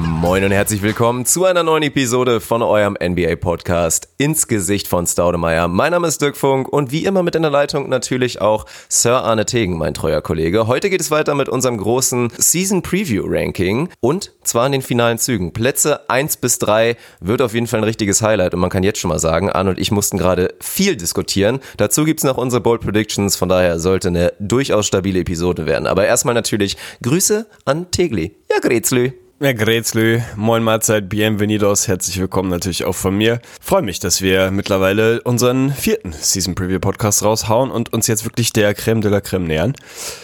Moin und herzlich willkommen zu einer neuen Episode von eurem NBA-Podcast ins Gesicht von Staudemeyer. Mein Name ist Dirk Funk und wie immer mit in der Leitung natürlich auch Sir Arne Tegen, mein treuer Kollege. Heute geht es weiter mit unserem großen Season Preview Ranking und zwar in den finalen Zügen. Plätze 1 bis 3 wird auf jeden Fall ein richtiges Highlight und man kann jetzt schon mal sagen, Arne und ich mussten gerade viel diskutieren. Dazu gibt's noch unsere Bold Predictions, von daher sollte eine durchaus stabile Episode werden. Aber erstmal natürlich Grüße an Tegli. Ja, Grezlü. Ja, Grätzlü, moin Mahlzeit, bienvenidos, herzlich willkommen natürlich auch von mir. Freue mich, dass wir mittlerweile unseren vierten Season Preview Podcast raushauen und uns jetzt wirklich der Creme de la Creme nähern.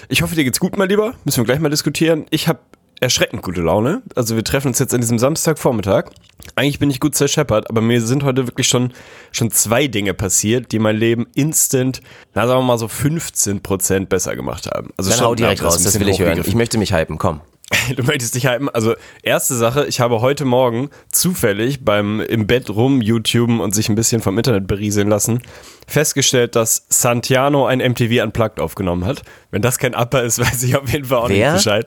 Ich hoffe, dir geht's gut, mein Lieber. Müssen wir gleich mal diskutieren. Ich habe erschreckend gute Laune. Also wir treffen uns jetzt an diesem Samstagvormittag. Eigentlich bin ich gut zerscheppert, aber mir sind heute wirklich schon, schon zwei Dinge passiert, die mein Leben instant, na sagen wir mal so 15% besser gemacht haben. Also Dann schon hau direkt raus, das will ich hören. Ich möchte mich hypen, komm. Du möchtest dich hypen. Also, erste Sache, ich habe heute Morgen zufällig beim im Bett rum YouTuben und sich ein bisschen vom Internet berieseln lassen, festgestellt, dass Santiano ein MTV Unplugged aufgenommen hat. Wenn das kein Upper ist, weiß ich auf jeden Fall auch Wer? nicht Bescheid.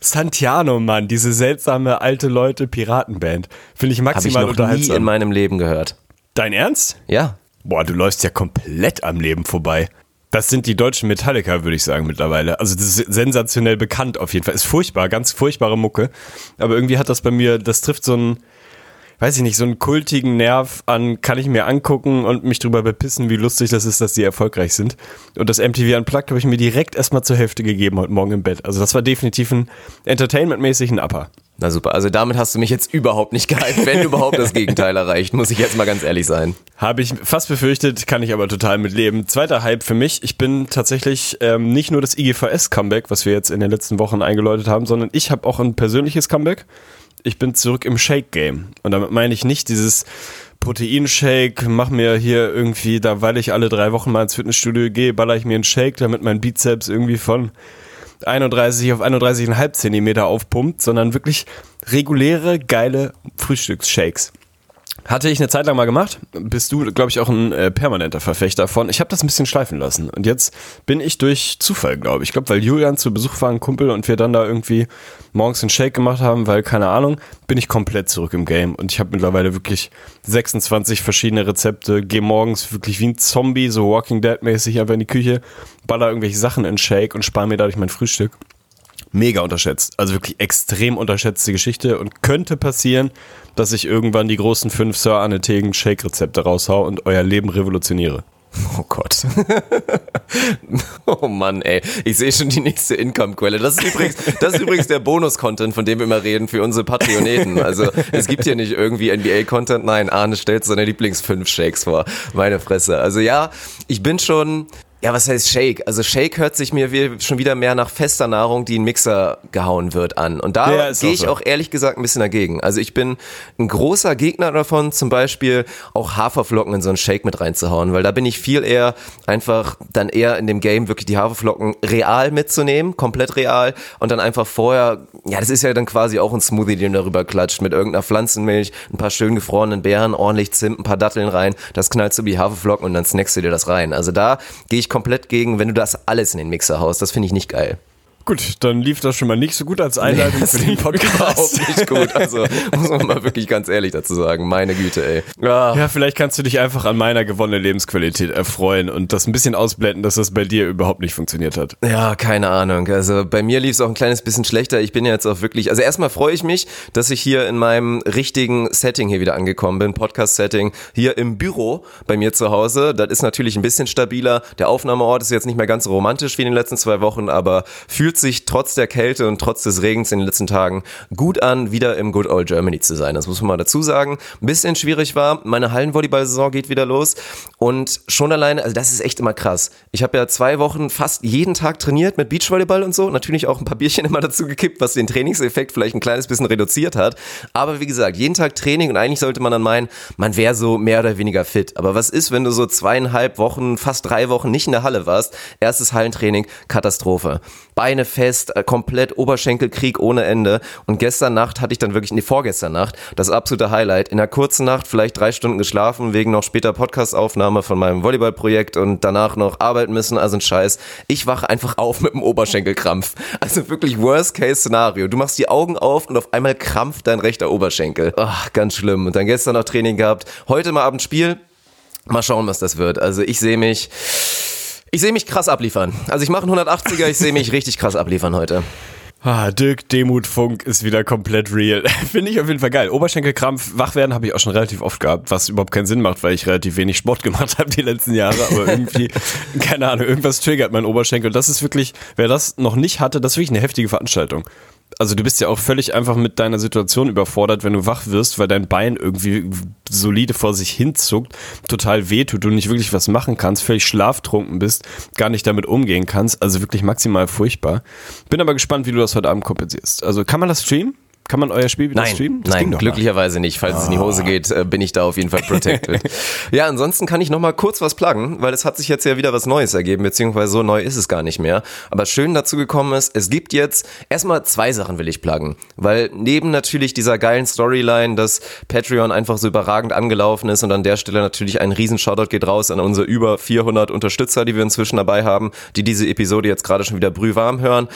Santiano, Mann, diese seltsame alte Leute Piratenband. Finde ich Habe ich maximal noch nie in unterhaltsam. meinem Leben gehört. Dein Ernst? Ja. Boah, du läufst ja komplett am Leben vorbei. Das sind die deutschen Metallica, würde ich sagen, mittlerweile. Also das ist sensationell bekannt auf jeden Fall. Ist furchtbar, ganz furchtbare Mucke. Aber irgendwie hat das bei mir, das trifft so einen, weiß ich nicht, so einen kultigen Nerv an, kann ich mir angucken und mich drüber bepissen, wie lustig das ist, dass die erfolgreich sind. Und das MTV Unplugged habe ich mir direkt erstmal zur Hälfte gegeben heute Morgen im Bett. Also das war definitiv ein entertainmentmäßig ein Upper. Na super, also damit hast du mich jetzt überhaupt nicht gehypt, wenn überhaupt das Gegenteil erreicht, muss ich jetzt mal ganz ehrlich sein. Habe ich fast befürchtet, kann ich aber total mitleben. Zweiter Hype für mich. Ich bin tatsächlich ähm, nicht nur das IGVS-Comeback, was wir jetzt in den letzten Wochen eingeläutet haben, sondern ich habe auch ein persönliches Comeback. Ich bin zurück im Shake-Game. Und damit meine ich nicht dieses Proteinshake, mach mir hier irgendwie, da weil ich alle drei Wochen mal ins Fitnessstudio gehe, baller ich mir einen Shake, damit mein Bizeps irgendwie von 31 auf 31,5 Zentimeter aufpumpt, sondern wirklich reguläre, geile Frühstücksshakes. Hatte ich eine Zeit lang mal gemacht. Bist du, glaube ich, auch ein äh, permanenter Verfechter von. Ich habe das ein bisschen schleifen lassen. Und jetzt bin ich durch Zufall, glaube ich. Ich glaube, weil Julian zu Besuch war, ein Kumpel, und wir dann da irgendwie morgens einen Shake gemacht haben, weil, keine Ahnung, bin ich komplett zurück im Game. Und ich habe mittlerweile wirklich 26 verschiedene Rezepte. Gehe morgens wirklich wie ein Zombie, so Walking Dead-mäßig einfach in die Küche, baller irgendwelche Sachen in Shake und spare mir dadurch mein Frühstück mega unterschätzt. Also wirklich extrem unterschätzte Geschichte und könnte passieren, dass ich irgendwann die großen fünf Sir Arne Tegen Shake-Rezepte raushau und euer Leben revolutioniere. Oh Gott. oh Mann, ey. Ich sehe schon die nächste Income-Quelle. Das ist übrigens, das ist übrigens der Bonus-Content, von dem wir immer reden für unsere Patreoneten. Also es gibt hier nicht irgendwie NBA-Content. Nein, Arne stellt seine Lieblings-fünf Shakes vor. Meine Fresse. Also ja, ich bin schon, ja, was heißt Shake? Also Shake hört sich mir wie, schon wieder mehr nach fester Nahrung, die in Mixer gehauen wird an. Und da Ja, gehe ich so. auch ehrlich gesagt ein bisschen dagegen. Also ich bin ein großer Gegner davon, zum Beispiel auch Haferflocken in so einen Shake mit reinzuhauen, weil da bin ich viel eher einfach dann eher in dem Game wirklich die Haferflocken real mitzunehmen, komplett real und dann einfach vorher, ja, das ist ja dann quasi auch ein Smoothie, den du darüber klatscht mit irgendeiner Pflanzenmilch, ein paar schön gefrorenen Beeren, ordentlich Zimt, ein paar Datteln rein, das knallst du wie Haferflocken und dann snackst du dir das rein. Also da gehe ich komplett gegen, wenn du das alles in den Mixer haust, das finde ich nicht geil. Gut, dann lief das schon mal nicht so gut als Einleitung Das für den Podcast. Überhaupt nicht gut. Also muss man mal wirklich ganz ehrlich dazu sagen. Meine Güte, ey. Ah. Ja, vielleicht kannst du dich einfach an meiner gewonnenen Lebensqualität erfreuen und das ein bisschen ausblenden, dass das bei dir überhaupt nicht funktioniert hat. Ja, keine Ahnung. Also bei mir lief es auch ein kleines bisschen schlechter. Ich bin ja jetzt auch wirklich, also erstmal freue ich mich, dass ich hier in meinem richtigen Setting hier wieder angekommen bin, Podcast-Setting, hier im Büro bei mir zu Hause. Das ist natürlich ein bisschen stabiler. Der Aufnahmeort ist jetzt nicht mehr ganz so romantisch wie in den letzten zwei Wochen, aber fühlt sich trotz der Kälte und trotz des Regens in den letzten Tagen gut an, wieder im Good Old Germany zu sein. Das muss man mal dazu sagen. Ein bisschen schwierig war. Meine Hallenvolleyball-Saison geht wieder los Und schon alleine, also das ist echt immer krass. Ich habe ja zwei Wochen fast jeden Tag trainiert mit Beachvolleyball und so. Natürlich auch ein paar Bierchen immer dazu gekippt, was den Trainingseffekt vielleicht ein kleines bisschen reduziert hat. Aber wie gesagt, jeden Tag Training und eigentlich sollte man dann meinen, man wäre so mehr oder weniger fit. Aber was ist, wenn du so zweieinhalb Wochen, fast drei Wochen nicht in der Halle warst? Erstes Hallentraining, Katastrophe. Beine fest, äh, komplett Oberschenkelkrieg ohne Ende. Und gestern Nacht hatte ich dann wirklich, nee, vorgestern Nacht, das absolute Highlight. In der kurzen Nacht vielleicht drei Stunden geschlafen, wegen noch später Podcastaufnahme Aufnahme von meinem Volleyballprojekt und danach noch arbeiten müssen, also ein Scheiß. Ich wache einfach auf mit dem Oberschenkelkrampf. Also wirklich Worst-Case-Szenario. Du machst die Augen auf und auf einmal krampft dein rechter Oberschenkel. Ach, ganz schlimm. Und dann gestern noch Training gehabt. Heute mal Abend Spiel. Mal schauen, was das wird. Also ich sehe mich, ich sehe mich krass abliefern. Also ich mache einen 180er, ich sehe mich richtig krass abliefern heute. Ah, Dirk Demutfunk ist wieder komplett real. Finde ich auf jeden Fall geil. Oberschenkelkrampf, wach werden habe ich auch schon relativ oft gehabt, was überhaupt keinen Sinn macht, weil ich relativ wenig Sport gemacht habe die letzten Jahre. Aber irgendwie, keine Ahnung, irgendwas triggert mein Oberschenkel. Das ist wirklich, wer das noch nicht hatte, das ist wirklich eine heftige Veranstaltung also du bist ja auch völlig einfach mit deiner Situation überfordert, wenn du wach wirst, weil dein Bein irgendwie solide vor sich hinzuckt, total wehtut, du nicht wirklich was machen kannst, völlig schlaftrunken bist, gar nicht damit umgehen kannst, also wirklich maximal furchtbar. Bin aber gespannt, wie du das heute Abend kompensierst. Also kann man das streamen? Kann man euer Spiel wieder nein, streamen? Das nein, glücklicherweise mal. nicht. Falls oh. es in die Hose geht, äh, bin ich da auf jeden Fall protected. ja, ansonsten kann ich noch mal kurz was pluggen, weil es hat sich jetzt ja wieder was Neues ergeben, beziehungsweise so neu ist es gar nicht mehr. Aber schön dazu gekommen ist, es gibt jetzt erstmal zwei Sachen will ich pluggen, weil neben natürlich dieser geilen Storyline, dass Patreon einfach so überragend angelaufen ist und an der Stelle natürlich ein riesen Shoutout geht raus an unsere über 400 Unterstützer, die wir inzwischen dabei haben, die diese Episode jetzt gerade schon wieder brühwarm hören.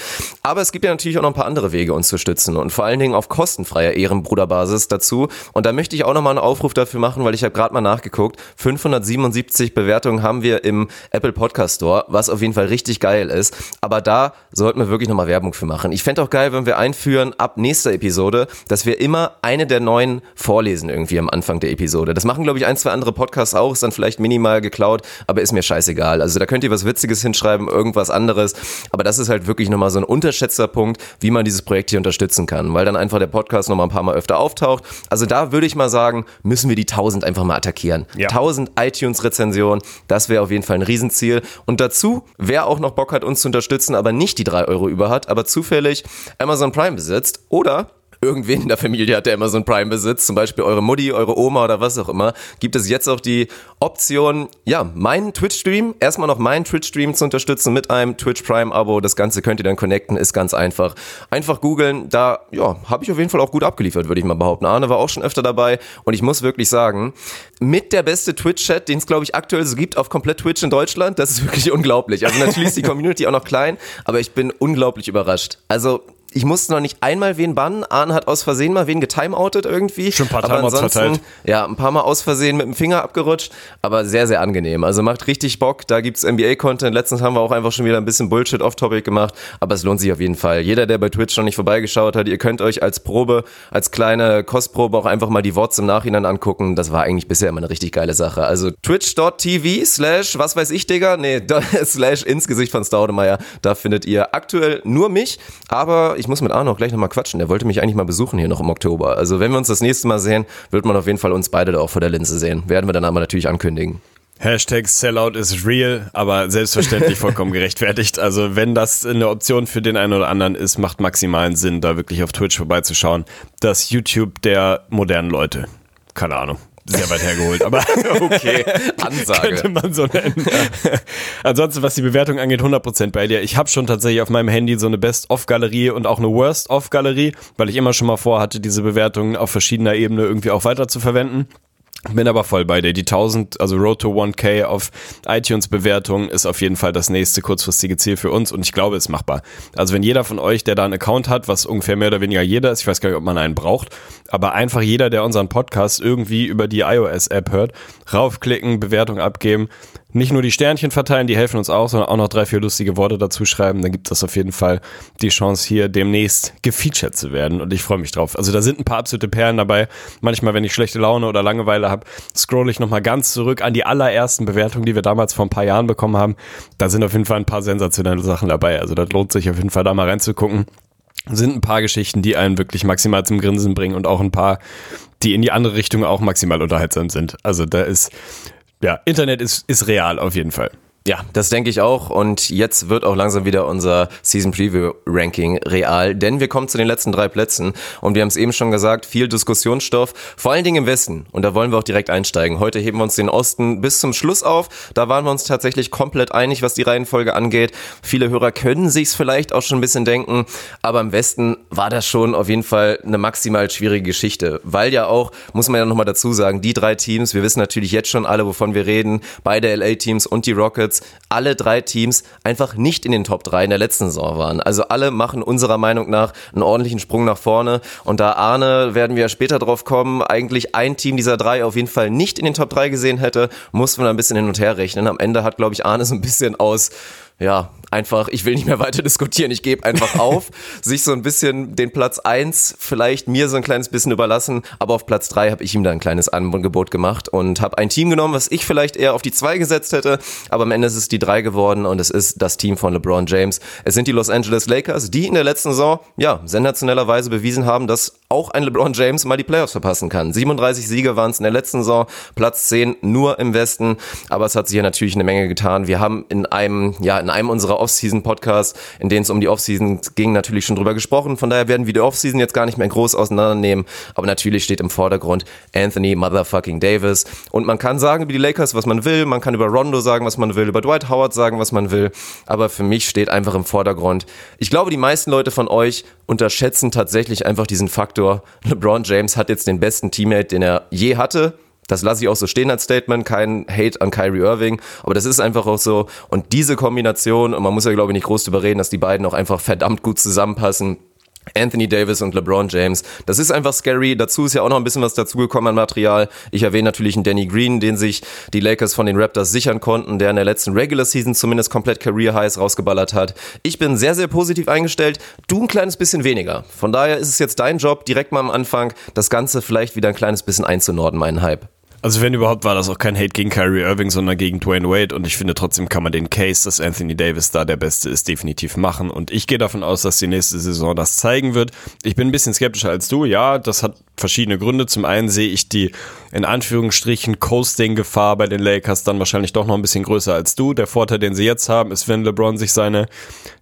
Aber es gibt ja natürlich auch noch ein paar andere Wege, uns zu stützen und vor allen Dingen auf kostenfreier Ehrenbruderbasis dazu. Und da möchte ich auch nochmal einen Aufruf dafür machen, weil ich habe gerade mal nachgeguckt. 577 Bewertungen haben wir im Apple Podcast Store, was auf jeden Fall richtig geil ist. Aber da sollten wir wirklich nochmal Werbung für machen. Ich fände auch geil, wenn wir einführen ab nächster Episode, dass wir immer eine der neuen vorlesen irgendwie am Anfang der Episode. Das machen, glaube ich, ein, zwei andere Podcasts auch, ist dann vielleicht minimal geklaut, aber ist mir scheißegal. Also da könnt ihr was Witziges hinschreiben, irgendwas anderes. Aber das ist halt wirklich nochmal so ein unterschätzter Punkt, wie man dieses Projekt hier unterstützen kann, weil dann einfach der Podcast Podcast noch mal ein paar Mal öfter auftaucht. Also da würde ich mal sagen, müssen wir die 1000 einfach mal attackieren. Ja. 1000 iTunes-Rezensionen, das wäre auf jeden Fall ein Riesenziel. Und dazu, wer auch noch Bock hat, uns zu unterstützen, aber nicht die 3 Euro über hat, aber zufällig Amazon Prime besitzt oder irgendwen in der Familie hat, der Amazon Prime besitzt, zum Beispiel eure Mutti, eure Oma oder was auch immer, gibt es jetzt auch die Option, ja, meinen Twitch-Stream, erstmal noch meinen Twitch-Stream zu unterstützen mit einem Twitch Prime-Abo. Das Ganze könnt ihr dann connecten, ist ganz einfach. Einfach googeln, da, ja, habe ich auf jeden Fall auch gut abgeliefert, würde ich mal behaupten. Arne war auch schon öfter dabei und ich muss wirklich sagen, mit der beste Twitch-Chat, den es, glaube ich, aktuell so gibt auf komplett Twitch in Deutschland, das ist wirklich unglaublich. Also natürlich ist die Community auch noch klein, aber ich bin unglaublich überrascht. Also ich musste noch nicht einmal wen bannen. Arne hat aus Versehen mal wen getimeoutet irgendwie. Schon ein paar aber ansonsten, verteilt. Ja, ein paar Mal aus Versehen mit dem Finger abgerutscht, aber sehr, sehr angenehm. Also macht richtig Bock. Da gibt's NBA-Content. Letztens haben wir auch einfach schon wieder ein bisschen Bullshit off-Topic gemacht, aber es lohnt sich auf jeden Fall. Jeder, der bei Twitch noch nicht vorbeigeschaut hat, ihr könnt euch als Probe, als kleine Kostprobe auch einfach mal die Worts im Nachhinein angucken. Das war eigentlich bisher immer eine richtig geile Sache. Also twitch.tv slash, was weiß ich, Digga? Nee, slash ins Gesicht von Staudemeyer. Da findet ihr aktuell nur mich, aber ich muss mit Arno auch gleich nochmal quatschen. Der wollte mich eigentlich mal besuchen hier noch im Oktober. Also wenn wir uns das nächste Mal sehen, wird man auf jeden Fall uns beide da auch vor der Linse sehen. Werden wir dann aber natürlich ankündigen. Hashtag Sellout is real, aber selbstverständlich vollkommen gerechtfertigt. Also wenn das eine Option für den einen oder anderen ist, macht maximalen Sinn, da wirklich auf Twitch vorbeizuschauen. Das YouTube der modernen Leute. Keine Ahnung sehr weit hergeholt, aber okay, Ansage. könnte man so nennen. Ansonsten, was die Bewertung angeht, 100% bei dir. Ich habe schon tatsächlich auf meinem Handy so eine Best-of-Galerie und auch eine Worst-of-Galerie, weil ich immer schon mal vorhatte, diese Bewertungen auf verschiedener Ebene irgendwie auch weiter zu verwenden. Bin aber voll bei dir. Die 1000, also Road to 1K auf iTunes Bewertung ist auf jeden Fall das nächste kurzfristige Ziel für uns und ich glaube, es ist machbar. Also wenn jeder von euch, der da einen Account hat, was ungefähr mehr oder weniger jeder ist, ich weiß gar nicht, ob man einen braucht, aber einfach jeder, der unseren Podcast irgendwie über die iOS App hört, raufklicken, Bewertung abgeben, nicht nur die Sternchen verteilen, die helfen uns auch, sondern auch noch drei, vier lustige Worte dazu schreiben, dann gibt es auf jeden Fall die Chance, hier demnächst gefeatured zu werden. Und ich freue mich drauf. Also da sind ein paar absolute Perlen dabei. Manchmal, wenn ich schlechte Laune oder Langeweile habe, scroll ich nochmal ganz zurück an die allerersten Bewertungen, die wir damals vor ein paar Jahren bekommen haben. Da sind auf jeden Fall ein paar sensationelle Sachen dabei. Also das lohnt sich auf jeden Fall da mal reinzugucken sind ein paar Geschichten, die einen wirklich maximal zum Grinsen bringen und auch ein paar, die in die andere Richtung auch maximal unterhaltsam sind. Also da ist ja, Internet ist, ist real auf jeden Fall. Ja, das denke ich auch. Und jetzt wird auch langsam wieder unser Season Preview Ranking real, denn wir kommen zu den letzten drei Plätzen. Und wir haben es eben schon gesagt, viel Diskussionsstoff, vor allen Dingen im Westen. Und da wollen wir auch direkt einsteigen. Heute heben wir uns den Osten bis zum Schluss auf. Da waren wir uns tatsächlich komplett einig, was die Reihenfolge angeht. Viele Hörer können sich's vielleicht auch schon ein bisschen denken. Aber im Westen war das schon auf jeden Fall eine maximal schwierige Geschichte. Weil ja auch, muss man ja nochmal dazu sagen, die drei Teams, wir wissen natürlich jetzt schon alle, wovon wir reden. Beide LA-Teams und die Rockets Rockets alle drei Teams einfach nicht in den Top 3 in der letzten Saison waren. Also alle machen unserer Meinung nach einen ordentlichen Sprung nach vorne. Und da Arne, werden wir später drauf kommen, eigentlich ein Team dieser drei auf jeden Fall nicht in den Top 3 gesehen hätte, mussten wir ein bisschen hin und her rechnen. Am Ende hat, glaube ich, Arne so ein bisschen aus ja, einfach, ich will nicht mehr weiter diskutieren, ich gebe einfach auf, sich so ein bisschen den Platz eins vielleicht mir so ein kleines bisschen überlassen, aber auf Platz drei habe ich ihm da ein kleines Angebot gemacht und habe ein Team genommen, was ich vielleicht eher auf die zwei gesetzt hätte, aber am Ende ist es die drei geworden und es ist das Team von LeBron James. Es sind die Los Angeles Lakers, die in der letzten Saison, ja, sensationellerweise bewiesen haben, dass auch ein LeBron James mal die Playoffs verpassen kann. 37 Siege waren es in der letzten Saison, Platz 10 nur im Westen, aber es hat sich ja natürlich eine Menge getan. Wir haben in einem, ja, in einem unserer Offseason-Podcasts, in denen es um die Offseason ging, natürlich schon drüber gesprochen. Von daher werden wir die Offseason jetzt gar nicht mehr groß auseinandernehmen. Aber natürlich steht im Vordergrund Anthony Motherfucking Davis. Und man kann sagen über die Lakers, was man will. Man kann über Rondo sagen, was man will. Über Dwight Howard sagen, was man will. Aber für mich steht einfach im Vordergrund. Ich glaube, die meisten Leute von euch unterschätzen tatsächlich einfach diesen Faktor. LeBron James hat jetzt den besten Teammate, den er je hatte. Das lasse ich auch so stehen als Statement, kein Hate an Kyrie Irving, aber das ist einfach auch so. Und diese Kombination, und man muss ja glaube ich nicht groß drüber reden, dass die beiden auch einfach verdammt gut zusammenpassen. Anthony Davis und LeBron James. Das ist einfach scary. Dazu ist ja auch noch ein bisschen was dazugekommen an Material. Ich erwähne natürlich einen Danny Green, den sich die Lakers von den Raptors sichern konnten, der in der letzten Regular Season zumindest komplett Career Highs rausgeballert hat. Ich bin sehr, sehr positiv eingestellt. Du ein kleines bisschen weniger. Von daher ist es jetzt dein Job, direkt mal am Anfang das Ganze vielleicht wieder ein kleines bisschen einzunorden, meinen Hype. Also wenn überhaupt war das auch kein Hate gegen Kyrie Irving, sondern gegen Dwayne Wade und ich finde trotzdem kann man den Case, dass Anthony Davis da der Beste ist, definitiv machen und ich gehe davon aus, dass die nächste Saison das zeigen wird. Ich bin ein bisschen skeptischer als du, ja, das hat verschiedene Gründe. Zum einen sehe ich die in Anführungsstrichen Coasting-Gefahr bei den Lakers dann wahrscheinlich doch noch ein bisschen größer als du. Der Vorteil, den sie jetzt haben, ist, wenn LeBron sich seine,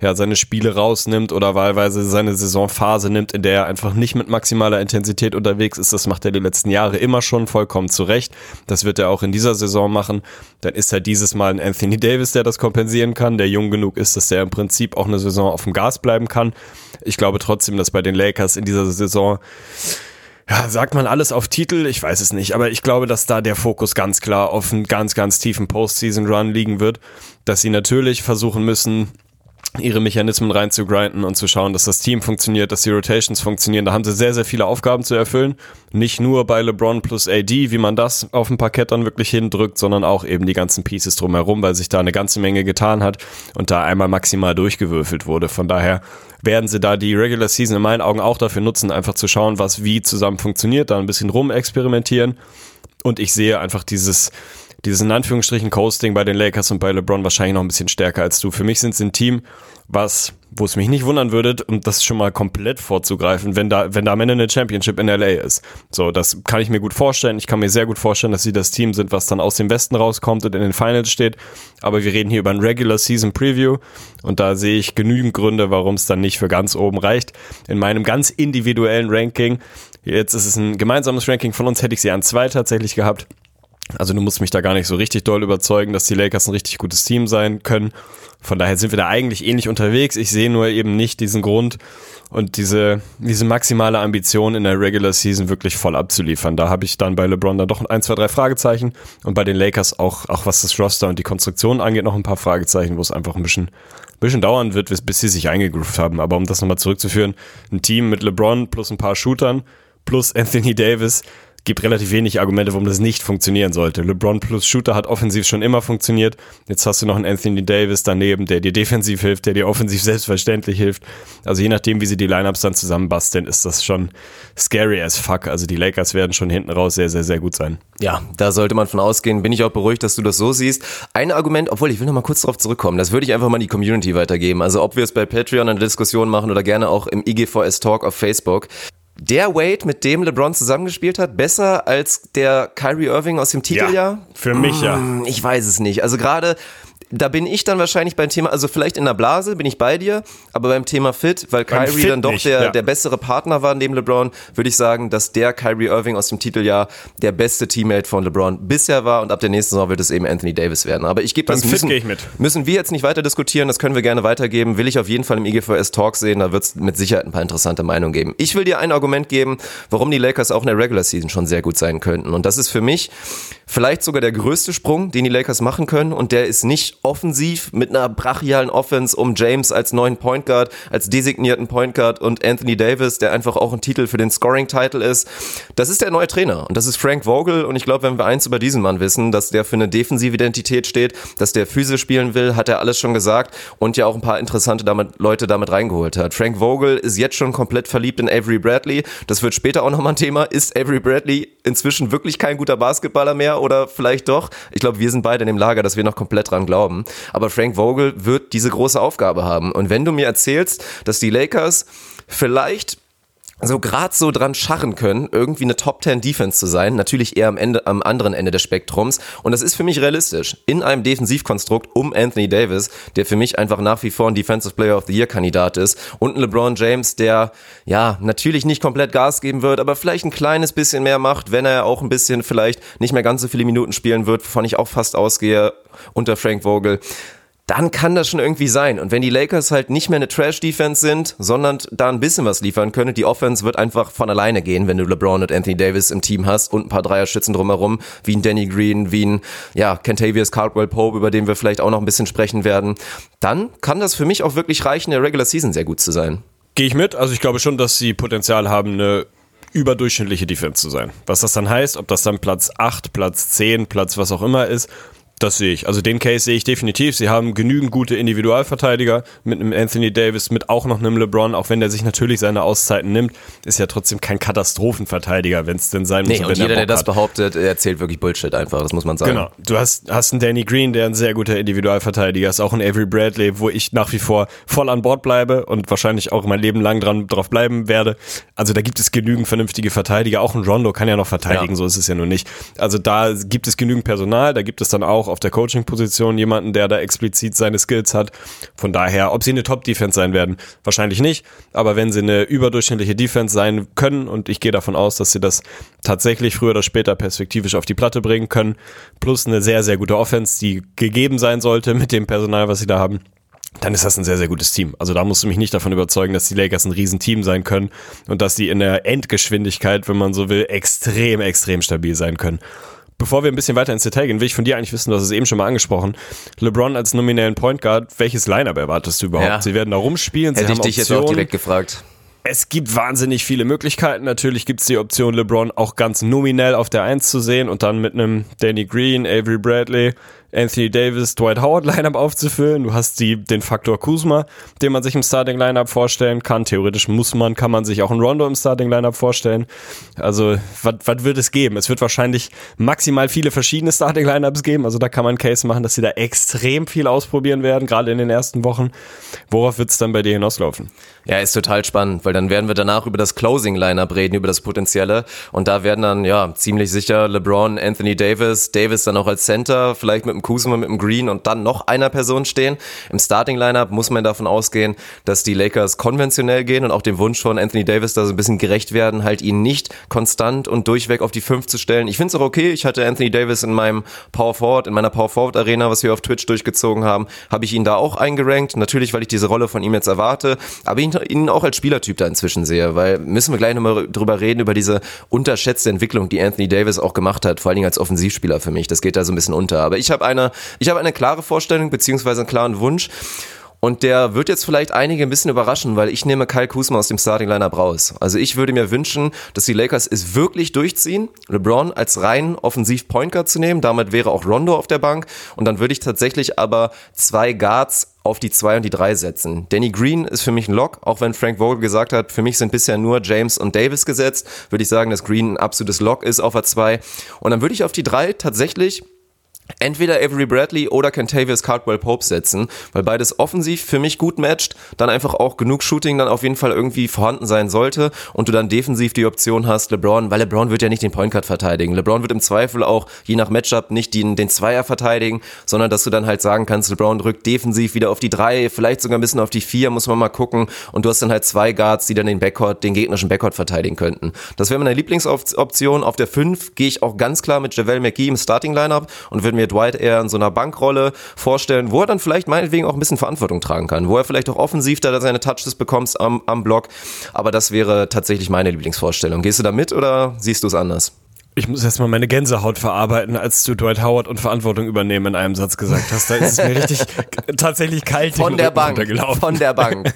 ja, seine Spiele rausnimmt oder wahlweise seine Saisonphase nimmt, in der er einfach nicht mit maximaler Intensität unterwegs ist. Das macht er die letzten Jahre immer schon vollkommen zurecht. Das wird er auch in dieser Saison machen. Dann ist er dieses Mal ein Anthony Davis, der das kompensieren kann, der jung genug ist, dass er im Prinzip auch eine Saison auf dem Gas bleiben kann. Ich glaube trotzdem, dass bei den Lakers in dieser Saison ja, sagt man alles auf Titel? Ich weiß es nicht, aber ich glaube, dass da der Fokus ganz klar auf einen ganz, ganz tiefen Postseason-Run liegen wird, dass sie natürlich versuchen müssen, ihre Mechanismen reinzugrinden und zu schauen, dass das Team funktioniert, dass die Rotations funktionieren. Da haben sie sehr, sehr viele Aufgaben zu erfüllen. Nicht nur bei LeBron plus AD, wie man das auf dem Parkett dann wirklich hindrückt, sondern auch eben die ganzen Pieces drumherum, weil sich da eine ganze Menge getan hat und da einmal maximal durchgewürfelt wurde. Von daher werden sie da die Regular Season in meinen Augen auch dafür nutzen, einfach zu schauen, was wie zusammen funktioniert, da ein bisschen rumexperimentieren. Und ich sehe einfach dieses, dieses in Anführungsstrichen Coasting bei den Lakers und bei LeBron wahrscheinlich noch ein bisschen stärker als du. Für mich sind sie ein Team, was, wo es mich nicht wundern würde, um das schon mal komplett vorzugreifen, wenn da, wenn da am Ende eine Championship in LA ist. So, das kann ich mir gut vorstellen. Ich kann mir sehr gut vorstellen, dass sie das Team sind, was dann aus dem Westen rauskommt und in den Finals steht. Aber wir reden hier über ein Regular Season Preview und da sehe ich genügend Gründe, warum es dann nicht für ganz oben reicht. In meinem ganz individuellen Ranking, jetzt ist es ein gemeinsames Ranking von uns, hätte ich sie an zwei tatsächlich gehabt. Also du musst mich da gar nicht so richtig doll überzeugen, dass die Lakers ein richtig gutes Team sein können. Von daher sind wir da eigentlich ähnlich unterwegs. Ich sehe nur eben nicht diesen Grund und diese, diese maximale Ambition in der Regular Season wirklich voll abzuliefern. Da habe ich dann bei LeBron dann doch ein, zwei, drei Fragezeichen und bei den Lakers auch, auch was das Roster und die Konstruktion angeht, noch ein paar Fragezeichen, wo es einfach ein bisschen, ein bisschen dauern wird, bis, sie sich eingegroovt haben. Aber um das nochmal zurückzuführen, ein Team mit LeBron plus ein paar Shootern plus Anthony Davis gibt relativ wenig Argumente, warum das nicht funktionieren sollte. LeBron plus Shooter hat offensiv schon immer funktioniert. Jetzt hast du noch einen Anthony Davis daneben, der dir defensiv hilft, der dir offensiv selbstverständlich hilft. Also je nachdem, wie sie die Lineups dann zusammenbasteln, ist das schon scary as fuck. Also die Lakers werden schon hinten raus sehr, sehr, sehr gut sein. Ja, da sollte man von ausgehen. Bin ich auch beruhigt, dass du das so siehst. Ein Argument, obwohl ich will noch mal kurz darauf zurückkommen, das würde ich einfach mal in die Community weitergeben. Also ob wir es bei Patreon eine Diskussion machen oder gerne auch im IGVS Talk auf Facebook. Der Wade, mit dem LeBron zusammengespielt hat, besser als der Kyrie Irving aus dem Titeljahr? für mich ja. Hm, Ich weiß es nicht. Also gerade da bin ich dann wahrscheinlich beim Thema, also vielleicht in der Blase bin ich bei dir, aber beim Thema Fit, weil Beim Kyrie Fit dann doch nicht, der, ja. der bessere Partner war neben LeBron, würde ich sagen, dass der Kyrie Irving aus dem Titeljahr der beste Teammate von LeBron bisher war und ab der nächsten Saison wird es eben Anthony Davis werden. Aber ich gebe das Fit müssen, gehe ich mit. müssen wir jetzt nicht weiter diskutieren, das können wir gerne weitergeben, will ich auf jeden Fall im IGVS Talk sehen, da wird es mit Sicherheit ein paar interessante Meinungen geben. Ich will dir ein Argument geben, warum die Lakers auch in der Regular Season schon sehr gut sein könnten und das ist für mich vielleicht sogar der größte Sprung, den die Lakers machen können und der ist nicht offensiv mit einer brachialen Offense um James als neuen Point Guard, als designierten Point Guard und Anthony Davis, der einfach auch ein Titel für den Scoring-Title ist. Das ist der neue Trainer und das ist Frank Vogel und ich glaube, wenn wir eins über diesen Mann wissen, dass der für eine defensive Identität steht, dass der physisch spielen will, hat er alles schon gesagt und ja auch ein paar interessante damit, Leute damit reingeholt hat. Frank Vogel ist jetzt schon komplett verliebt in Avery Bradley. Das wird später auch nochmal ein Thema. Ist Avery Bradley inzwischen wirklich kein guter Basketballer mehr oder vielleicht doch? Ich glaube, wir sind beide in dem Lager, dass wir noch komplett dran glauben. Aber Frank Vogel wird diese große Aufgabe haben. Und wenn du mir erzählst, dass die Lakers vielleicht so grad so dran scharren können, irgendwie eine Top 10 Defense zu sein, natürlich eher am Ende, am anderen Ende des Spektrums. Und das ist für mich realistisch. In einem Defensivkonstrukt um Anthony Davis, der für mich einfach nach wie vor ein Defensive Player of the Year Kandidat ist, und ein LeBron James, der, ja, natürlich nicht komplett Gas geben wird, aber vielleicht ein kleines bisschen mehr macht, wenn er auch ein bisschen vielleicht nicht mehr ganz so viele Minuten spielen wird, wovon ich auch fast ausgehe unter Frank Vogel dann kann das schon irgendwie sein. Und wenn die Lakers halt nicht mehr eine Trash-Defense sind, sondern da ein bisschen was liefern können, die Offense wird einfach von alleine gehen, wenn du LeBron und Anthony Davis im Team hast und ein paar Dreierschützen drumherum, wie ein Danny Green, wie ein, ja, Kentavious Caldwell Pope, über den wir vielleicht auch noch ein bisschen sprechen werden, dann kann das für mich auch wirklich reichen, in der Regular Season sehr gut zu sein. Gehe ich mit. Also ich glaube schon, dass sie Potenzial haben, eine überdurchschnittliche Defense zu sein. Was das dann heißt, ob das dann Platz 8, Platz 10, Platz was auch immer ist, das sehe ich. Also den Case sehe ich definitiv. Sie haben genügend gute Individualverteidiger mit einem Anthony Davis, mit auch noch einem LeBron, auch wenn der sich natürlich seine Auszeiten nimmt, ist ja trotzdem kein Katastrophenverteidiger, wenn es denn sein muss. Nee, und er jeder, der das hat. behauptet, erzählt wirklich Bullshit einfach, das muss man sagen. Genau. Du hast, hast einen Danny Green, der ein sehr guter Individualverteidiger ist, auch einen Avery Bradley, wo ich nach wie vor voll an Bord bleibe und wahrscheinlich auch mein Leben lang dran drauf bleiben werde. Also da gibt es genügend vernünftige Verteidiger. Auch ein Rondo kann ja noch verteidigen, Ja. so ist es ja nur nicht. Also da gibt es genügend Personal, da gibt es dann auch auf der Coaching-Position jemanden, der da explizit seine Skills hat. Von daher, ob sie eine Top-Defense sein werden, wahrscheinlich nicht. Aber wenn sie eine überdurchschnittliche Defense sein können, und ich gehe davon aus, dass sie das tatsächlich früher oder später perspektivisch auf die Platte bringen können, plus eine sehr, sehr gute Offense, die gegeben sein sollte mit dem Personal, was sie da haben, dann ist das ein sehr, sehr gutes Team. Also da musst du mich nicht davon überzeugen, dass die Lakers ein Riesenteam sein können und dass die in der Endgeschwindigkeit, wenn man so will, extrem, extrem stabil sein können. Bevor wir ein bisschen weiter ins Detail gehen, will ich von dir eigentlich wissen, du hast es eben schon mal angesprochen. LeBron als nominellen Point Guard, welches Lineup erwartest du überhaupt? Ja. Sie werden da rumspielen, sie Hätte haben ich dich jetzt auch Optionen. direkt gefragt. Es gibt wahnsinnig viele Möglichkeiten. Natürlich gibt es die Option, LeBron auch ganz nominell auf der 1 zu sehen und dann mit einem Danny Green, Avery Bradley, Anthony Davis, Dwight Howard Lineup aufzufüllen. Du hast die, den Faktor Kuzma, den man sich im Starting Lineup vorstellen kann. Theoretisch muss man, kann man sich auch einen Rondo im Starting Lineup vorstellen. Also, was wird es geben? Es wird wahrscheinlich maximal viele verschiedene Starting Lineups geben. Also, da kann man Case machen, dass sie da extrem viel ausprobieren werden, gerade in den ersten Wochen. Worauf wird es dann bei dir hinauslaufen? Ja, ist total spannend, weil dann werden wir danach über das Closing-Lineup reden, über das Potenzielle. Und da werden dann, ja, ziemlich sicher LeBron, Anthony Davis, Davis dann auch als Center, vielleicht mit dem Kuzma, mit dem Green und dann noch einer Person stehen. Im Starting-Lineup muss man davon ausgehen, dass die Lakers konventionell gehen und auch dem Wunsch von Anthony Davis da so ein bisschen gerecht werden, halt ihn nicht konstant und durchweg auf die 5 zu stellen. Ich finde es auch okay. Ich hatte Anthony Davis in meinem Power Forward, in meiner Power Forward Arena, was wir auf Twitch durchgezogen haben, habe ich ihn da auch eingerankt. Natürlich, weil ich diese Rolle von ihm jetzt erwarte, aber ihn, ihn auch als Spielertyp da inzwischen sehe, weil müssen wir gleich nochmal drüber reden, über diese unterschätzte Entwicklung, die Anthony Davis auch gemacht hat, vor allen Dingen als Offensivspieler für mich. Das geht da so ein bisschen unter. Aber ich habe eine, ich habe eine klare Vorstellung, beziehungsweise einen klaren Wunsch. Und der wird jetzt vielleicht einige ein bisschen überraschen, weil ich nehme Kyle Kuzma aus dem Starting Lineup raus. Also ich würde mir wünschen, dass die Lakers es wirklich durchziehen, LeBron als rein offensiv Point Guard zu nehmen. Damit wäre auch Rondo auf der Bank. Und dann würde ich tatsächlich aber zwei Guards auf die zwei und die drei setzen. Danny Green ist für mich ein Lock, auch wenn Frank Vogel gesagt hat, für mich sind bisher nur James und Davis gesetzt, würde ich sagen, dass Green ein absolutes Lock ist auf der zwei. Und dann würde ich auf die drei tatsächlich entweder Avery Bradley oder Kentavious Cardwell Pope setzen, weil beides offensiv für mich gut matcht, dann einfach auch genug Shooting dann auf jeden Fall irgendwie vorhanden sein sollte und du dann defensiv die Option hast, LeBron, weil LeBron wird ja nicht den Point Guard verteidigen. LeBron wird im Zweifel auch je nach Matchup nicht den, den Zweier verteidigen, sondern dass du dann halt sagen kannst, LeBron drückt defensiv wieder auf die drei, vielleicht sogar ein bisschen auf die vier, muss man mal gucken und du hast dann halt zwei Guards, die dann den Backcourt, den gegnerischen Backcourt verteidigen könnten. Das wäre meine Lieblingsoption. Auf der fünf gehe ich auch ganz klar mit JaVale McGee im Starting Lineup und würde mir Dwight eher in so einer Bankrolle vorstellen, wo er dann vielleicht meinetwegen auch ein bisschen Verantwortung tragen kann, wo er vielleicht auch offensiv da seine Touches bekommt am, am Block. Aber das wäre tatsächlich meine Lieblingsvorstellung. Gehst du da mit oder siehst du es anders? Ich muss erstmal meine Gänsehaut verarbeiten, als du Dwight Howard und Verantwortung übernehmen in einem Satz gesagt hast. Da ist es mir richtig tatsächlich kalt von der Bank. Von der Bank.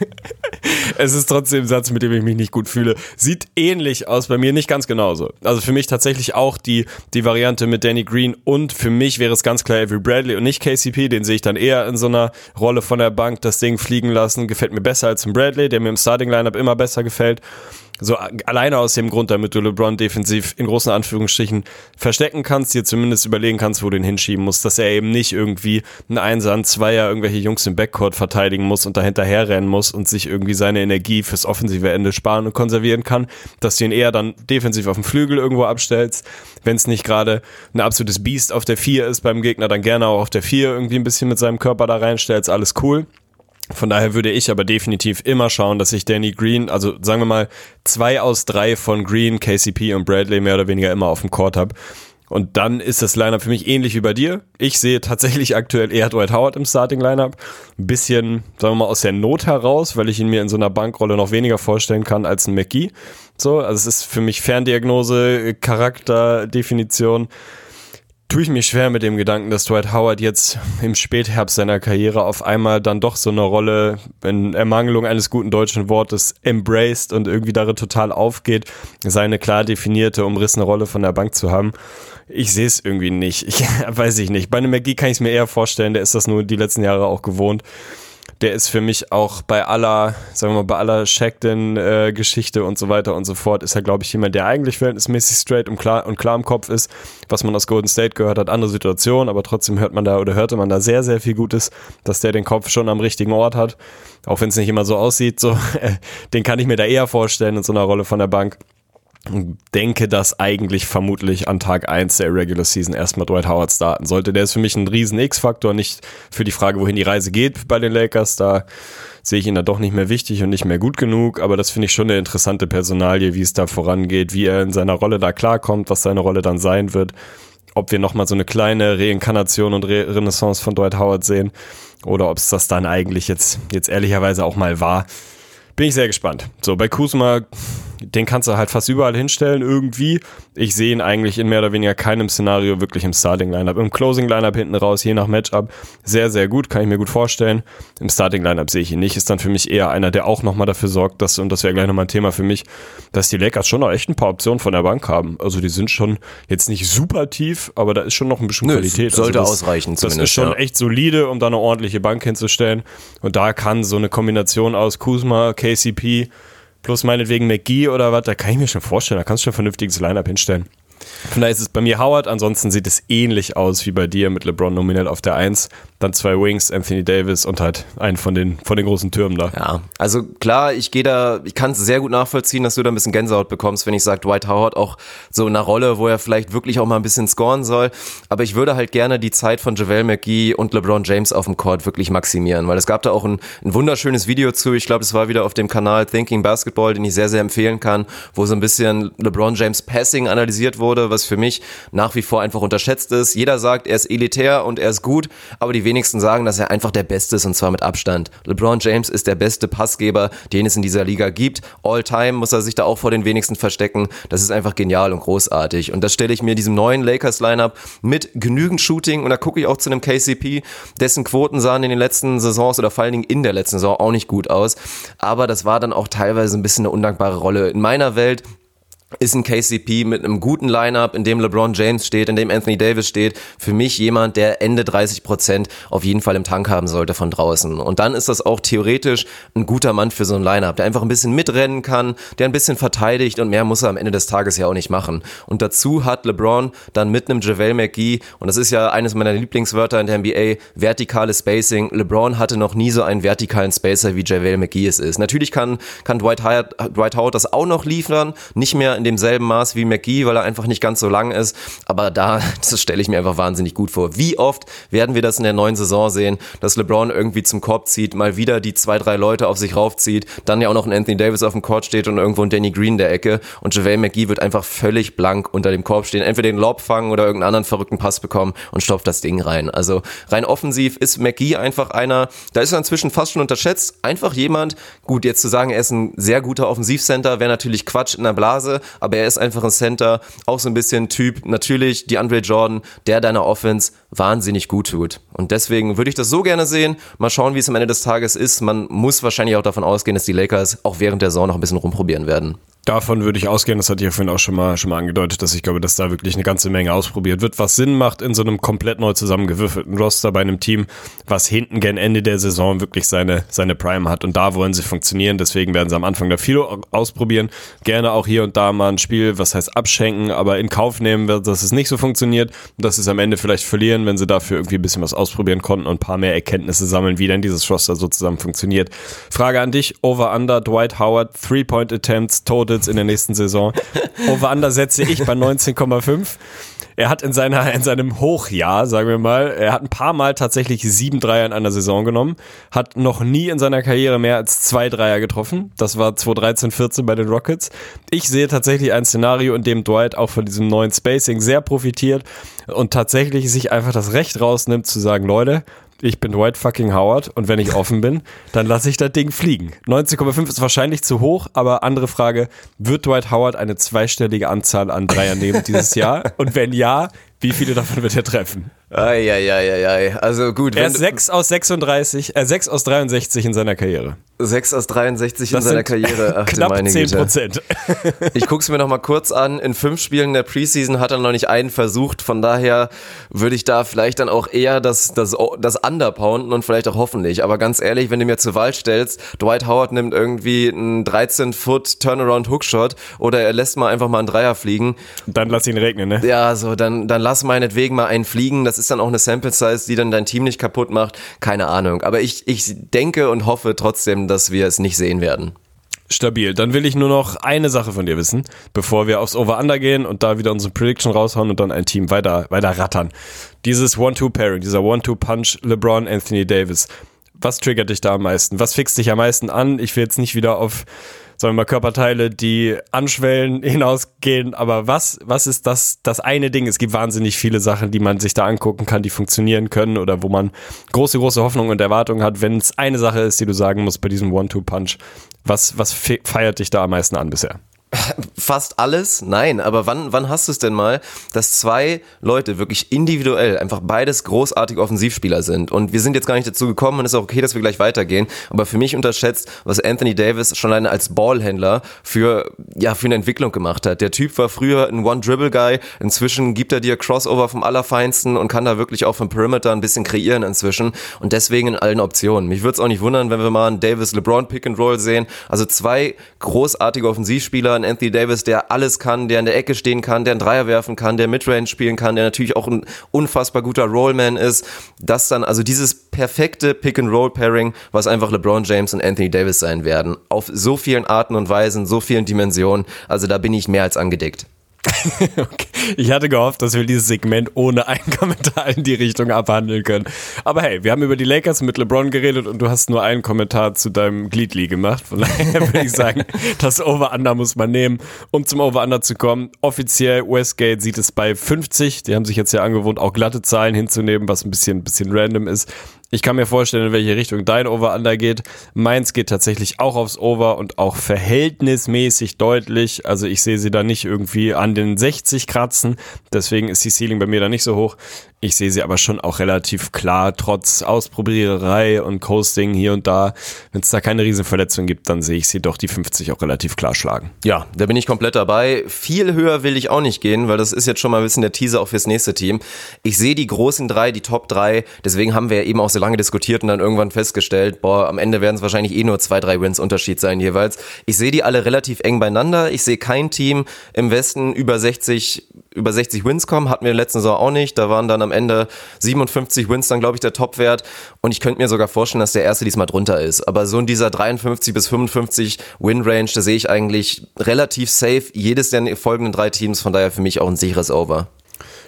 es ist trotzdem ein Satz, mit dem ich mich nicht gut fühle. Sieht ähnlich aus bei mir, nicht ganz genauso. Also für mich tatsächlich auch die, die Variante mit Danny Green und für mich wäre es ganz klar Avery Bradley und nicht KCP. Den sehe ich dann eher in so einer Rolle von der Bank, das Ding fliegen lassen. Gefällt mir besser als ein Bradley, der mir im Starting Lineup immer besser gefällt. So alleine aus dem Grund, damit du LeBron defensiv in großen Anführungsstrichen verstecken kannst, dir zumindest überlegen kannst, wo du ihn hinschieben musst, dass er eben nicht irgendwie ein Einser, ein Zweier irgendwelche Jungs im Backcourt verteidigen muss und dahinter herrennen muss und sich irgendwie seine Energie fürs offensive Ende sparen und konservieren kann, dass du ihn eher dann defensiv auf dem Flügel irgendwo abstellst. Wenn es nicht gerade ein absolutes Biest auf der Vier ist beim Gegner, dann gerne auch auf der Vier irgendwie ein bisschen mit seinem Körper da reinstellst, alles cool. Von daher würde ich aber definitiv immer schauen, dass ich Danny Green, also sagen wir mal zwei aus drei von Green, KCP und Bradley mehr oder weniger immer auf dem Court habe. Und dann ist das Lineup für mich ähnlich wie bei dir. Ich sehe tatsächlich aktuell eher Dwight Howard im Starting Lineup. Ein bisschen, sagen wir mal, aus der Not heraus, weil ich ihn mir in so einer Bankrolle noch weniger vorstellen kann als ein McGee. So, also es ist für mich Ferndiagnose, Charakterdefinition tue ich mich schwer mit dem Gedanken, dass Dwight Howard jetzt im Spätherbst seiner Karriere auf einmal dann doch so eine Rolle in Ermangelung eines guten deutschen Wortes embraced und irgendwie darin total aufgeht, seine klar definierte, umrissene Rolle von der Bank zu haben. Ich sehe es irgendwie nicht. Ich weiß ich nicht. Bei einem McGee kann ich es mir eher vorstellen, der ist das nur die letzten Jahre auch gewohnt der ist für mich auch bei aller, sagen wir mal, bei aller Shackden-Geschichte äh, und so weiter und so fort, ist er, glaube ich, jemand, der eigentlich verhältnismäßig straight und klar, und klar im Kopf ist, was man aus Golden State gehört hat, andere Situation, aber trotzdem hört man da oder hörte man da sehr, sehr viel Gutes, dass der den Kopf schon am richtigen Ort hat, auch wenn es nicht immer so aussieht, so, den kann ich mir da eher vorstellen in so einer Rolle von der Bank denke, dass eigentlich vermutlich an Tag 1 der Regular Season erstmal Dwight Howard starten sollte. Der ist für mich ein riesen X-Faktor, nicht für die Frage, wohin die Reise geht bei den Lakers. Da sehe ich ihn dann doch nicht mehr wichtig und nicht mehr gut genug, aber das finde ich schon eine interessante Personalie, wie es da vorangeht, wie er in seiner Rolle da klarkommt, was seine Rolle dann sein wird. Ob wir nochmal so eine kleine Reinkarnation und Re Renaissance von Dwight Howard sehen oder ob es das dann eigentlich jetzt, jetzt ehrlicherweise auch mal war. Bin ich sehr gespannt. So, bei Kuzma den kannst du halt fast überall hinstellen irgendwie. Ich sehe ihn eigentlich in mehr oder weniger keinem Szenario wirklich im Starting-Lineup. Im Closing-Lineup hinten raus, je nach Matchup, sehr, sehr gut, kann ich mir gut vorstellen. Im Starting-Lineup sehe ich ihn nicht. Ist dann für mich eher einer, der auch nochmal dafür sorgt, dass, und das wäre gleich nochmal ein Thema für mich, dass die Lakers schon noch echt ein paar Optionen von der Bank haben. Also die sind schon jetzt nicht super tief, aber da ist schon noch ein bisschen Nö, Qualität. Sollte also das, ausreichen zumindest. Das ist schon ja. echt solide, um da eine ordentliche Bank hinzustellen. Und da kann so eine Kombination aus Kuzma, KCP, plus meinetwegen McGee oder was, da kann ich mir schon vorstellen, da kannst du schon ein vernünftiges Line-Up hinstellen. Vielleicht ist es bei mir Howard, ansonsten sieht es ähnlich aus wie bei dir mit LeBron nominell auf der 1 dann zwei Wings, Anthony Davis und halt einen von den, von den großen Türmen da. Ja, also klar, ich gehe da, ich kann es sehr gut nachvollziehen, dass du da ein bisschen Gänsehaut bekommst, wenn ich sage, Dwight Howard auch so in einer Rolle, wo er vielleicht wirklich auch mal ein bisschen scoren soll. Aber ich würde halt gerne die Zeit von JaVale McGee und LeBron James auf dem Court wirklich maximieren, weil es gab da auch ein, ein wunderschönes Video zu. Ich glaube, es war wieder auf dem Kanal Thinking Basketball, den ich sehr, sehr empfehlen kann, wo so ein bisschen LeBron James Passing analysiert wurde, was für mich nach wie vor einfach unterschätzt ist. Jeder sagt, er ist elitär und er ist gut, aber die wenigsten sagen, dass er einfach der Beste ist und zwar mit Abstand. LeBron James ist der beste Passgeber, den es in dieser Liga gibt. All time muss er sich da auch vor den wenigsten verstecken. Das ist einfach genial und großartig. Und das stelle ich mir diesem neuen Lakers-Lineup mit genügend Shooting und da gucke ich auch zu einem KCP, dessen Quoten sahen in den letzten Saisons oder vor allen Dingen in der letzten Saison auch nicht gut aus. Aber das war dann auch teilweise ein bisschen eine undankbare Rolle. In meiner Welt ist ein KCP mit einem guten Lineup, in dem LeBron James steht, in dem Anthony Davis steht, für mich jemand, der Ende 30 Prozent auf jeden Fall im Tank haben sollte von draußen. Und dann ist das auch theoretisch ein guter Mann für so ein Lineup, der einfach ein bisschen mitrennen kann, der ein bisschen verteidigt und mehr muss er am Ende des Tages ja auch nicht machen. Und dazu hat LeBron dann mit einem JaVale McGee, und das ist ja eines meiner Lieblingswörter in der NBA, vertikales Spacing. LeBron hatte noch nie so einen vertikalen Spacer wie JaVale McGee es ist. Natürlich kann, kann Dwight Howard, Dwight Howard das auch noch liefern, nicht mehr in demselben Maß wie McGee, weil er einfach nicht ganz so lang ist. Aber da, das stelle ich mir einfach wahnsinnig gut vor. Wie oft werden wir das in der neuen Saison sehen, dass LeBron irgendwie zum Korb zieht, mal wieder die zwei, drei Leute auf sich raufzieht, dann ja auch noch ein Anthony Davis auf dem Court steht und irgendwo ein Danny Green in der Ecke und JaVale McGee wird einfach völlig blank unter dem Korb stehen, entweder den Lob fangen oder irgendeinen anderen verrückten Pass bekommen und stopft das Ding rein. Also rein offensiv ist McGee einfach einer, da ist er inzwischen fast schon unterschätzt, einfach jemand, gut, jetzt zu sagen, er ist ein sehr guter Offensivcenter, wäre natürlich Quatsch in der Blase, aber er ist einfach ein Center, auch so ein bisschen Typ, natürlich die Andre Jordan, der deiner Offense wahnsinnig gut tut. Und deswegen würde ich das so gerne sehen. Mal schauen, wie es am Ende des Tages ist. Man muss wahrscheinlich auch davon ausgehen, dass die Lakers auch während der Saison noch ein bisschen rumprobieren werden. Davon würde ich ausgehen, das hatte ich ja vorhin auch schon mal, schon mal angedeutet, dass ich glaube, dass da wirklich eine ganze Menge ausprobiert wird, was Sinn macht in so einem komplett neu zusammengewürfelten Roster bei einem Team, was hinten gen Ende der Saison wirklich seine, seine Prime hat. Und da wollen sie funktionieren, deswegen werden sie am Anfang da viel ausprobieren. Gerne auch hier und da mal ein Spiel, was heißt abschenken, aber in Kauf nehmen, dass es nicht so funktioniert dass sie es am Ende vielleicht verlieren, wenn sie dafür irgendwie ein bisschen was ausprobieren konnten und ein paar mehr Erkenntnisse sammeln, wie denn dieses Roster so zusammen funktioniert. Frage an dich, Over-Under, Dwight Howard, Three-Point-Attempts, Total Totals in der nächsten Saison. Over-Under setze ich bei 19,5. Er hat in seiner, in seinem Hochjahr, sagen wir mal, er hat ein paar Mal tatsächlich sieben Dreier in einer Saison genommen, hat noch nie in seiner Karriere mehr als zwei Dreier getroffen. Das war 2013, 14 bei den Rockets. Ich sehe tatsächlich ein Szenario, in dem Dwight auch von diesem neuen Spacing sehr profitiert und tatsächlich sich einfach das Recht rausnimmt zu sagen, Leute, ich bin Dwight fucking Howard und wenn ich offen bin, dann lasse ich das Ding fliegen. 19,5 ist wahrscheinlich zu hoch, aber andere Frage, wird Dwight Howard eine zweistellige Anzahl an Dreiern nehmen dieses Jahr? Und wenn ja, wie viele davon wird er treffen? Eieieiei. Also gut. Er ist 6 aus 36, äh, 6 aus 63 in seiner Karriere. 6 aus 63 das in seiner Karriere. Ach, knapp meine 10 Prozent. ich guck's mir noch mal kurz an. In fünf Spielen der Preseason hat er noch nicht einen versucht. Von daher würde ich da vielleicht dann auch eher das, das, das Underpounden und vielleicht auch hoffentlich. Aber ganz ehrlich, wenn du mir zur Wahl stellst, Dwight Howard nimmt irgendwie einen 13-Foot Turnaround Hookshot oder er lässt mal einfach mal einen Dreier fliegen. Dann lass ihn regnen, ne? Ja, so, dann, dann lass meinetwegen mal einen fliegen. Das ist dann auch eine Sample Size, die dann dein Team nicht kaputt macht. Keine Ahnung. Aber ich, ich denke und hoffe trotzdem, dass wir es nicht sehen werden. Stabil. Dann will ich nur noch eine Sache von dir wissen, bevor wir aufs Over-Under gehen und da wieder unsere Prediction raushauen und dann ein Team weiter, weiter rattern. Dieses One-Two-Pairing, dieser One-Two-Punch LeBron, Anthony Davis. Was triggert dich da am meisten? Was fixt dich am meisten an? Ich will jetzt nicht wieder auf sagen wir mal, Körperteile, die anschwellen, hinausgehen. Aber was, was ist das, das eine Ding? Es gibt wahnsinnig viele Sachen, die man sich da angucken kann, die funktionieren können oder wo man große, große Hoffnung und Erwartungen hat. Wenn es eine Sache ist, die du sagen musst bei diesem One-Two-Punch, was, was feiert dich da am meisten an bisher? Fast alles? Nein, aber wann, wann hast du es denn mal, dass zwei Leute wirklich individuell einfach beides großartige Offensivspieler sind? Und wir sind jetzt gar nicht dazu gekommen und es ist auch okay, dass wir gleich weitergehen. Aber für mich unterschätzt, was Anthony Davis schon alleine als Ballhändler für, ja, für eine Entwicklung gemacht hat. Der Typ war früher ein One-Dribble-Guy. Inzwischen gibt er dir Crossover vom Allerfeinsten und kann da wirklich auch vom Perimeter ein bisschen kreieren inzwischen. Und deswegen in allen Optionen. Mich würde es auch nicht wundern, wenn wir mal einen Davis-LeBron Pick-and-Roll sehen. Also zwei großartige Offensivspieler ein Anthony Davis, der alles kann, der in der Ecke stehen kann, der einen Dreier werfen kann, der Midrange spielen kann, der natürlich auch ein unfassbar guter Rollman ist. Das dann, also dieses perfekte Pick-and-Roll-Pairing, was einfach LeBron James und Anthony Davis sein werden. Auf so vielen Arten und Weisen, so vielen Dimensionen. Also da bin ich mehr als angedeckt. okay. Ich hatte gehofft, dass wir dieses Segment ohne einen Kommentar in die Richtung abhandeln können. Aber hey, wir haben über die Lakers mit LeBron geredet und du hast nur einen Kommentar zu deinem Gliedli gemacht. Von daher würde ich sagen, das Over-Under muss man nehmen. Um zum Over-Under zu kommen, offiziell Westgate sieht es bei 50. Die haben sich jetzt ja angewohnt, auch glatte Zahlen hinzunehmen, was ein bisschen, ein bisschen random ist. Ich kann mir vorstellen, in welche Richtung dein Over-Under geht. Meins geht tatsächlich auch aufs Over und auch verhältnismäßig deutlich. Also ich sehe sie da nicht irgendwie an den 60 kratzen. Deswegen ist die Ceiling bei mir da nicht so hoch. Ich sehe sie aber schon auch relativ klar, trotz Ausprobiererei und Coasting hier und da. Wenn es da keine Riesenverletzung gibt, dann sehe ich sie doch die 50 auch relativ klar schlagen. Ja, da bin ich komplett dabei. Viel höher will ich auch nicht gehen, weil das ist jetzt schon mal ein bisschen der Teaser auch fürs nächste Team. Ich sehe die großen drei, die Top drei. Deswegen haben wir ja eben auch so lange diskutiert und dann irgendwann festgestellt, boah, am Ende werden es wahrscheinlich eh nur zwei, drei Wins Unterschied sein jeweils. Ich sehe die alle relativ eng beieinander. Ich sehe kein Team im Westen über 60 über 60 Wins kommen, hatten wir in der letzten Saison auch nicht. Da waren dann am Ende 57 Wins dann, glaube ich, der Topwert. Und ich könnte mir sogar vorstellen, dass der erste diesmal drunter ist. Aber so in dieser 53 bis 55 Win-Range, da sehe ich eigentlich relativ safe jedes der folgenden drei Teams. Von daher für mich auch ein sicheres Over.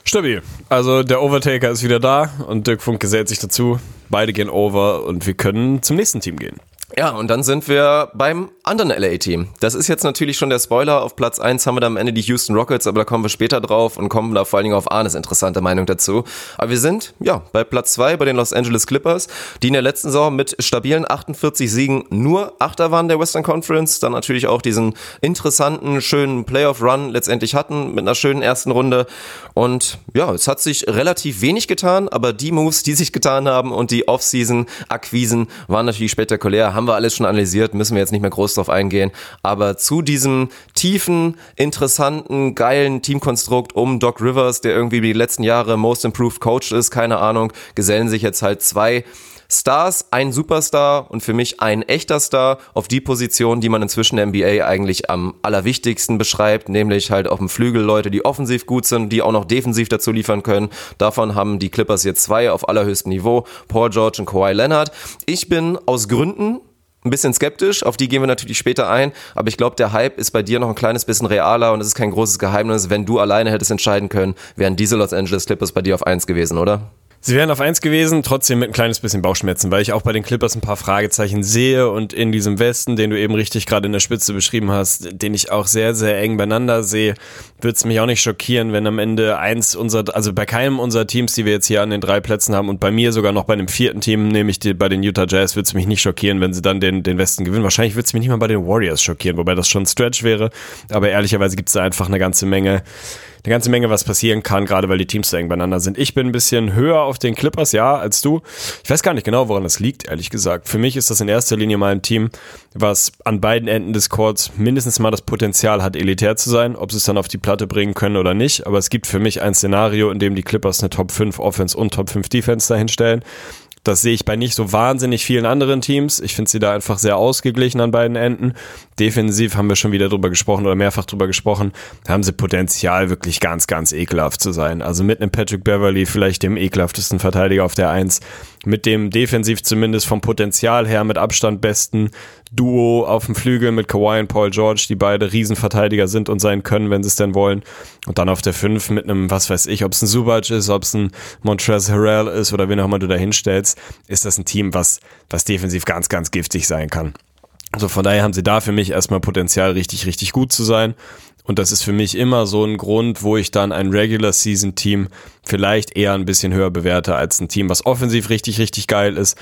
Stabil. Also der Overtaker ist wieder da und Dirk Funk gesellt sich dazu. Beide gehen over und wir können zum nächsten Team gehen. Ja, und dann sind wir beim anderen LA-Team. Das ist jetzt natürlich schon der Spoiler. Auf Platz eins haben wir da am Ende die Houston Rockets, aber da kommen wir später drauf und kommen da vor allen Dingen auf Arnes interessante Meinung dazu. Aber wir sind, ja, bei Platz zwei bei den Los Angeles Clippers, die in der letzten Saison mit stabilen 48 Siegen nur Achter waren der Western Conference, dann natürlich auch diesen interessanten, schönen Playoff-Run letztendlich hatten mit einer schönen ersten Runde. Und ja, es hat sich relativ wenig getan, aber die Moves, die sich getan haben und die Off-Season-Akquisen waren natürlich spektakulär haben wir alles schon analysiert, müssen wir jetzt nicht mehr groß drauf eingehen. Aber zu diesem tiefen, interessanten, geilen Teamkonstrukt um Doc Rivers, der irgendwie die letzten Jahre Most Improved Coach ist, keine Ahnung, gesellen sich jetzt halt zwei Stars, ein Superstar und für mich ein echter Star auf die Position, die man inzwischen der NBA eigentlich am allerwichtigsten beschreibt, nämlich halt auf dem Flügel Leute, die offensiv gut sind, die auch noch defensiv dazu liefern können. Davon haben die Clippers jetzt zwei auf allerhöchstem Niveau, Paul George und Kawhi Leonard. Ich bin aus Gründen ein bisschen skeptisch, auf die gehen wir natürlich später ein, aber ich glaube, der Hype ist bei dir noch ein kleines bisschen realer und es ist kein großes Geheimnis. Wenn du alleine hättest entscheiden können, wären diese Los Angeles Clippers bei dir auf eins gewesen, oder? Sie wären auf eins gewesen, trotzdem mit ein kleines bisschen Bauchschmerzen, weil ich auch bei den Clippers ein paar Fragezeichen sehe und in diesem Westen, den du eben richtig gerade in der Spitze beschrieben hast, den ich auch sehr, sehr eng beieinander sehe, würde es mich auch nicht schockieren, wenn am Ende eins unserer, also bei keinem unserer Teams, die wir jetzt hier an den drei Plätzen haben und bei mir sogar noch bei einem vierten Team, nämlich die, bei den Utah Jazz, würde es mich nicht schockieren, wenn sie dann den, den Westen gewinnen. Wahrscheinlich würde es mich nicht mal bei den Warriors schockieren, wobei das schon Stretch wäre, aber ehrlicherweise gibt es da einfach eine ganze Menge eine ganze Menge, was passieren kann, gerade weil die Teams so eng beieinander sind. Ich bin ein bisschen höher auf den Clippers, ja, als du. Ich weiß gar nicht genau, woran das liegt, ehrlich gesagt. Für mich ist das in erster Linie mal ein Team, was an beiden Enden des Courts mindestens mal das Potenzial hat, elitär zu sein. Ob sie es dann auf die Platte bringen können oder nicht. Aber es gibt für mich ein Szenario, in dem die Clippers eine Top 5 Offense und Top 5 Defense dahinstellen. Das sehe ich bei nicht so wahnsinnig vielen anderen Teams. Ich finde sie da einfach sehr ausgeglichen an beiden Enden. Defensiv haben wir schon wieder drüber gesprochen oder mehrfach drüber gesprochen. Da haben sie Potenzial, wirklich ganz, ganz ekelhaft zu sein. Also mit einem Patrick Beverly, vielleicht dem ekelhaftesten Verteidiger auf der Eins, mit dem defensiv zumindest vom Potenzial her mit Abstand besten Duo auf dem Flügel mit Kawhi und Paul George, die beide Riesenverteidiger sind und sein können, wenn sie es denn wollen. Und dann auf der 5 mit einem, was weiß ich, ob es ein Subac ist, ob es ein Montrezl Harrell ist oder wen auch immer du da hinstellst, ist das ein Team, was, was defensiv ganz, ganz giftig sein kann. Also von daher haben sie da für mich erstmal Potenzial, richtig, richtig gut zu sein. Und das ist für mich immer so ein Grund, wo ich dann ein Regular Season Team vielleicht eher ein bisschen höher bewerte als ein Team, was offensiv richtig, richtig geil ist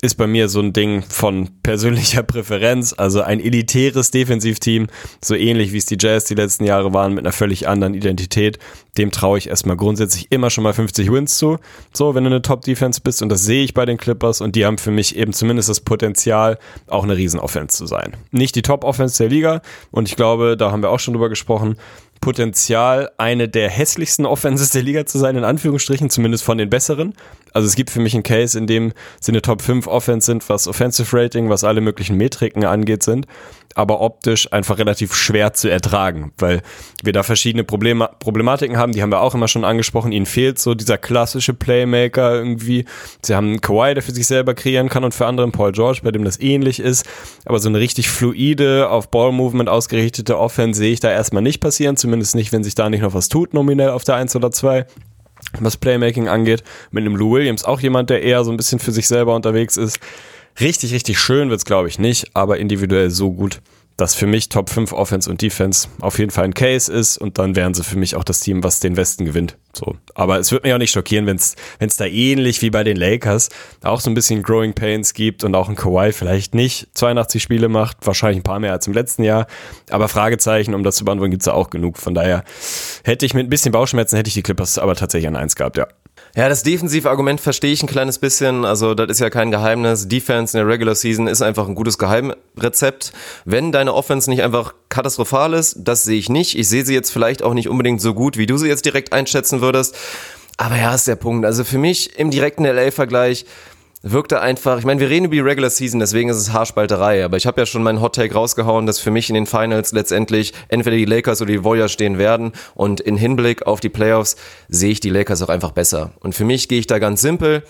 ist bei mir so ein Ding von persönlicher Präferenz, also ein elitäres Defensivteam, so ähnlich wie es die Jazz die letzten Jahre waren, mit einer völlig anderen Identität. Dem traue ich erstmal grundsätzlich immer schon mal 50 Wins zu. So, wenn du eine Top-Defense bist und das sehe ich bei den Clippers und die haben für mich eben zumindest das Potenzial, auch eine Riesen-Offense zu sein. Nicht die Top-Offense der Liga und ich glaube, da haben wir auch schon drüber gesprochen, Potenzial, eine der hässlichsten Offenses der Liga zu sein, in Anführungsstrichen, zumindest von den besseren. Also es gibt für mich einen Case, in dem sie eine Top 5 Offense sind, was Offensive Rating, was alle möglichen Metriken angeht sind, aber optisch einfach relativ schwer zu ertragen, weil wir da verschiedene Probleme, Problematiken haben, die haben wir auch immer schon angesprochen. Ihnen fehlt so dieser klassische Playmaker irgendwie. Sie haben einen Kawhi, der für sich selber kreieren kann und für andere einen Paul George, bei dem das ähnlich ist. Aber so eine richtig fluide, auf Ball-Movement ausgerichtete Offense sehe ich da erstmal nicht passieren, zumindest nicht, wenn sich da nicht noch was tut, nominell auf der 1 oder 2 was Playmaking angeht. Mit einem Lou Williams auch jemand, der eher so ein bisschen für sich selber unterwegs ist. Richtig, richtig schön wird's, glaube ich, nicht, aber individuell so gut, dass für mich Top 5 Offense und Defense auf jeden Fall ein Case ist und dann wären sie für mich auch das Team, was den Westen gewinnt. So. Aber es wird mich auch nicht schockieren, wenn es da ähnlich wie bei den Lakers auch so ein bisschen Growing Pains gibt und auch ein Kawhi vielleicht nicht 82 Spiele macht, wahrscheinlich ein paar mehr als im letzten Jahr. Aber Fragezeichen, um das zu beantworten, gibt es da auch genug. Von daher hätte ich mit ein bisschen Bauchschmerzen, hätte ich die Clippers aber tatsächlich an eins gehabt, ja. Ja, das defensive Argument verstehe ich ein kleines bisschen. Also, das ist ja kein Geheimnis. Defense in der Regular Season ist einfach ein gutes Geheimrezept. Wenn deine Offense nicht einfach katastrophal ist, das sehe ich nicht. Ich sehe sie jetzt vielleicht auch nicht unbedingt so gut, wie du sie jetzt direkt einschätzen würdest. Aber ja, ist der Punkt. Also für mich im direkten LA-Vergleich wirkte einfach, ich meine, wir reden über die Regular Season, deswegen ist es Haarspalterei, aber ich habe ja schon meinen Hot Take rausgehauen, dass für mich in den Finals letztendlich entweder die Lakers oder die Warriors stehen werden und in Hinblick auf die Playoffs sehe ich die Lakers auch einfach besser. Und für mich gehe ich da ganz simpel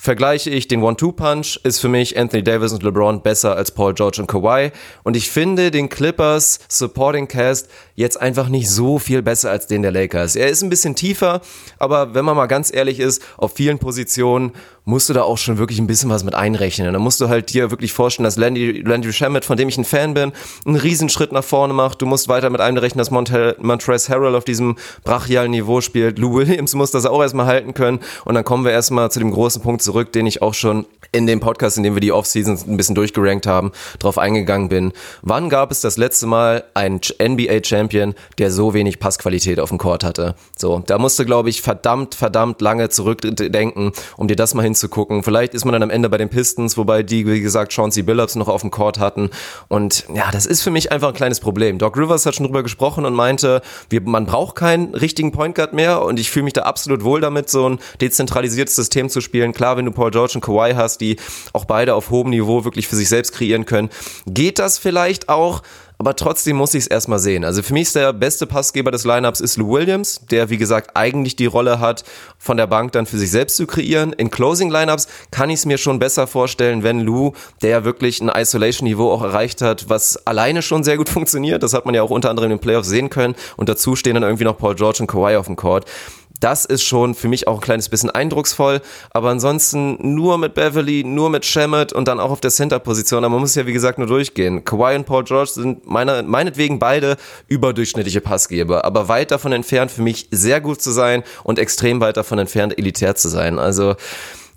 vergleiche ich den One-Two-Punch, ist für mich Anthony Davis und LeBron besser als Paul George und Kawhi. Und ich finde den Clippers Supporting Cast jetzt einfach nicht so viel besser als den der Lakers. Er ist ein bisschen tiefer, aber wenn man mal ganz ehrlich ist, auf vielen Positionen musst du da auch schon wirklich ein bisschen was mit einrechnen. Da musst du halt dir wirklich vorstellen, dass Landy, Landy Shamet, von dem ich ein Fan bin, einen Riesenschritt nach vorne macht. Du musst weiter mit einrechnen, dass Montel, Montrezl Harrell auf diesem brachialen Niveau spielt. Lou Williams muss das auch erstmal halten können. Und dann kommen wir erstmal zu dem großen Punkt zurück, den ich auch schon in dem Podcast, in dem wir die Offseasons ein bisschen durchgerankt haben, drauf eingegangen bin. Wann gab es das letzte Mal einen NBA-Champion, der so wenig Passqualität auf dem Court hatte? So, da musst du, glaube ich, verdammt, verdammt lange zurückdenken, um dir das mal hinzubekommen anzugucken. Vielleicht ist man dann am Ende bei den Pistons, wobei die, wie gesagt, Chauncey Billups noch auf dem Court hatten. Und ja, das ist für mich einfach ein kleines Problem. Doc Rivers hat schon drüber gesprochen und meinte, wir, man braucht keinen richtigen Point Guard mehr und ich fühle mich da absolut wohl damit, so ein dezentralisiertes System zu spielen. Klar, wenn du Paul George und Kawhi hast, die auch beide auf hohem Niveau wirklich für sich selbst kreieren können, geht das vielleicht auch, aber trotzdem muss ich es erstmal sehen. Also für mich ist der beste Passgeber des Lineups ist Lou Williams, der wie gesagt eigentlich die Rolle hat, von der Bank dann für sich selbst zu kreieren. In Closing Lineups kann ich es mir schon besser vorstellen, wenn Lou, der wirklich ein Isolation-Niveau auch erreicht hat, was alleine schon sehr gut funktioniert. Das hat man ja auch unter anderem in den Playoffs sehen können. Und dazu stehen dann irgendwie noch Paul George und Kawhi auf dem Court das ist schon für mich auch ein kleines bisschen eindrucksvoll. Aber ansonsten nur mit Beverly, nur mit Shamet und dann auch auf der Center-Position. Aber man muss ja, wie gesagt, nur durchgehen. Kawhi und Paul George sind meiner, meinetwegen beide überdurchschnittliche Passgeber, aber weit davon entfernt, für mich sehr gut zu sein und extrem weit davon entfernt, elitär zu sein. Also,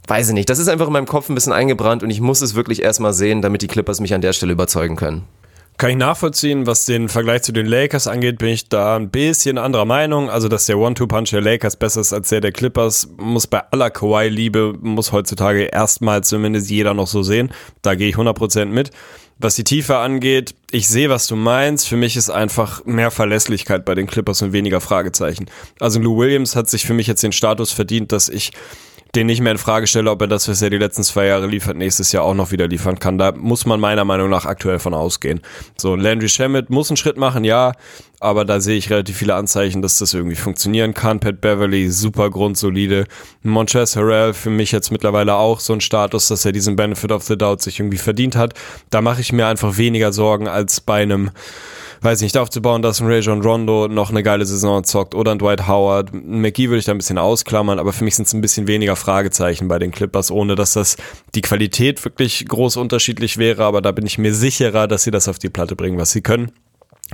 weiß ich nicht. Das ist einfach in meinem Kopf ein bisschen eingebrannt und ich muss es wirklich erstmal sehen, damit die Clippers mich an der Stelle überzeugen können. Kann ich nachvollziehen, was den Vergleich zu den Lakers angeht, bin ich da ein bisschen anderer Meinung. Also, dass der One-Two-Punch der Lakers besser ist als der der Clippers, muss bei aller Kawhi-Liebe, muss heutzutage erstmal zumindest jeder noch so sehen. Da gehe ich 100% mit. Was die Tiefe angeht, ich sehe, was du meinst. Für mich ist einfach mehr Verlässlichkeit bei den Clippers und weniger Fragezeichen. Also Lou Williams hat sich für mich jetzt den Status verdient, dass ich den nicht mehr in Frage stelle, ob er das, was er die letzten zwei Jahre liefert, nächstes Jahr auch noch wieder liefern kann. Da muss man meiner Meinung nach aktuell von ausgehen. So, Landry Shamet muss einen Schritt machen, ja, aber da sehe ich relativ viele Anzeichen, dass das irgendwie funktionieren kann. Pat Beverly, super grundsolide. Montrezl Harrell für mich jetzt mittlerweile auch so ein Status, dass er diesen Benefit of the Doubt sich irgendwie verdient hat. Da mache ich mir einfach weniger Sorgen als bei einem weiß nicht, aufzubauen, dass ein Rajon Rondo noch eine geile Saison zockt oder ein Dwight Howard. McGee würde ich da ein bisschen ausklammern, aber für mich sind es ein bisschen weniger Fragezeichen bei den Clippers, ohne dass das die Qualität wirklich groß unterschiedlich wäre, aber da bin ich mir sicherer, dass sie das auf die Platte bringen, was sie können.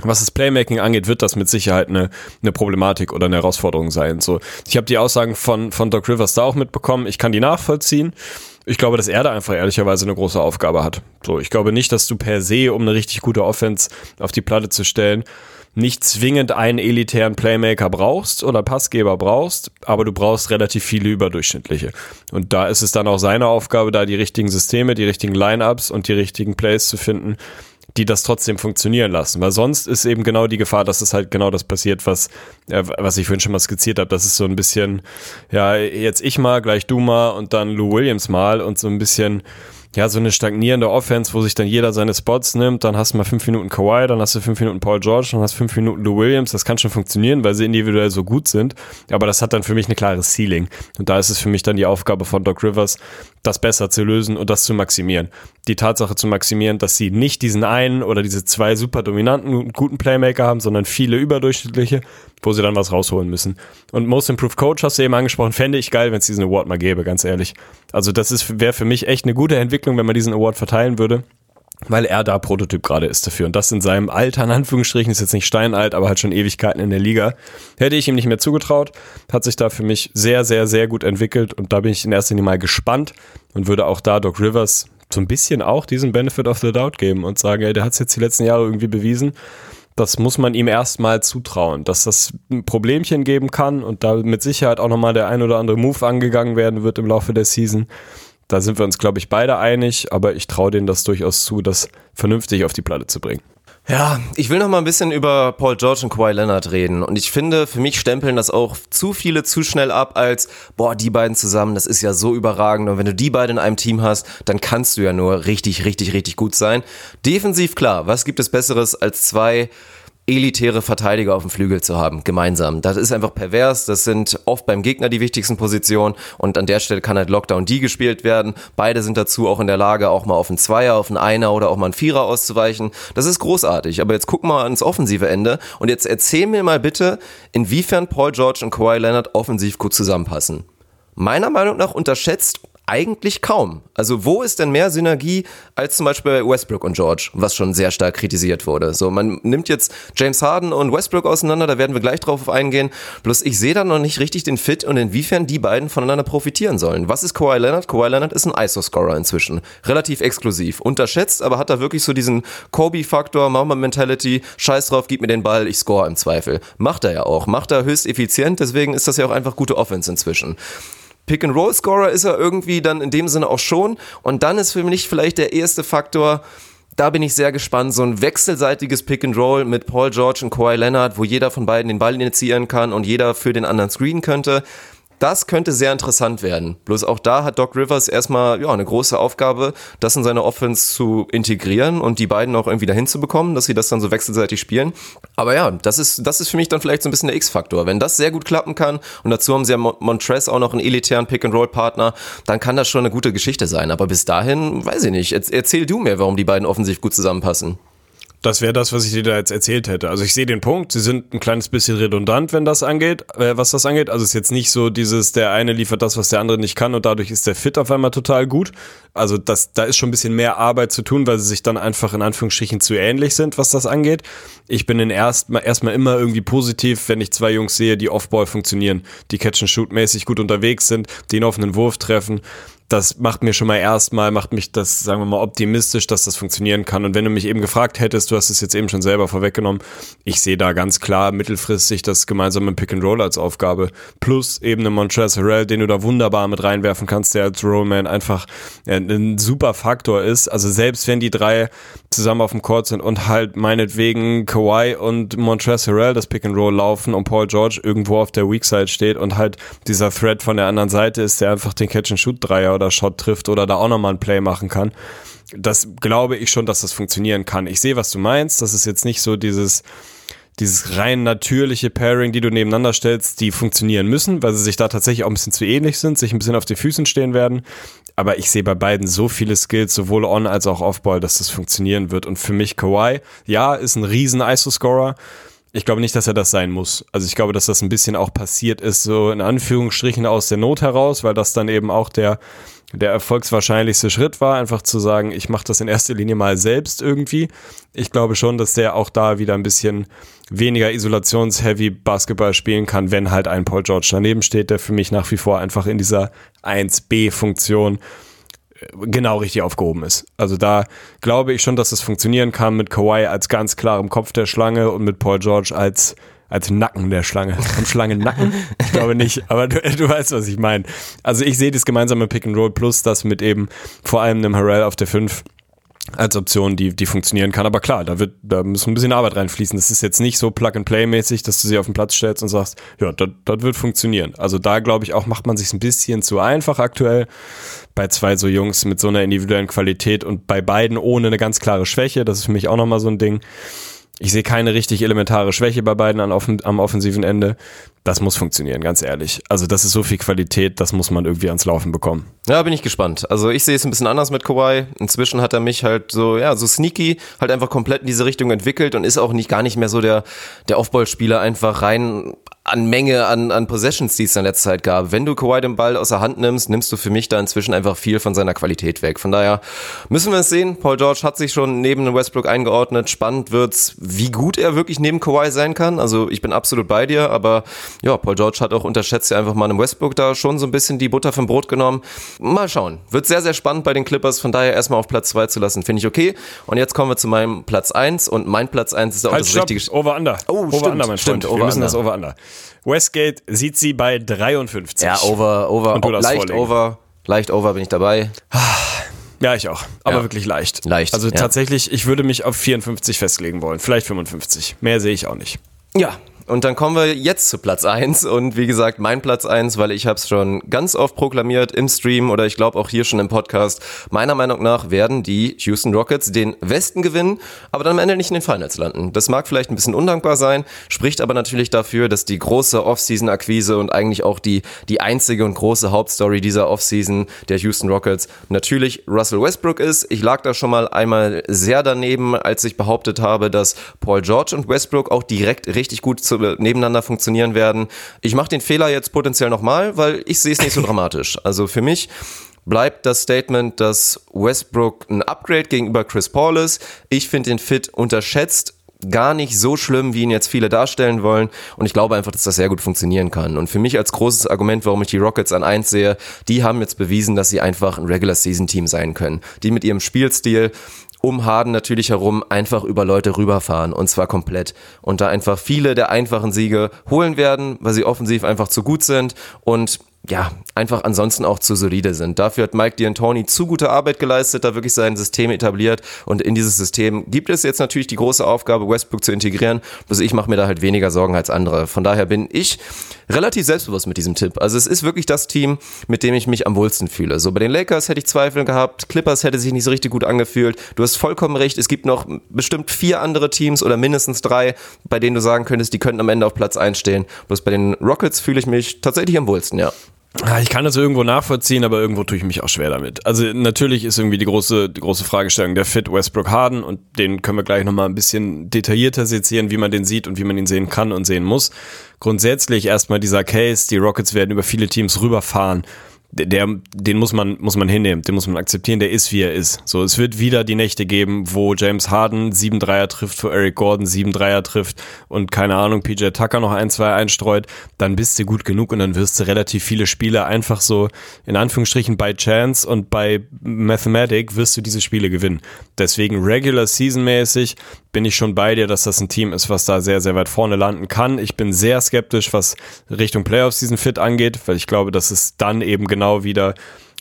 Was das Playmaking angeht, wird das mit Sicherheit eine, eine Problematik oder eine Herausforderung sein. So, ich habe die Aussagen von, von Doc Rivers da auch mitbekommen. Ich kann die nachvollziehen. Ich glaube, dass er da einfach ehrlicherweise eine große Aufgabe hat. So, ich glaube nicht, dass du per se, um eine richtig gute Offense auf die Platte zu stellen, nicht zwingend einen elitären Playmaker brauchst oder Passgeber brauchst, aber du brauchst relativ viele überdurchschnittliche. Und da ist es dann auch seine Aufgabe, da die richtigen Systeme, die richtigen Lineups und die richtigen Plays zu finden, die das trotzdem funktionieren lassen. Weil sonst ist eben genau die Gefahr, dass es halt genau das passiert, was, äh, was ich vorhin schon mal skizziert habe. Das ist so ein bisschen, ja, jetzt ich mal, gleich du mal und dann Lou Williams mal und so ein bisschen ja, so eine stagnierende Offense, wo sich dann jeder seine Spots nimmt, dann hast du mal fünf Minuten Kawhi, dann hast du fünf Minuten Paul George, dann hast du fünf Minuten Lou Williams, das kann schon funktionieren, weil sie individuell so gut sind, aber das hat dann für mich eine klare Ceiling und da ist es für mich dann die Aufgabe von Doc Rivers, das besser zu lösen und das zu maximieren. Die Tatsache zu maximieren, dass sie nicht diesen einen oder diese zwei super dominanten, guten Playmaker haben, sondern viele überdurchschnittliche, wo sie dann was rausholen müssen. Und Most Improved Coach hast du eben angesprochen, fände ich geil, wenn es diesen Award mal gäbe, ganz ehrlich. Also das wäre für mich echt eine gute Entwicklung, wenn man diesen Award verteilen würde. Weil er da Prototyp gerade ist dafür. Und das in seinem Alter, in Anführungsstrichen, ist jetzt nicht steinalt, aber halt schon Ewigkeiten in der Liga. Hätte ich ihm nicht mehr zugetraut, hat sich da für mich sehr, sehr, sehr gut entwickelt und da bin ich in erster Linie mal gespannt und würde auch da Doc Rivers so ein bisschen auch diesen Benefit of the Doubt geben und sagen, ey, der hat es jetzt die letzten Jahre irgendwie bewiesen. Das muss man ihm erstmal zutrauen, dass das ein Problemchen geben kann und da mit Sicherheit auch nochmal der ein oder andere Move angegangen werden wird im Laufe der Season. Da sind wir uns, glaube ich, beide einig, aber ich traue denen das durchaus zu, das vernünftig auf die Platte zu bringen. Ja, ich will noch mal ein bisschen über Paul George und Kawhi Leonard reden. Und ich finde, für mich stempeln das auch zu viele zu schnell ab als, boah, die beiden zusammen, das ist ja so überragend. Und wenn du die beiden in einem Team hast, dann kannst du ja nur richtig, richtig, richtig gut sein. Defensiv, klar, was gibt es Besseres als zwei elitäre Verteidiger auf dem Flügel zu haben, gemeinsam. Das ist einfach pervers. Das sind oft beim Gegner die wichtigsten Positionen und an der Stelle kann halt Lockdown D gespielt werden. Beide sind dazu auch in der Lage, auch mal auf einen Zweier, auf einen Einer oder auch mal einen Vierer auszuweichen. Das ist großartig. Aber jetzt guck mal ans offensive Ende und jetzt erzähl mir mal bitte, inwiefern Paul George und Kawhi Leonard offensiv gut zusammenpassen. Meiner Meinung nach unterschätzt eigentlich kaum. Also wo ist denn mehr Synergie als zum Beispiel Westbrook und George, was schon sehr stark kritisiert wurde. So, man nimmt jetzt James Harden und Westbrook auseinander, da werden wir gleich drauf eingehen. Bloß ich sehe da noch nicht richtig den Fit und inwiefern die beiden voneinander profitieren sollen. Was ist Kawhi Leonard? Kawhi Leonard ist ein ISO-Scorer inzwischen. Relativ exklusiv. Unterschätzt, aber hat da wirklich so diesen Kobe-Faktor, Mama-Mentality, scheiß drauf, gib mir den Ball, ich score im Zweifel. Macht er ja auch. Macht er höchst effizient, deswegen ist das ja auch einfach gute Offense inzwischen. Pick-and-Roll-Scorer ist er irgendwie dann in dem Sinne auch schon. Und dann ist für mich vielleicht der erste Faktor, da bin ich sehr gespannt, so ein wechselseitiges Pick-and-Roll mit Paul George und Kawhi Leonard, wo jeder von beiden den Ball initiieren kann und jeder für den anderen screenen könnte. Das könnte sehr interessant werden. Bloß auch da hat Doc Rivers erstmal ja, eine große Aufgabe, das in seine Offense zu integrieren und die beiden auch irgendwie dahin zu bekommen, dass sie das dann so wechselseitig spielen. Aber ja, das ist, das ist für mich dann vielleicht so ein bisschen der X-Faktor. Wenn das sehr gut klappen kann und dazu haben sie ja Montrez auch noch einen elitären Pick-and-Roll-Partner, dann kann das schon eine gute Geschichte sein. Aber bis dahin, weiß ich nicht. Erzähl du mir, warum die beiden offensiv gut zusammenpassen. Das wäre das, was ich dir da jetzt erzählt hätte. Also ich sehe den Punkt. Sie sind ein kleines bisschen redundant, wenn das angeht, äh, was das angeht. Also es ist jetzt nicht so dieses, der eine liefert das, was der andere nicht kann und dadurch ist der Fit auf einmal total gut. Also das, da ist schon ein bisschen mehr Arbeit zu tun, weil sie sich dann einfach in Anführungsstrichen zu ähnlich sind, was das angeht. Ich bin in erstmal erstmal immer irgendwie positiv, wenn ich zwei Jungs sehe, die Offball funktionieren, die Catch-and-Shoot-mäßig gut unterwegs sind, den offenen Wurf treffen das macht mir schon mal erstmal, macht mich das, sagen wir mal, optimistisch, dass das funktionieren kann. Und wenn du mich eben gefragt hättest, du hast es jetzt eben schon selber vorweggenommen, ich sehe da ganz klar mittelfristig das gemeinsame Pick and Roll als Aufgabe. Plus eben eine Montrezl Harrell, den du da wunderbar mit reinwerfen kannst, der als Rollman einfach ein super Faktor ist. Also selbst wenn die drei zusammen auf dem Court sind und halt meinetwegen Kawhi und Montrezl Harrell das Pick and Roll laufen und Paul George irgendwo auf der Weak Side steht und halt dieser Thread von der anderen Seite ist, der einfach den Catch and Shoot Dreier Shot trifft oder da auch nochmal ein Play machen kann. Das glaube ich schon, dass das funktionieren kann. Ich sehe, was du meinst. Das ist jetzt nicht so dieses, dieses rein natürliche Pairing, die du nebeneinander stellst, die funktionieren müssen, weil sie sich da tatsächlich auch ein bisschen zu ähnlich sind, sich ein bisschen auf den Füßen stehen werden. Aber ich sehe bei beiden so viele Skills, sowohl on als auch off-ball, dass das funktionieren wird. Und für mich Kawhi, ja, ist ein riesen ISO-Scorer. Ich glaube nicht, dass er das sein muss. Also ich glaube, dass das ein bisschen auch passiert ist, so in Anführungsstrichen aus der Not heraus, weil das dann eben auch der, der erfolgswahrscheinlichste Schritt war, einfach zu sagen, ich mache das in erster Linie mal selbst irgendwie. Ich glaube schon, dass der auch da wieder ein bisschen weniger isolationsheavy Basketball spielen kann, wenn halt ein Paul George daneben steht, der für mich nach wie vor einfach in dieser 1B-Funktion genau richtig aufgehoben ist. Also da glaube ich schon, dass es funktionieren kann mit Kawhi als ganz klarem Kopf der Schlange und mit Paul George als als Nacken der Schlange. Am Schlangennacken? Ich glaube nicht, aber du, du weißt, was ich meine. Also ich sehe das gemeinsame Pick and Roll plus das mit eben vor allem einem Harrell auf der 5 als Option, die, die funktionieren kann. Aber klar, da wird, da muss ein bisschen Arbeit reinfließen. Das ist jetzt nicht so Plug-and-Play-mäßig, dass du sie auf den Platz stellst und sagst, ja, das, das wird funktionieren. Also da glaube ich auch, macht man sich ein bisschen zu einfach aktuell bei zwei so Jungs mit so einer individuellen Qualität und bei beiden ohne eine ganz klare Schwäche. Das ist für mich auch nochmal so ein Ding. Ich sehe keine richtig elementare Schwäche bei beiden am offensiven Ende. Das muss funktionieren, ganz ehrlich. Also das ist so viel Qualität, das muss man irgendwie ans Laufen bekommen. Ja, bin ich gespannt. Also ich sehe es ein bisschen anders mit Kawhi. Inzwischen hat er mich halt so, ja, so sneaky, halt einfach komplett in diese Richtung entwickelt und ist auch nicht gar nicht mehr so der, der Offball-Spieler einfach rein an Menge an, an Possessions, die es in letzter Zeit gab. Wenn du Kawhi den Ball aus der Hand nimmst, nimmst du für mich da inzwischen einfach viel von seiner Qualität weg. Von daher müssen wir es sehen. Paul George hat sich schon neben Westbrook eingeordnet. Spannend wird's, wie gut er wirklich neben Kawhi sein kann. Also ich bin absolut bei dir, aber ja, Paul George hat auch unterschätzt ja einfach mal in Westbrook da schon so ein bisschen die Butter vom Brot genommen. Mal schauen. Wird sehr, sehr spannend bei den Clippers. Von daher erstmal auf Platz zwei zu lassen, finde ich okay. Und jetzt kommen wir zu meinem Platz eins und mein Platz eins ist auch Halt, das stopp. richtige. Over-Under. Oh, Over-Under, stimmt, mein stimmt, Freund. Wir müssen das Over-Under. Westgate sieht sie bei 53. Ja, over, over, Und du leicht vorlegen. over, leicht over bin ich dabei. Ja, ich auch. Aber Ja. wirklich leicht. Leicht, Also ja. tatsächlich, ich würde mich auf 54 festlegen wollen. Vielleicht 55. Mehr sehe ich auch nicht. Ja, und dann kommen wir jetzt zu Platz eins und wie gesagt, mein Platz eins, weil ich habe es schon ganz oft proklamiert im Stream oder ich glaube auch hier schon im Podcast. Meiner Meinung nach werden die Houston Rockets den Westen gewinnen, aber dann am Ende nicht in den Finals landen. Das mag vielleicht ein bisschen undankbar sein, spricht aber natürlich dafür, dass die große Offseason-Akquise und eigentlich auch die, die einzige und große Hauptstory dieser Offseason der Houston Rockets natürlich Russell Westbrook ist. Ich lag da schon mal einmal sehr daneben, als ich behauptet habe, dass Paul George und Westbrook auch direkt richtig gut zu, nebeneinander funktionieren werden. Ich mache den Fehler jetzt potenziell nochmal, weil ich sehe es nicht so dramatisch. Also für mich bleibt das Statement, dass Westbrook ein Upgrade gegenüber Chris Paul ist. Ich finde den Fit unterschätzt gar nicht so schlimm, wie ihn jetzt viele darstellen wollen. Und ich glaube einfach, dass das sehr gut funktionieren kann. Und für mich als großes Argument, warum ich die Rockets an eins sehe, die haben jetzt bewiesen, dass sie einfach ein Regular Season Team sein können. Die mit ihrem Spielstil um Harden natürlich herum einfach über Leute rüberfahren und zwar komplett. Und da einfach viele der einfachen Siege holen werden, weil sie offensiv einfach zu gut sind und ja, einfach ansonsten auch zu solide sind. Dafür hat Mike D'Antoni zu gute Arbeit geleistet, da wirklich sein System etabliert und in dieses System gibt es jetzt natürlich die große Aufgabe, Westbrook zu integrieren. Bloß ich mache mir da halt weniger Sorgen als andere. Von daher bin ich relativ selbstbewusst mit diesem Tipp. Also es ist wirklich das Team, mit dem ich mich am wohlsten fühle. So bei den Lakers hätte ich Zweifel gehabt, Clippers hätte sich nicht so richtig gut angefühlt. Du hast vollkommen recht, es gibt noch bestimmt vier andere Teams oder mindestens drei, bei denen du sagen könntest, die könnten am Ende auf Platz 1 stehen. Bloß bei den Rockets fühle ich mich tatsächlich am wohlsten, ja. Ich kann das irgendwo nachvollziehen, aber irgendwo tue ich mich auch schwer damit. Also natürlich ist irgendwie die große, die große Fragestellung der Fit Westbrook Harden und den können wir gleich nochmal ein bisschen detaillierter sezieren, wie man den sieht und wie man ihn sehen kann und sehen muss. Grundsätzlich erstmal dieser Case, die Rockets werden über viele Teams rüberfahren. Der, den muss man, muss man hinnehmen, den muss man akzeptieren, der ist wie er ist. So, es wird wieder die Nächte geben, wo James Harden sieben Dreier trifft, wo Eric Gordon sieben Dreier trifft und keine Ahnung, PJ Tucker noch ein, zwei einstreut, dann bist du gut genug und dann wirst du relativ viele Spiele einfach so, in Anführungsstrichen, by chance und bei Mathematic wirst du diese Spiele gewinnen. Deswegen regular season mäßig bin ich schon bei dir, dass das ein Team ist, was da sehr, sehr weit vorne landen kann. Ich bin sehr skeptisch, was Richtung Playoffs diesen Fit angeht, weil ich glaube, dass es dann eben genau wieder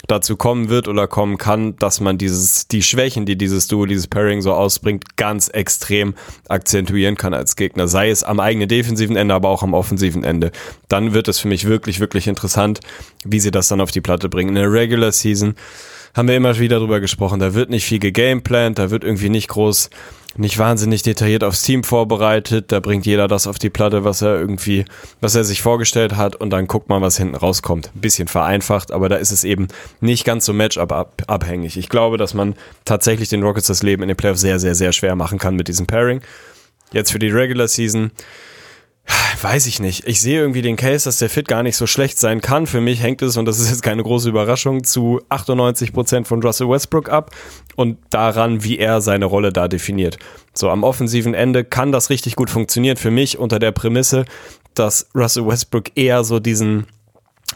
dazu kommen wird oder kommen kann, dass man dieses, die Schwächen, die dieses Duo, dieses Pairing so ausbringt, ganz extrem akzentuieren kann als Gegner. Sei es am eigenen defensiven Ende, aber auch am offensiven Ende. Dann wird es für mich wirklich, wirklich interessant, wie sie das dann auf die Platte bringen. In der Regular Season haben wir immer wieder drüber gesprochen. Da wird nicht viel gegameplant, da wird irgendwie nicht groß, nicht wahnsinnig detailliert aufs Team vorbereitet. Da bringt jeder das auf die Platte, was er irgendwie, was er sich vorgestellt hat und dann guckt man, was hinten rauskommt. Ein bisschen vereinfacht, aber da ist es eben nicht ganz so Matchup ab- abhängig. Ich glaube, dass man tatsächlich den Rockets das Leben in den Playoffs sehr, sehr, sehr schwer machen kann mit diesem Pairing. Jetzt für die Regular Season Weiß ich nicht. Ich sehe irgendwie den Case, dass der Fit gar nicht so schlecht sein kann. Für mich hängt es, und das ist jetzt keine große Überraschung, zu 98 Prozent von Russell Westbrook ab und daran, wie er seine Rolle da definiert. So am offensiven Ende kann das richtig gut funktionieren für mich unter der Prämisse, dass Russell Westbrook eher so diesen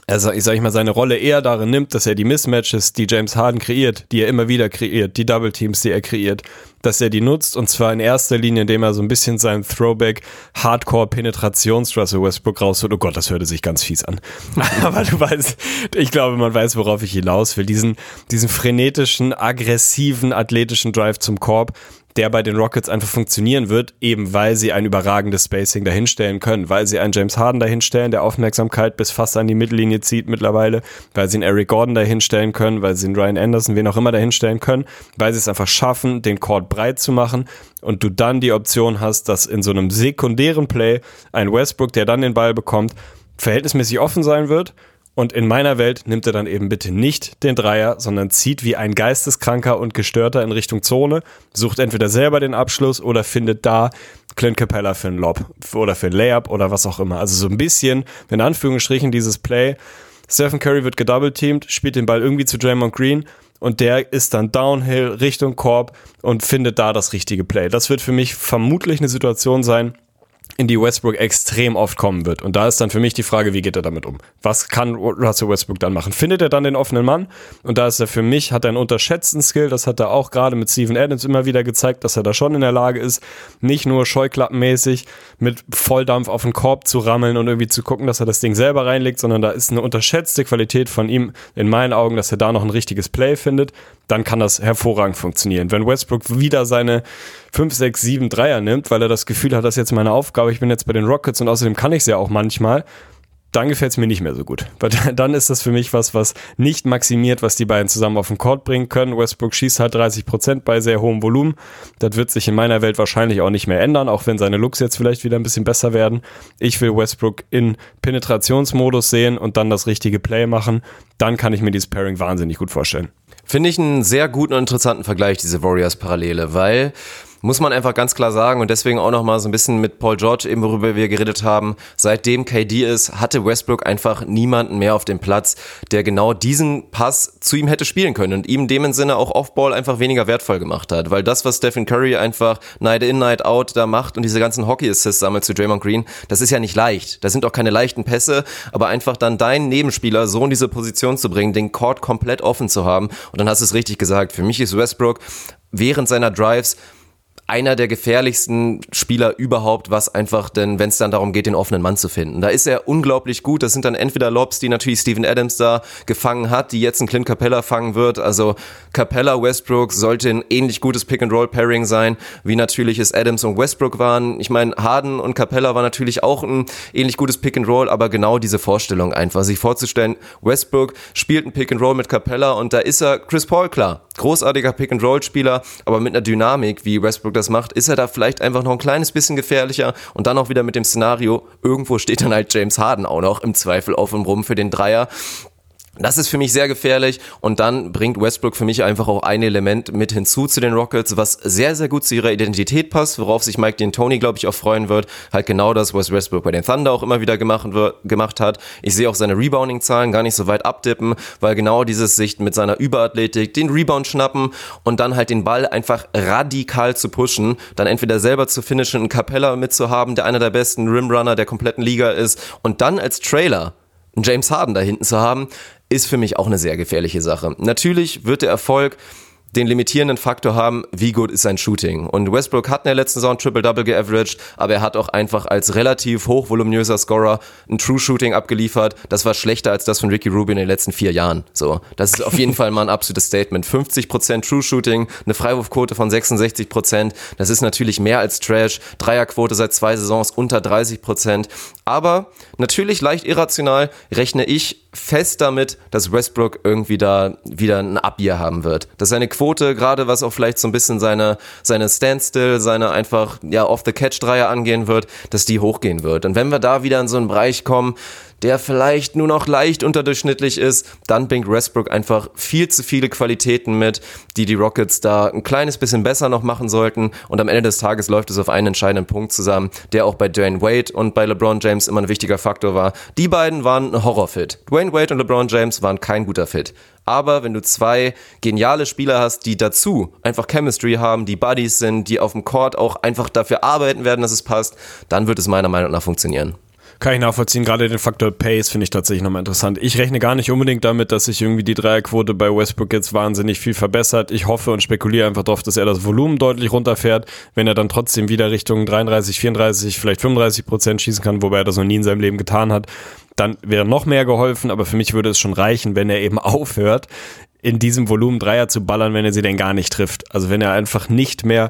also ich sag ich mal, seine Rolle eher darin nimmt, dass er die Mismatches, die James Harden kreiert, die er immer wieder kreiert, die Double Teams, die er kreiert, dass er die nutzt und zwar in erster Linie, indem er so ein bisschen seinen Throwback Hardcore Penetrations Russell Westbrook rausholt. Oh Gott, das hörte sich ganz fies an. Aber du weißt, ich glaube, man weiß, worauf ich hinaus will. Diesen, diesen frenetischen, aggressiven, athletischen Drive zum Korb, der bei den Rockets einfach funktionieren wird, eben weil sie ein überragendes Spacing dahinstellen können, weil sie einen James Harden dahinstellen, der Aufmerksamkeit bis fast an die Mittellinie zieht mittlerweile, weil sie einen Eric Gordon dahinstellen können, weil sie einen Ryan Anderson, wen auch immer dahinstellen können, weil sie es einfach schaffen, den Court breit zu machen und du dann die Option hast, dass in so einem sekundären Play ein Westbrook, der dann den Ball bekommt, verhältnismäßig offen sein wird Und in meiner Welt nimmt er dann eben bitte nicht den Dreier, sondern zieht wie ein Geisteskranker und Gestörter in Richtung Zone, sucht entweder selber den Abschluss oder findet da Clint Capella für einen Lob oder für einen Layup oder was auch immer. Also so ein bisschen, in Anführungsstrichen, dieses Play. Stephen Curry wird gedoubleteamed, spielt den Ball irgendwie zu Draymond Green und der ist dann Downhill Richtung Korb und findet da das richtige Play. Das wird für mich vermutlich eine Situation sein, in die Westbrook extrem oft kommen wird. Und da ist dann für mich die Frage, wie geht er damit um? Was kann Russell Westbrook dann machen? Findet er dann den offenen Mann? Und da ist er für mich, hat er einen unterschätzten Skill, das hat er auch gerade mit Steven Adams immer wieder gezeigt, dass er da schon in der Lage ist, nicht nur scheuklappenmäßig mit Volldampf auf den Korb zu rammeln und irgendwie zu gucken, dass er das Ding selber reinlegt, sondern da ist eine unterschätzte Qualität von ihm in meinen Augen, dass er da noch ein richtiges Play findet dann kann das hervorragend funktionieren. Wenn Westbrook wieder seine 5, 6, 7 Dreier nimmt, weil er das Gefühl hat, das ist jetzt meine Aufgabe, ich bin jetzt bei den Rockets und außerdem kann ich es ja auch manchmal, dann gefällt es mir nicht mehr so gut. Weil dann ist das für mich was, was nicht maximiert, was die beiden zusammen auf den Court bringen können. Westbrook schießt halt 30 Prozent bei sehr hohem Volumen. Das wird sich in meiner Welt wahrscheinlich auch nicht mehr ändern, auch wenn seine Looks jetzt vielleicht wieder ein bisschen besser werden. Ich will Westbrook in Penetrationsmodus sehen und dann das richtige Play machen. Dann kann ich mir dieses Pairing wahnsinnig gut vorstellen. Finde ich einen sehr guten und interessanten Vergleich, diese Warriors-Parallele, weil muss man einfach ganz klar sagen und deswegen auch nochmal so ein bisschen mit Paul George, eben worüber wir geredet haben, seitdem KD ist, hatte Westbrook einfach niemanden mehr auf dem Platz, der genau diesen Pass zu ihm hätte spielen können und ihm dem Sinne auch Offball einfach weniger wertvoll gemacht hat, weil das, was Stephen Curry einfach Night in, Night out da macht und diese ganzen Hockey-Assists sammelt zu Draymond Green, das ist ja nicht leicht. Das sind auch keine leichten Pässe, aber einfach dann deinen Nebenspieler so in diese Position zu bringen, den Court komplett offen zu haben. Und dann hast du es richtig gesagt, für mich ist Westbrook während seiner Drives einer der gefährlichsten Spieler überhaupt, was einfach denn, wenn es dann darum geht, den offenen Mann zu finden. Da ist er unglaublich gut. Das sind dann entweder Lobs, die natürlich Steven Adams da gefangen hat, die jetzt ein Clint Capella fangen wird. Also Capella Westbrook sollte ein ähnlich gutes Pick-and-Roll-Pairing sein, wie natürlich es Adams und Westbrook waren. Ich meine, Harden und Capella war natürlich auch ein ähnlich gutes Pick-and-Roll, aber genau diese Vorstellung einfach, sich vorzustellen, Westbrook spielt ein Pick-and-Roll mit Capella und da ist er Chris Paul klar. Großartiger Pick-and-Roll-Spieler, aber mit einer Dynamik, wie Westbrook das macht, ist er da vielleicht einfach noch ein kleines bisschen gefährlicher und dann auch wieder mit dem Szenario, irgendwo steht dann halt James Harden auch noch im Zweifel auf und rum für den Dreier. Das ist für mich sehr gefährlich und dann bringt Westbrook für mich einfach auch ein Element mit hinzu zu den Rockets, was sehr, sehr gut zu ihrer Identität passt, worauf sich Mike D'Antoni, glaube ich, auch freuen wird. Halt genau das, was Westbrook bei den Thunder auch immer wieder gemacht, gemacht hat. Ich sehe auch seine Rebounding-Zahlen gar nicht so weit abdippen, weil genau dieses Sicht mit seiner Überathletik, den Rebound schnappen und dann halt den Ball einfach radikal zu pushen, dann entweder selber zu finishen, einen Capella mitzuhaben, der einer der besten Rimrunner der kompletten Liga ist und dann als Trailer James Harden da hinten zu haben, ist für mich auch eine sehr gefährliche Sache. Natürlich wird der Erfolg den limitierenden Faktor haben, wie gut ist sein Shooting. Und Westbrook hat in der letzten Saison Triple-Double geaveraged, aber er hat auch einfach als relativ hochvoluminöser Scorer ein True Shooting abgeliefert. Das war schlechter als das von Ricky Rubin in den letzten vier Jahren. So, das ist auf jeden Fall mal ein absolutes Statement. 50% True Shooting, eine Freiwurfquote von 66%. Das ist natürlich mehr als Trash. Dreierquote seit zwei Saisons unter 30%. Aber natürlich leicht irrational rechne ich fest damit, dass Westbrook irgendwie da wieder ein Abbier haben wird. Dass seine Quote, gerade was auch vielleicht so ein bisschen seine, seine Standstill, seine einfach, ja, Off-the-Catch-Dreier angehen wird, dass die hochgehen wird. Und wenn wir da wieder in so einen Bereich kommen, der vielleicht nur noch leicht unterdurchschnittlich ist, dann bringt Westbrook einfach viel zu viele Qualitäten mit, die die Rockets da ein kleines bisschen besser noch machen sollten. Und am Ende des Tages läuft es auf einen entscheidenden Punkt zusammen, der auch bei Dwayne Wade und bei LeBron James immer ein wichtiger Faktor war. Die beiden waren ein Horrorfit. Dwayne Wade und LeBron James waren kein guter Fit. Aber wenn du zwei geniale Spieler hast, die dazu einfach Chemistry haben, die Buddies sind, die auf dem Court auch einfach dafür arbeiten werden, dass es passt, dann wird es meiner Meinung nach funktionieren. Kann ich nachvollziehen. Gerade den Faktor Pace finde ich tatsächlich nochmal interessant. Ich rechne gar nicht unbedingt damit, dass sich irgendwie die Dreierquote bei Westbrook jetzt wahnsinnig viel verbessert. Ich hoffe und spekuliere einfach darauf, dass er das Volumen deutlich runterfährt, wenn er dann trotzdem wieder Richtung 33, 34, vielleicht 35 Prozent schießen kann, wobei er das noch nie in seinem Leben getan hat. Dann wäre noch mehr geholfen, aber für mich würde es schon reichen, wenn er eben aufhört, in diesem Volumen Dreier zu ballern, wenn er sie denn gar nicht trifft. Also wenn er einfach nicht mehr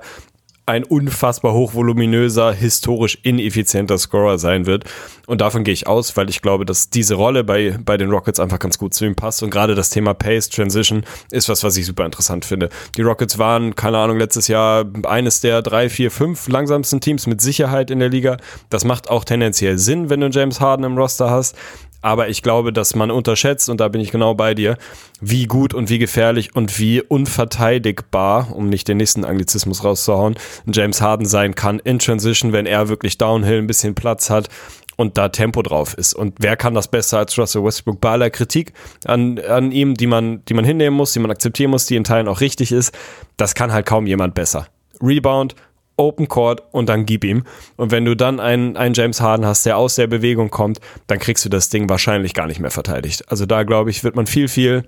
ein unfassbar hochvoluminöser, historisch ineffizienter Scorer sein wird. Und davon gehe ich aus, weil ich glaube, dass diese Rolle bei, bei den Rockets einfach ganz gut zu ihm passt. Und gerade das Thema Pace, Transition ist was, was ich super interessant finde. Die Rockets waren, keine Ahnung, letztes Jahr eines der drei, vier, fünf langsamsten Teams mit Sicherheit in der Liga. Das macht auch tendenziell Sinn, wenn du James Harden im Roster hast. Aber ich glaube, dass man unterschätzt, und da bin ich genau bei dir, wie gut und wie gefährlich und wie unverteidigbar, um nicht den nächsten Anglizismus rauszuhauen, James Harden sein kann in Transition, wenn er wirklich Downhill ein bisschen Platz hat und da Tempo drauf ist. Und wer kann das besser als Russell Westbrook bei aller Kritik an, an ihm, die man, die man hinnehmen muss, die man akzeptieren muss, die in Teilen auch richtig ist? Das kann halt kaum jemand besser. Rebound, Open Court und dann gib ihm. Und wenn du dann einen, einen James Harden hast, der aus der Bewegung kommt, dann kriegst du das Ding wahrscheinlich gar nicht mehr verteidigt. Also da glaube ich, wird man viel, viel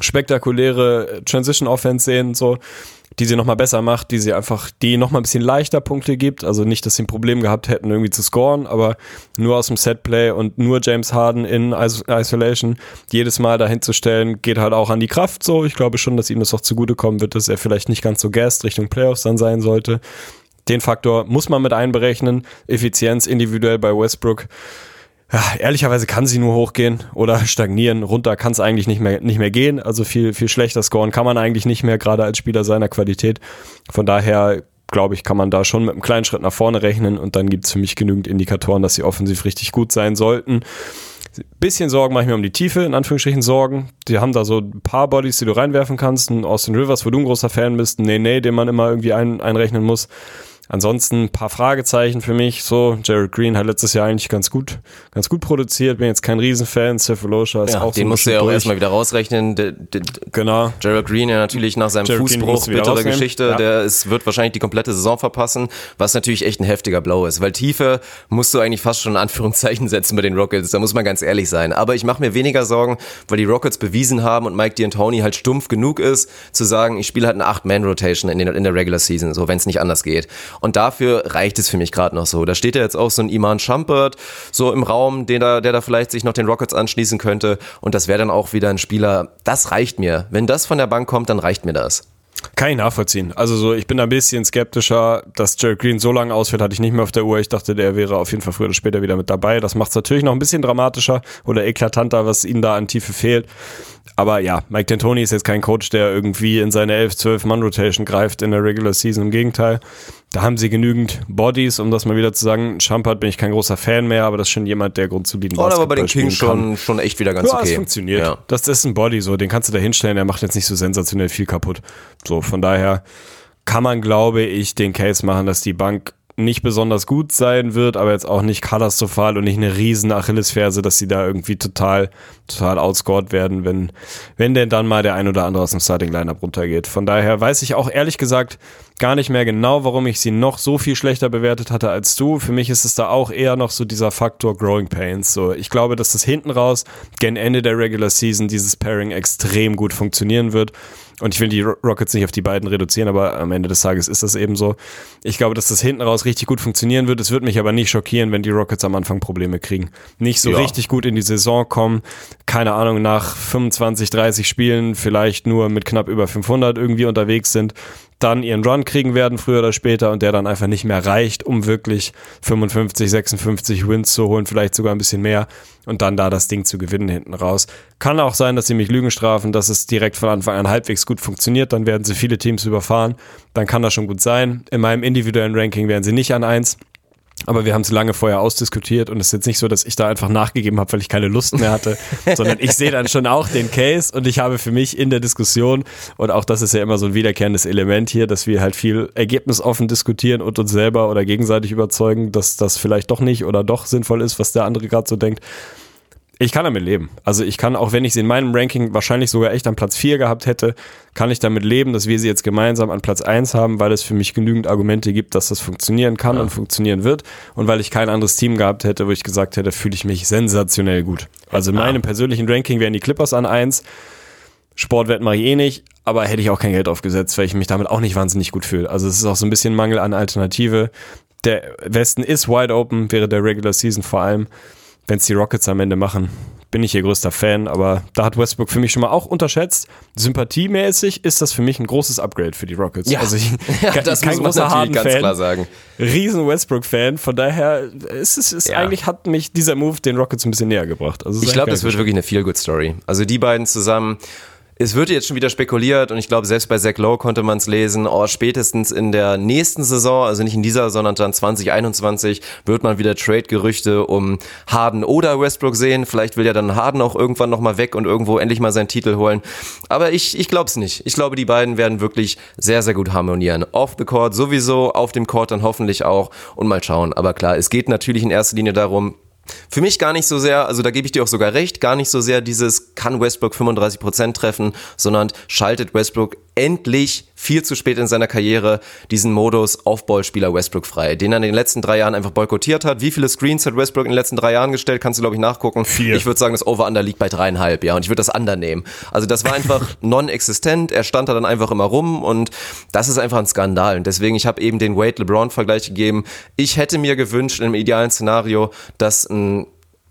spektakuläre Transition Offense sehen, so die sie nochmal besser macht, die sie einfach, die nochmal ein bisschen leichter Punkte gibt. Also nicht, dass sie ein Problem gehabt hätten, irgendwie zu scoren, aber nur aus dem Setplay und nur James Harden in Isolation jedes Mal dahin zu stellen, geht halt auch an die Kraft so. Ich glaube schon, dass ihm das auch zugutekommen wird, dass er vielleicht nicht ganz so gassed Richtung Playoffs dann sein sollte. Den Faktor muss man mit einberechnen. Effizienz individuell bei Westbrook ja, ehrlicherweise kann sie nur hochgehen oder stagnieren. Runter kann es eigentlich nicht mehr, nicht mehr gehen. Also viel, viel schlechter scoren kann man eigentlich nicht mehr, gerade als Spieler seiner Qualität. Von daher glaube ich, kann man da schon mit einem kleinen Schritt nach vorne rechnen und dann gibt es für mich genügend Indikatoren, dass sie offensiv richtig gut sein sollten. Bisschen Sorgen mache ich mir um die Tiefe, in Anführungsstrichen Sorgen. Die haben da so ein paar Bodies, die du reinwerfen kannst. Ein Austin Rivers, wo du ein großer Fan bist. Ein Nene, den man immer irgendwie ein, einrechnen muss. Ansonsten ein paar Fragezeichen für mich. So, Jared Green hat letztes Jahr eigentlich ganz gut, ganz gut produziert. Bin jetzt kein Riesenfan. Cephalosha ist ja, auch den so musst du ja auch erstmal wieder rausrechnen. De, de, genau. Jared Green ja natürlich nach seinem Jared Fußbruch, bittere Geschichte. Ja. Der ist, wird wahrscheinlich die komplette Saison verpassen, was natürlich echt ein heftiger Blow ist. Weil Tiefe musst du eigentlich fast schon in Anführungszeichen setzen bei den Rockets. Da muss man ganz ehrlich sein. Aber ich mache mir weniger Sorgen, weil die Rockets bewiesen haben und Mike D'Antoni halt stumpf genug ist, zu sagen, ich spiele halt eine 8-Man-Rotation in, in der Regular Season, so wenn es nicht anders geht. Und dafür reicht es für mich gerade noch so. Da steht ja jetzt auch so ein Iman Shumpert so im Raum, den da, der da vielleicht sich noch den Rockets anschließen könnte. Und das wäre dann auch wieder ein Spieler, das reicht mir. Wenn das von der Bank kommt, dann reicht mir das. Kann ich nachvollziehen. Also so, ich bin ein bisschen skeptischer, dass Jared Green so lange ausfällt, hatte ich nicht mehr auf der Uhr. Ich dachte, der wäre auf jeden Fall früher oder später wieder mit dabei. Das macht es natürlich noch ein bisschen dramatischer oder eklatanter, was ihnen da an Tiefe fehlt. Aber ja, Mike D'Antoni ist jetzt kein Coach, der irgendwie in seine 11, 12 Mann Rotation greift in der Regular Season. Im Gegenteil, da haben sie genügend Bodies, um das mal wieder zu sagen. Champard bin ich kein großer Fan mehr, aber das ist schon jemand, der grundsoliden oh, aber bei den Kings schon, schon echt wieder ganz ja, okay. das funktioniert. Ja. Das, das ist ein Body, so, den kannst du da hinstellen, der macht jetzt nicht so sensationell viel kaputt. So, von daher kann man, glaube ich, den Case machen, dass die Bank nicht besonders gut sein wird, aber jetzt auch nicht katastrophal und nicht eine riesen Achillesferse, dass sie da irgendwie total, total outscored werden, wenn, wenn denn dann mal der ein oder andere aus dem Starting Lineup runtergeht. Von daher weiß ich auch ehrlich gesagt gar nicht mehr genau, warum ich sie noch so viel schlechter bewertet hatte als du. Für mich ist es da auch eher noch so dieser Faktor Growing Pains. So, ich glaube, dass das hinten raus gen Ende der Regular Season dieses Pairing extrem gut funktionieren wird. Und ich will die Rockets nicht auf die beiden reduzieren, aber am Ende des Tages ist das eben so. Ich glaube, dass das hinten raus richtig gut funktionieren wird. Es wird mich aber nicht schockieren, wenn die Rockets am Anfang Probleme kriegen. Nicht so ja. richtig gut in die Saison kommen. Keine Ahnung, nach 25, 30 Spielen vielleicht nur mit knapp über 500 irgendwie unterwegs sind dann ihren Run kriegen werden, früher oder später, und der dann einfach nicht mehr reicht, um wirklich 55, 56 Wins zu holen, vielleicht sogar ein bisschen mehr, und dann da das Ding zu gewinnen hinten raus. Kann auch sein, dass sie mich Lügen strafen, dass es direkt von Anfang an halbwegs gut funktioniert, dann werden sie viele Teams überfahren, dann kann das schon gut sein. In meinem individuellen Ranking wären sie nicht an eins. Aber wir haben es lange vorher ausdiskutiert und es ist jetzt nicht so, dass ich da einfach nachgegeben habe, weil ich keine Lust mehr hatte, sondern ich sehe dann schon auch den Case und ich habe für mich in der Diskussion, und auch das ist ja immer so ein wiederkehrendes Element hier, dass wir halt viel ergebnisoffen diskutieren und uns selber oder gegenseitig überzeugen, dass das vielleicht doch nicht oder doch sinnvoll ist, was der andere gerade so denkt. Ich kann damit leben. Also ich kann, auch wenn ich sie in meinem Ranking wahrscheinlich sogar echt an Platz 4 gehabt hätte, kann ich damit leben, dass wir sie jetzt gemeinsam an Platz 1 haben, weil es für mich genügend Argumente gibt, dass das funktionieren kann ja. und funktionieren wird. Und weil ich kein anderes Team gehabt hätte, wo ich gesagt hätte, fühle ich mich sensationell gut. Also in ja. meinem persönlichen Ranking wären die Clippers an 1. Sportwert mache ich eh nicht, aber hätte ich auch kein Geld aufgesetzt, weil ich mich damit auch nicht wahnsinnig gut fühle. Also es ist auch so ein bisschen Mangel an Alternative. Der Westen ist wide open, wäre der Regular Season vor allem wenn es die Rockets am Ende machen, bin ich ihr größter Fan, aber da hat Westbrook für mich schon mal auch unterschätzt. Sympathiemäßig ist das für mich ein großes Upgrade für die Rockets. Ja, also ich, ja das kein muss man natürlich ganz klar sagen. Riesen Westbrook-Fan, von daher ist es ist ja. eigentlich hat mich dieser Move den Rockets ein bisschen näher gebracht. Also ich glaube, das wird wirklich eine Feel-Good-Story. Also die beiden zusammen Es wird jetzt schon wieder spekuliert und ich glaube, selbst bei Zach Lowe konnte man es lesen, oh, spätestens in der nächsten Saison, also nicht in dieser, sondern dann 2021, wird man wieder Trade-Gerüchte um Harden oder Westbrook sehen. Vielleicht will ja dann Harden auch irgendwann nochmal weg und irgendwo endlich mal seinen Titel holen. Aber ich, ich glaube es nicht. Ich glaube, die beiden werden wirklich sehr, sehr gut harmonieren. Off the court sowieso, auf dem Court dann hoffentlich auch und mal schauen. Aber klar, es geht natürlich in erster Linie darum, für mich gar nicht so sehr, also da gebe ich dir auch sogar recht, gar nicht so sehr dieses kann Westbrook 35% treffen, sondern schaltet Westbrook endlich viel zu spät in seiner Karriere diesen Modus Aufballspieler Westbrook frei, den er in den letzten drei Jahren einfach boykottiert hat. Wie viele Screens hat Westbrook in den letzten drei Jahren gestellt? Kannst du, glaube ich, nachgucken. Vier. Ich würde sagen, das Over-Under liegt bei dreieinhalb, ja, und ich würde das Under nehmen. Also das war einfach non-existent. Er stand da dann einfach immer rum und das ist einfach ein Skandal. Und deswegen, ich habe eben den Wade-LeBron-Vergleich gegeben. Ich hätte mir gewünscht, im idealen Szenario, dass ein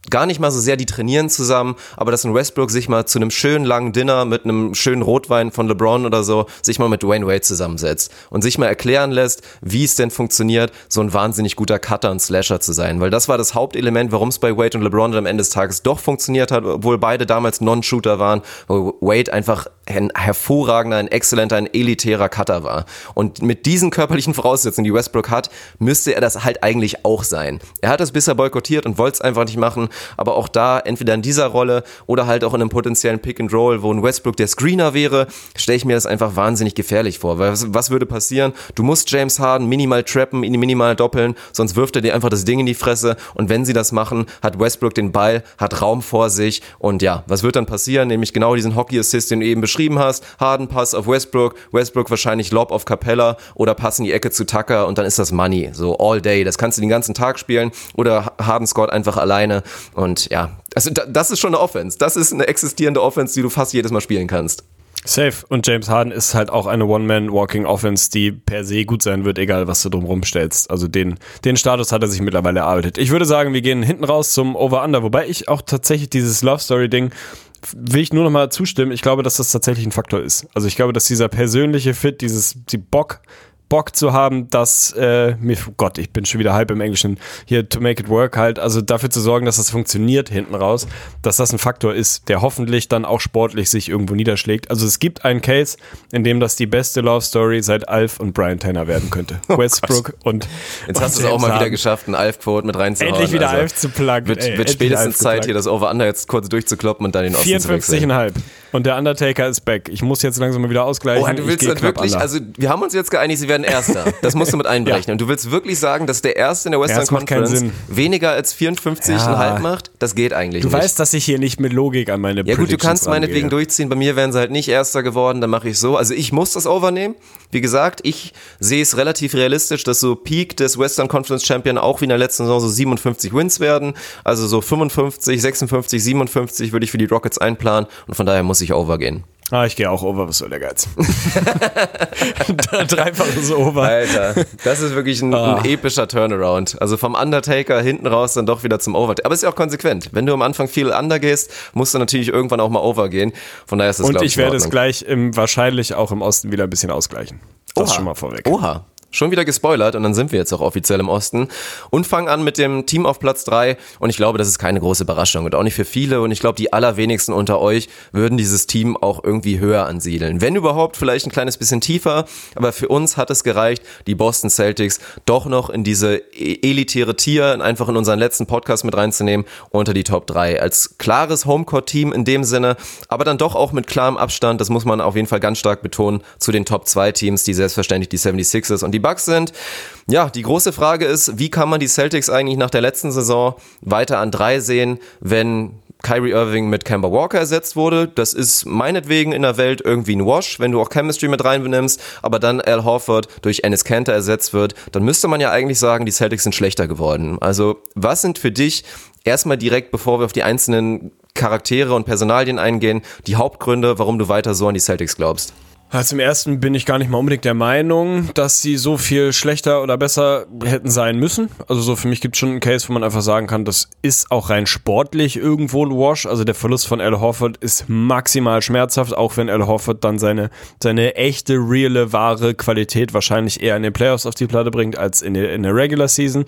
gar nicht mal so sehr, die trainieren zusammen, aber dass ein Westbrook sich mal zu einem schönen langen Dinner mit einem schönen Rotwein von LeBron oder so, sich mal mit Dwayne Wade zusammensetzt und sich mal erklären lässt, wie es denn funktioniert, so ein wahnsinnig guter Cutter und Slasher zu sein. Weil das war das Hauptelement, warum es bei Wade und LeBron am Ende des Tages doch funktioniert hat, obwohl beide damals Non-Shooter waren, Wade einfach ein hervorragender, ein exzellenter, ein elitärer Cutter war. Und mit diesen körperlichen Voraussetzungen, die Westbrook hat, müsste er das halt eigentlich auch sein. Er hat es bisher boykottiert und wollte es einfach nicht machen, aber auch da, entweder in dieser Rolle oder halt auch in einem potenziellen Pick and Roll, wo ein Westbrook der Screener wäre, stelle ich mir das einfach wahnsinnig gefährlich vor. Weil was, was würde passieren? Du musst James Harden minimal trappen, ihn minimal doppeln, sonst wirft er dir einfach das Ding in die Fresse und wenn sie das machen, hat Westbrook den Ball, hat Raum vor sich und ja, was wird dann passieren? Nämlich genau diesen Hockey-Assist, den du eben beschrieben hast, Harden Pass auf Westbrook, Westbrook wahrscheinlich Lob auf Capella oder Pass in die Ecke zu Tucker und dann ist das Money, so all day. Das kannst du den ganzen Tag spielen oder Harden scored einfach alleine und ja, also das ist schon eine Offense. Das ist eine existierende Offense, die du fast jedes Mal spielen kannst. Safe. Und James Harden ist halt auch eine One-Man-Walking-Offense, die per se gut sein wird, egal was du drumherum stellst. Also den, den Status hat er sich mittlerweile erarbeitet. Ich würde sagen, wir gehen hinten raus zum Over-Under, wobei ich auch tatsächlich dieses Love-Story-Ding will ich nur noch mal zustimmen. Ich glaube, dass das tatsächlich ein Faktor ist. Also ich glaube, dass dieser persönliche Fit, dieses die Bock Bock zu haben, dass äh, mir, oh Gott, ich bin schon wieder halb im Englischen, hier to make it work halt, also dafür zu sorgen, dass das funktioniert hinten raus, dass das ein Faktor ist, der hoffentlich dann auch sportlich sich irgendwo niederschlägt. Also es gibt einen Case, in dem das die beste Love Story seit Alf und Brian Tanner werden könnte. Oh Westbrook Gott. und Jetzt hast du es auch mal wieder geschafft, einen Alf-Quote mit reinzuhauen. Endlich wieder also Alf zu pluggen. Wird, ey, wird spätestens Zeit, hier das Over-Under jetzt kurz durchzukloppen und dann den Osten zu wechseln. 54,5. Und der Undertaker ist back. Ich muss jetzt langsam mal wieder ausgleichen. Oh, du willst dann wirklich, also wir haben uns jetzt geeinigt, sie werden Erster. Das musst du mit einberechnen. Ja. Und du willst wirklich sagen, dass der Erste in der Western Ja, Conference weniger als 54,5 Ja. macht? Das geht eigentlich Du nicht. weißt, dass ich hier nicht mit Logik an meine ja gut, du kannst meinetwegen rangehe. durchziehen. Bei mir wären sie halt nicht Erster geworden, dann mache ich so. Also ich muss das overnehmen. Wie gesagt, ich sehe es relativ realistisch, dass so Peak des Western Conference Champion auch wie in der letzten Saison so 57 Wins werden. Also so 55, 56, 57 würde ich für die Rockets einplanen und von daher muss ich overgehen. Ah, ich gehe auch over, was soll der Geiz? Dreifaches Over. Alter, das ist wirklich ein, Ah. ein epischer Turnaround. Also vom Undertaker hinten raus dann doch wieder zum Over. Aber ist ja auch konsequent. Wenn du am Anfang viel Under gehst, musst du natürlich irgendwann auch mal Over gehen. Von daher ist das, Und ich in werde es gleich im, wahrscheinlich auch im Osten wieder ein bisschen ausgleichen. Das Oha. schon mal vorweg. Oha. Schon wieder gespoilert und dann sind wir jetzt auch offiziell im Osten und fangen an mit dem Team auf Platz drei. Und ich glaube, das ist keine große Überraschung und auch nicht für viele. Und ich glaube, die allerwenigsten unter euch würden dieses Team auch irgendwie höher ansiedeln. Wenn überhaupt, vielleicht ein kleines bisschen tiefer, aber für uns hat es gereicht, die Boston Celtics doch noch in diese e- elitäre Tier einfach in unseren letzten Podcast mit reinzunehmen unter die Top drei als klares Homecourt-Team in dem Sinne, aber dann doch auch mit klarem Abstand, das muss man auf jeden Fall ganz stark betonen, zu den Top 2 Teams, die selbstverständlich die 76ers und die Bucks sind. Ja, die große Frage ist, wie kann man die Celtics eigentlich nach der letzten Saison weiter an drei sehen, wenn Kyrie Irving mit Kemba Walker ersetzt wurde. Das ist meinetwegen in der Welt irgendwie ein Wash, wenn du auch Chemistry mit reinnimmst, aber dann Al Horford durch Ennis Kanter ersetzt wird, dann müsste man ja eigentlich sagen, die Celtics sind schlechter geworden. Also, was sind für dich erstmal direkt, bevor wir auf die einzelnen Charaktere und Personalien eingehen, die Hauptgründe, warum du weiter so an die Celtics glaubst? Also im ersten bin ich gar nicht mal unbedingt der Meinung, dass sie so viel schlechter oder besser hätten sein müssen. Also so für mich gibt es schon einen Case, wo man einfach sagen kann, das ist auch rein sportlich irgendwo ein Wash. Also der Verlust von Al Horford ist maximal schmerzhaft, auch wenn Al Horford dann seine, seine echte, reale, wahre Qualität wahrscheinlich eher in den Playoffs auf die Platte bringt als in der, in der Regular Season.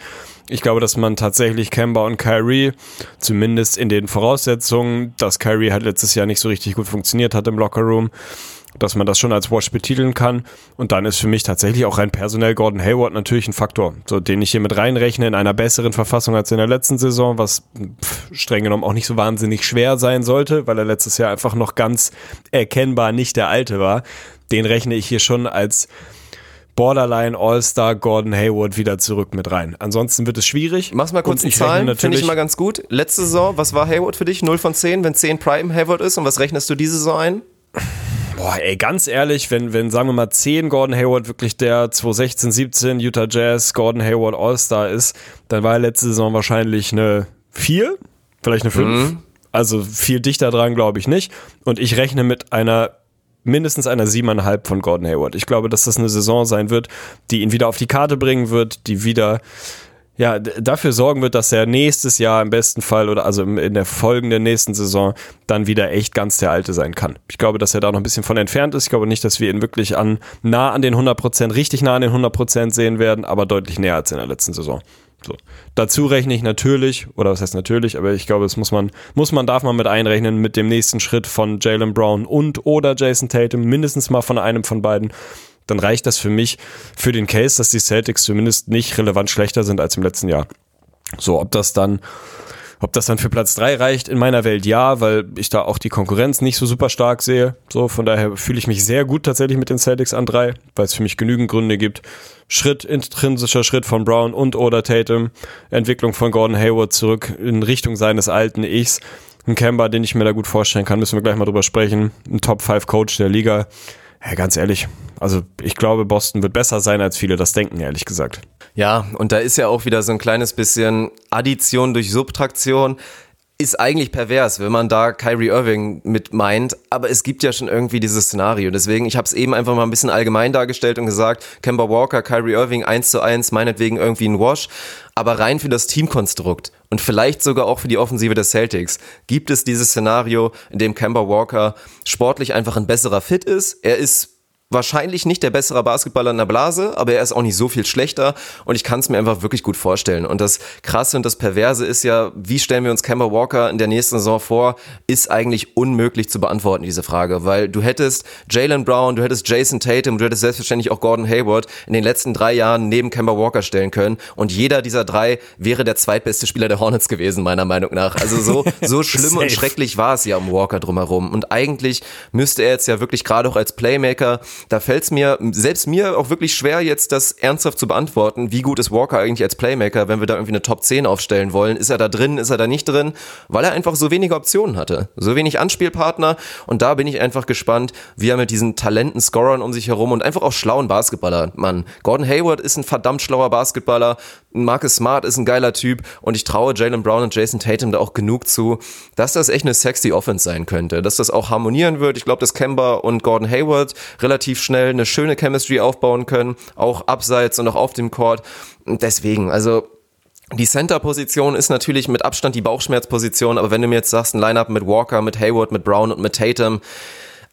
Ich glaube, dass man tatsächlich Kemba und Kyrie, zumindest in den Voraussetzungen, dass Kyrie halt letztes Jahr nicht so richtig gut funktioniert hat im Lockerroom, dass man das schon als Wash betiteln kann. Und dann ist für mich tatsächlich auch rein personell Gordon Hayward natürlich ein Faktor, so den ich hier mit reinrechne in einer besseren Verfassung als in der letzten Saison, was pff, streng genommen auch nicht so wahnsinnig schwer sein sollte, weil er letztes Jahr einfach noch ganz erkennbar nicht der Alte war. Den rechne ich hier schon als Borderline All-Star Gordon Hayward wieder zurück mit rein. Ansonsten wird es schwierig. Mach's mal kurz in Zahlen, finde ich mal ganz gut. Letzte Saison, was war Hayward für dich? 0 von 10, wenn 10 Prime Hayward ist und was rechnest du diese Saison ein? Boah, ey, ganz ehrlich, wenn, wenn, sagen wir mal, 10 Gordon Hayward wirklich der 2016, 17 Utah Jazz Gordon Hayward All-Star ist, dann war er letzte Saison wahrscheinlich eine 4, vielleicht eine 5. Mhm. Also viel dichter dran glaube ich nicht. Und ich rechne mit einer mindestens einer 7,5 von Gordon Hayward. Ich glaube, dass das eine Saison sein wird, die ihn wieder auf die Karte bringen wird, die wieder ja, dafür sorgen wird, dass er nächstes Jahr im besten Fall oder also in der folgenden nächsten Saison dann wieder echt ganz der Alte sein kann. Ich glaube, dass er da noch ein bisschen von entfernt ist. Ich glaube nicht, dass wir ihn wirklich an, nah an den 100 Prozent, richtig nah an den 100 Prozent sehen werden, aber deutlich näher als in der letzten Saison. So. Dazu rechne ich natürlich, oder was heißt natürlich, aber ich glaube, das muss man, muss man, darf man mit einrechnen mit dem nächsten Schritt von Jalen Brown und oder Jason Tatum, mindestens mal von einem von beiden dann reicht das für mich für den Case, dass die Celtics zumindest nicht relevant schlechter sind als im letzten Jahr. So, ob das dann ob das dann für Platz drei reicht, in meiner Welt ja, weil ich da auch die Konkurrenz nicht so super stark sehe. So, von daher fühle ich mich sehr gut tatsächlich mit den Celtics an drei, weil es für mich genügend Gründe gibt. Schritt, intrinsischer Schritt von Brown und oder Tatum, Entwicklung von Gordon Hayward zurück in Richtung seines alten Ichs. Ein Kemba, den ich mir da gut vorstellen kann, müssen wir gleich mal drüber sprechen. Ein Top 5 Coach der Liga. Ja, ganz ehrlich, also ich glaube, Boston wird besser sein, als viele das denken, ehrlich gesagt. Ja, und da ist ja auch wieder so ein kleines bisschen Addition durch Subtraktion. Ist eigentlich pervers, wenn man da Kyrie Irving mit meint, aber es gibt ja schon irgendwie dieses Szenario. Deswegen, ich habe es eben einfach mal ein bisschen allgemein dargestellt und gesagt, Kemba Walker, Kyrie Irving eins zu eins, meinetwegen irgendwie ein Wash, aber rein für das Teamkonstrukt und vielleicht sogar auch für die Offensive des Celtics gibt es dieses Szenario, in dem Kemba Walker sportlich einfach ein besserer Fit ist. Er ist wahrscheinlich nicht der bessere Basketballer in der Blase, aber er ist auch nicht so viel schlechter und ich kann es mir einfach wirklich gut vorstellen. Und das Krasse und das Perverse ist ja, wie stellen wir uns Kemba Walker in der nächsten Saison vor, ist eigentlich unmöglich zu beantworten, diese Frage, weil du hättest Jalen Brown, du hättest Jason Tatum, du hättest selbstverständlich auch Gordon Hayward in den letzten drei Jahren neben Kemba Walker stellen können und jeder dieser drei wäre der zweitbeste Spieler der Hornets gewesen, meiner Meinung nach. Also so, so schlimm und schrecklich war es ja um Walker drumherum und eigentlich müsste er jetzt ja wirklich gerade auch als Playmaker da fällt es mir, selbst mir auch wirklich schwer, jetzt das ernsthaft zu beantworten. Wie gut ist Walker eigentlich als Playmaker, wenn wir da irgendwie eine Top 10 aufstellen wollen? Ist er da drin, ist er da nicht drin? Weil er einfach so wenige Optionen hatte. So wenig Anspielpartner. Und da bin ich einfach gespannt, wie er mit diesen Talenten, Scorern um sich herum und einfach auch schlauen Basketballer, Mann. Gordon Hayward ist ein verdammt schlauer Basketballer. Marcus Smart ist ein geiler Typ. Und ich traue Jalen Brown und Jason Tatum da auch genug zu, dass das echt eine sexy Offense sein könnte. Dass das auch harmonieren wird. Ich glaube, dass Kemba und Gordon Hayward relativ relativ schnell eine schöne Chemistry aufbauen können, auch abseits und auch auf dem Court. Deswegen, also die Center-Position ist natürlich mit Abstand die Bauchschmerzposition, aber wenn du mir jetzt sagst, ein Lineup mit Walker, mit Hayward, mit Brown und mit Tatum,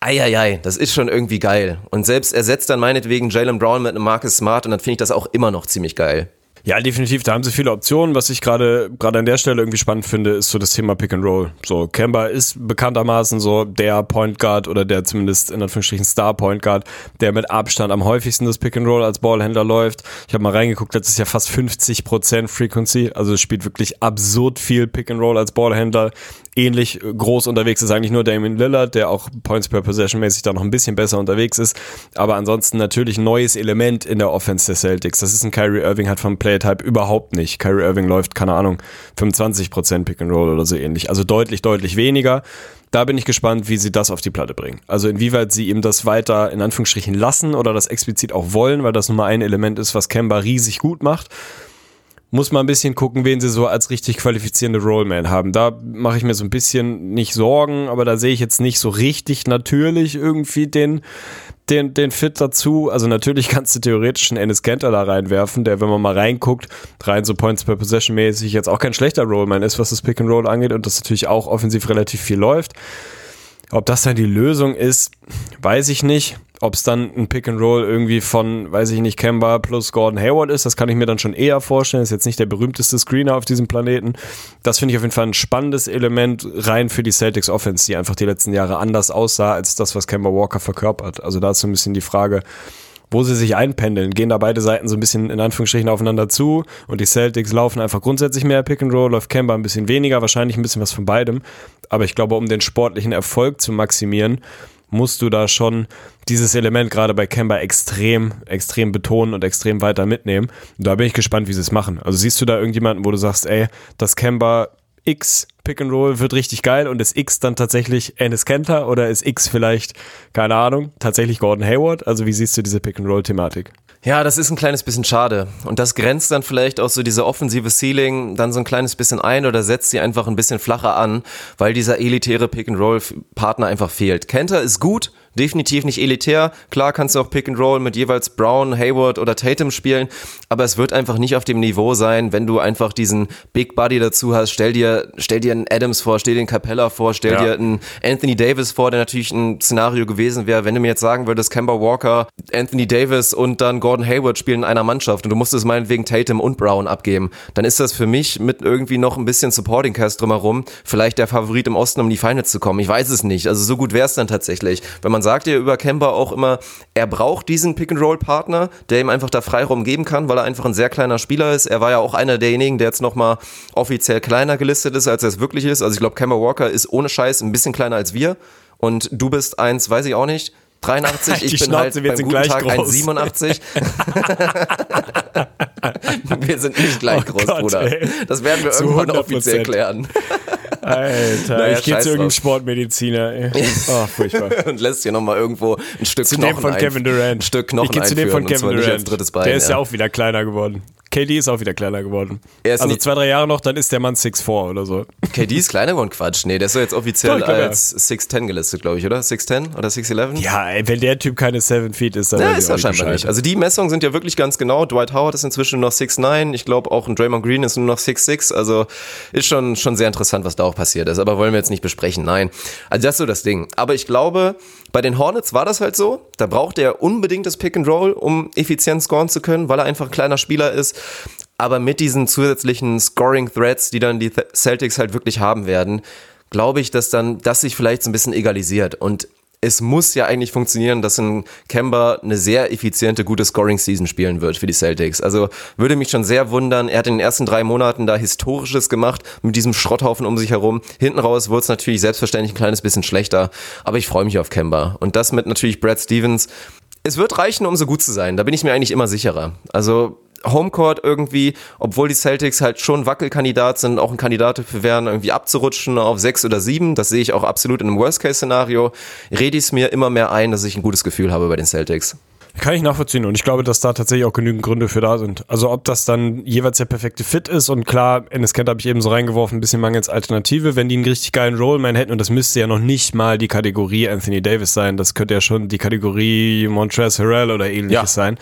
Eieiei, das ist schon irgendwie geil. Und selbst ersetzt dann meinetwegen Jalen Brown mit einem Marcus Smart und dann finde ich das auch immer noch ziemlich geil. Ja, definitiv. Da haben sie viele Optionen. Was ich gerade gerade an der Stelle irgendwie spannend finde, ist so das Thema Pick and Roll. So Kemba ist bekanntermaßen so der Point Guard oder der zumindest in Anführungsstrichen Star Point Guard, der mit Abstand am häufigsten das Pick and Roll als Ballhändler läuft. Ich habe mal reingeguckt, letztes Jahr fast 50% Frequency. Also spielt wirklich absurd viel Pick and Roll als Ballhändler ähnlich groß unterwegs ist eigentlich nur Damien Lillard, der auch Points per Possession mäßig da noch ein bisschen besser unterwegs ist. Aber ansonsten natürlich neues Element in der Offense der Celtics. Das ist ein Kyrie Irving hat vom Playtype überhaupt nicht. Kyrie Irving läuft, keine Ahnung, 25% Pick and Roll oder so ähnlich. Also deutlich, deutlich weniger. Da bin ich gespannt, wie sie das auf die Platte bringen. Also inwieweit sie ihm das weiter in Anführungsstrichen lassen oder das explizit auch wollen, weil das nun mal ein Element ist, was Kemba riesig gut macht muss man ein bisschen gucken, wen sie so als richtig qualifizierende Rollman haben. Da mache ich mir so ein bisschen nicht Sorgen, aber da sehe ich jetzt nicht so richtig natürlich irgendwie den, den, den Fit dazu. Also natürlich kannst du theoretisch einen Ennis Kanter da reinwerfen, der, wenn man mal reinguckt, rein so Points per Possession mäßig jetzt auch kein schlechter Rollman ist, was das Pick and Roll angeht und das natürlich auch offensiv relativ viel läuft. Ob das dann die Lösung ist, weiß ich nicht. Ob es dann ein Pick and Roll irgendwie von, weiß ich nicht, Kemba plus Gordon Hayward ist, das kann ich mir dann schon eher vorstellen. Ist jetzt nicht der berühmteste Screener auf diesem Planeten. Das finde ich auf jeden Fall ein spannendes Element rein für die Celtics Offense, die einfach die letzten Jahre anders aussah als das, was Kemba Walker verkörpert. Also da ist so ein bisschen die Frage, wo sie sich einpendeln. Gehen da beide Seiten so ein bisschen in Anführungsstrichen aufeinander zu und die Celtics laufen einfach grundsätzlich mehr Pick and Roll, läuft Kemba ein bisschen weniger, wahrscheinlich ein bisschen was von beidem. Aber ich glaube, um den sportlichen Erfolg zu maximieren, musst du da schon dieses Element gerade bei Kemba extrem, extrem betonen und extrem weiter mitnehmen. Und da bin ich gespannt, wie sie es machen. Also siehst du da irgendjemanden, wo du sagst, ey, das Kemba X Pick and Roll wird richtig geil und ist X dann tatsächlich Ennis Kenter oder ist X vielleicht, keine Ahnung, tatsächlich Gordon Hayward? Also wie siehst du diese Pick and Roll Thematik? Ja, das ist ein kleines bisschen schade. Und das grenzt dann vielleicht auch so diese offensive Ceiling dann so ein kleines bisschen ein oder setzt sie einfach ein bisschen flacher an, weil dieser elitäre Pick-and-Roll-Partner einfach fehlt. Kenter ist gut, definitiv nicht elitär. Klar kannst du auch Pick and Roll mit jeweils Brown, Hayward oder Tatum spielen, aber es wird einfach nicht auf dem Niveau sein, wenn du einfach diesen Big Buddy dazu hast. Stell dir, stell dir einen Adams vor, stell dir einen Capella vor, stell ja. dir einen Anthony Davis vor, der natürlich ein Szenario gewesen wäre, wenn du mir jetzt sagen würdest, Kemba Walker, Anthony Davis und dann Gordon Hayward spielen in einer Mannschaft und du musstest meinetwegen Tatum und Brown abgeben, dann ist das für mich mit irgendwie noch ein bisschen Supporting Cast drumherum vielleicht der Favorit im Osten, um die Finals zu kommen. Ich weiß es nicht. Also so gut wäre es dann tatsächlich, wenn man man sagt ja über Kemba auch immer, er braucht diesen Pick-and-Roll-Partner, der ihm einfach da Freiraum geben kann, weil er einfach ein sehr kleiner Spieler ist. Er war ja auch einer derjenigen, der jetzt nochmal offiziell kleiner gelistet ist, als er es wirklich ist. Also ich glaube, Kemba Walker ist ohne Scheiß ein bisschen kleiner als wir. Und du bist eins, weiß ich auch nicht, 83, ich Die bin Schnauze halt beim guten Tag 1,87. wir sind nicht gleich oh groß, Gott, Bruder. Ey. Das werden wir irgendwann 100%. offiziell klären. Alter, naja, ich gehe zu irgendeinem Sportmediziner. Ey. Oh, furchtbar. und lässt hier nochmal irgendwo ein Stück zu Knochen dem von Kevin Durant. Ein Stück Knochen ich gehe zu dem von Kevin Durant. Bein, Der ist ja. ja auch wieder kleiner geworden. KD ist auch wieder kleiner geworden. also zwei, drei Jahre noch, dann ist der Mann 6'4 oder so. KD ist kleiner geworden, Quatsch. Nee, der ist doch jetzt offiziell Doch, als 6'10 gelistet, glaube ich, oder? 6'10 oder 6'11? Ja, ey, wenn der Typ keine 7 Feet ist, dann ja, ist er scheinbar nicht. Also die Messungen sind ja wirklich ganz genau. Dwight Howard ist inzwischen nur noch 6'9. Ich glaube auch ein Draymond Green ist nur noch 6'6. Also ist schon, schon sehr interessant, was da auch passiert ist. Aber wollen wir jetzt nicht besprechen. Nein. Also das ist so das Ding. Aber ich glaube, bei den Hornets war das halt so. Da braucht er unbedingt das Pick and Roll, um effizient scoren zu können, weil er einfach ein kleiner Spieler ist. Aber mit diesen zusätzlichen Scoring Threats, die dann die Celtics halt wirklich haben werden, glaube ich, dass dann das sich vielleicht so ein bisschen egalisiert. Und es muss ja eigentlich funktionieren, dass ein Kemba eine sehr effiziente, gute Scoring-Season spielen wird für die Celtics. Also würde mich schon sehr wundern. Er hat in den ersten drei Monaten da Historisches gemacht mit diesem Schrotthaufen um sich herum. Hinten raus wurde es natürlich selbstverständlich ein kleines bisschen schlechter. Aber ich freue mich auf Kemba. Und das mit natürlich Brad Stevens. Es wird reichen, um so gut zu sein. Da bin ich mir eigentlich immer sicherer. Also Homecourt irgendwie, obwohl die Celtics halt schon Wackelkandidat sind, auch ein Kandidat dafür wären, irgendwie abzurutschen auf sechs oder sieben. Das sehe ich auch absolut in einem Worst-Case-Szenario. Rede ich es mir immer mehr ein, dass ich ein gutes Gefühl habe bei den Celtics. Kann ich nachvollziehen und ich glaube, dass da tatsächlich auch genügend Gründe für da sind. Also ob das dann jeweils der perfekte Fit ist und klar, Ennis Kent habe ich eben so reingeworfen, ein bisschen mangels Alternative, wenn die einen richtig geilen Rollman hätten und das müsste ja noch nicht mal die Kategorie Anthony Davis sein, das könnte ja schon die Kategorie Montrezl Harrell oder ähnliches ja. sein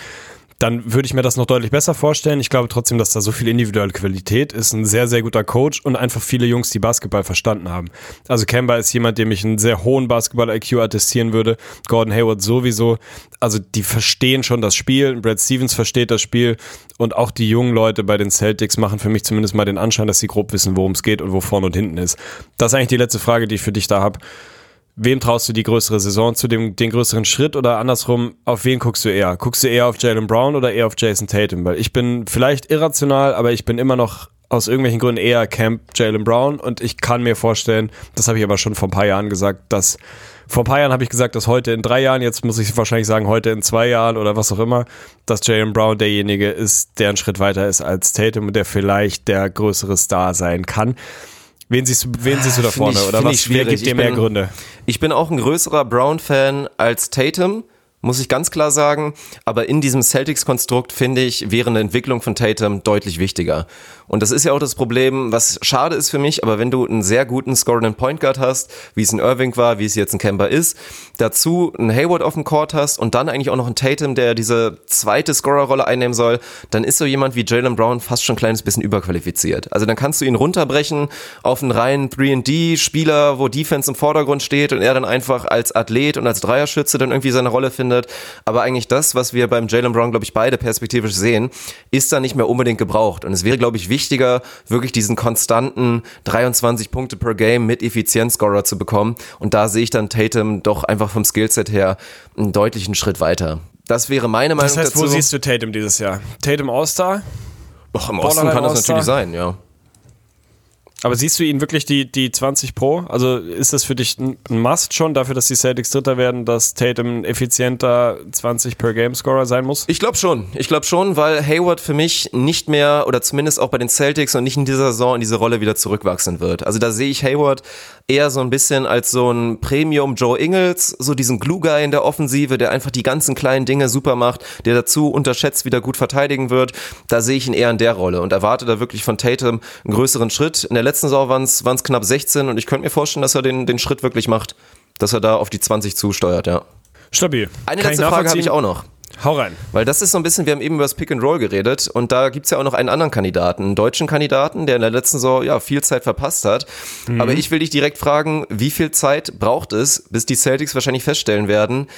dann würde ich mir das noch deutlich besser vorstellen. Ich glaube trotzdem, dass da so viel individuelle Qualität ist. Ein sehr, sehr guter Coach und einfach viele Jungs, die Basketball verstanden haben. Also Kemba ist jemand, dem ich einen sehr hohen Basketball-IQ attestieren würde. Gordon Hayward sowieso. Also die verstehen schon das Spiel. Brad Stevens versteht das Spiel. Und auch die jungen Leute bei den Celtics machen für mich zumindest mal den Anschein, dass sie grob wissen, worum es geht und wo vorne und hinten ist. Das ist eigentlich die letzte Frage, die ich für dich da habe wem traust du die größere Saison zu, dem, den größeren Schritt oder andersrum, auf wen guckst du eher? Guckst du eher auf Jalen Brown oder eher auf Jason Tatum? Weil ich bin vielleicht irrational, aber ich bin immer noch aus irgendwelchen Gründen eher Camp Jalen Brown und ich kann mir vorstellen, das habe ich aber schon vor ein paar Jahren gesagt, dass vor ein paar Jahren habe ich gesagt, dass heute in drei Jahren, jetzt muss ich wahrscheinlich sagen, heute in zwei Jahren oder was auch immer, dass Jalen Brown derjenige ist, der einen Schritt weiter ist als Tatum und der vielleicht der größere Star sein kann. Wen siehst du, wen siehst du da vorne? Ich, oder was, wer gibt dir mehr Gründe? Ich bin auch ein größerer Brown-Fan als Tatum, muss ich ganz klar sagen. Aber in diesem Celtics-Konstrukt finde ich, wäre eine Entwicklung von Tatum deutlich wichtiger. Und das ist ja auch das Problem, was schade ist für mich, aber wenn du einen sehr guten scorenden Point Guard hast, wie es in Irving war, wie es jetzt in Kemba ist, dazu einen Hayward auf dem Court hast und dann eigentlich auch noch einen Tatum, der diese zweite Scorerrolle einnehmen soll, dann ist so jemand wie Jalen Brown fast schon ein kleines bisschen überqualifiziert. Also dann kannst du ihn runterbrechen auf einen reinen 3D-Spieler, wo Defense im Vordergrund steht und er dann einfach als Athlet und als Dreierschütze dann irgendwie seine Rolle findet. Aber eigentlich das, was wir beim Jalen Brown, glaube ich, beide perspektivisch sehen, ist da nicht mehr unbedingt gebraucht. Und es wäre, glaube ich, wichtiger, wirklich diesen konstanten 23 Punkte per Game mit Effizienzscorer zu bekommen. Und da sehe ich dann Tatum doch einfach vom Skillset her einen deutlichen Schritt weiter. Das wäre meine Meinung Das heißt, dazu. wo siehst du Tatum dieses Jahr? Tatum All-Star? Im Osten kann das natürlich sein, ja. Aber siehst du ihn wirklich die, die 20 Pro? Also ist das für dich ein Must schon dafür, dass die Celtics Dritter werden, dass Tatum effizienter 20 per Game Scorer sein muss? Ich glaube schon. Ich glaube schon, weil Hayward für mich nicht mehr oder zumindest auch bei den Celtics und nicht in dieser Saison in diese Rolle wieder zurückwachsen wird. Also da sehe ich Hayward eher so ein bisschen als so ein Premium Joe Ingles, so diesen Glue Guy in der Offensive, der einfach die ganzen kleinen Dinge super macht, der dazu unterschätzt wieder gut verteidigen wird. Da sehe ich ihn eher in der Rolle und erwarte da wirklich von Tatum einen größeren Schritt. In der letzten Saison waren es knapp 16 und ich könnte mir vorstellen, dass er den, den Schritt wirklich macht, dass er da auf die 20 zusteuert, ja. Stabil. Eine Kann letzte Frage habe ich auch noch. Hau rein. Weil das ist so ein bisschen, wir haben eben über das Pick and Roll geredet und da gibt's ja auch noch einen anderen Kandidaten, einen deutschen Kandidaten, der in der letzten Saison ja viel Zeit verpasst hat. Aber ich will dich direkt fragen, wie viel Zeit braucht es, bis die Celtics wahrscheinlich feststellen werden,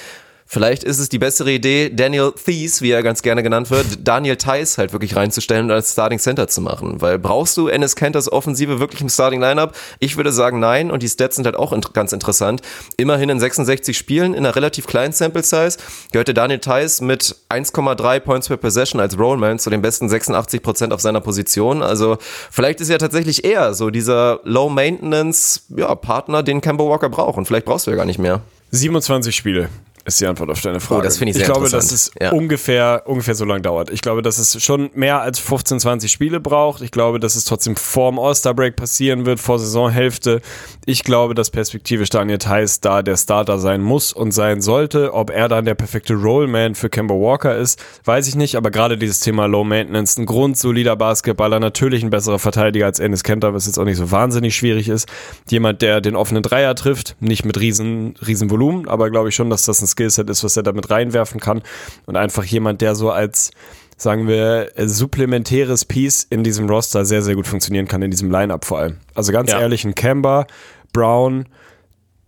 Vielleicht ist es die bessere Idee, Daniel Thies, wie er ganz gerne genannt wird, Daniel Theiss halt wirklich reinzustellen und als Starting Center zu machen. Weil brauchst du Ennis Kenters Offensive wirklich im Starting Lineup? Ich würde sagen nein und die Stats sind halt auch ganz interessant. Immerhin in 66 Spielen in einer relativ kleinen Sample Size gehörte Daniel Theiss mit 1,3 Points per Possession als Rollman zu den besten 86 Prozent auf seiner Position. Also vielleicht ist er tatsächlich eher so dieser Low Maintenance ja, Partner, den Kemba Walker braucht und vielleicht brauchst du ja gar nicht mehr. 27 Spiele ist die Antwort auf deine Frage. Oh, das finde ich sehr glaube, interessant. dass es Ja. ungefähr, ungefähr so lange dauert. Ich glaube, dass es schon mehr als 15, 20 Spiele braucht. Ich glaube, dass es trotzdem vor dem All-Star-Break passieren wird, vor Saisonhälfte. Ich glaube, dass perspektivisch Daniel Theiss da der Starter sein muss und sein sollte. Ob er dann der perfekte Rollman für Kemba Walker ist, weiß ich nicht. Aber gerade dieses Thema Low Maintenance, ein grundsolider Basketballer, natürlich ein besserer Verteidiger als Ennis Kenter, was jetzt auch nicht so wahnsinnig schwierig ist. Jemand, der den offenen Dreier trifft, nicht mit riesen, riesen Volumen, aber glaube ich schon, dass das ein Skillset ist, was er damit reinwerfen kann. Und einfach jemand, der so als sagen wir, supplementäres Piece in diesem Roster sehr, sehr gut funktionieren kann, in diesem Lineup vor allem. Also ganz Ja. ehrlich, ein Kemba, Brown,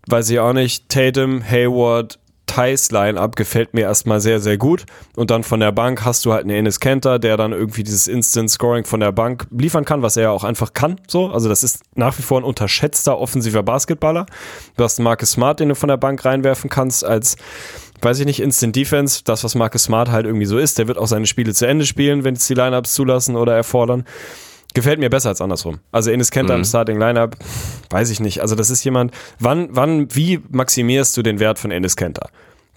weiß ich auch nicht, Tatum, Hayward, Thais Line-Up gefällt mir erstmal sehr, sehr gut. Und dann von der Bank hast du halt einen Enes Kenter, der dann irgendwie dieses Instant-Scoring von der Bank liefern kann, was er ja auch einfach kann. So, also das ist nach wie vor ein unterschätzter offensiver Basketballer. Du hast einen Marcus Smart, den du von der Bank reinwerfen kannst als weiß ich nicht, Instant Defense, das, was Marcus Smart halt irgendwie so ist. Der wird auch seine Spiele zu Ende spielen, wenn es die Lineups zulassen oder erfordern. Gefällt mir besser als andersrum. Also Enes Kenter im Starting Lineup, weiß ich nicht. Also das ist jemand, wann, wann, wie maximierst du den Wert von Enes Kenter?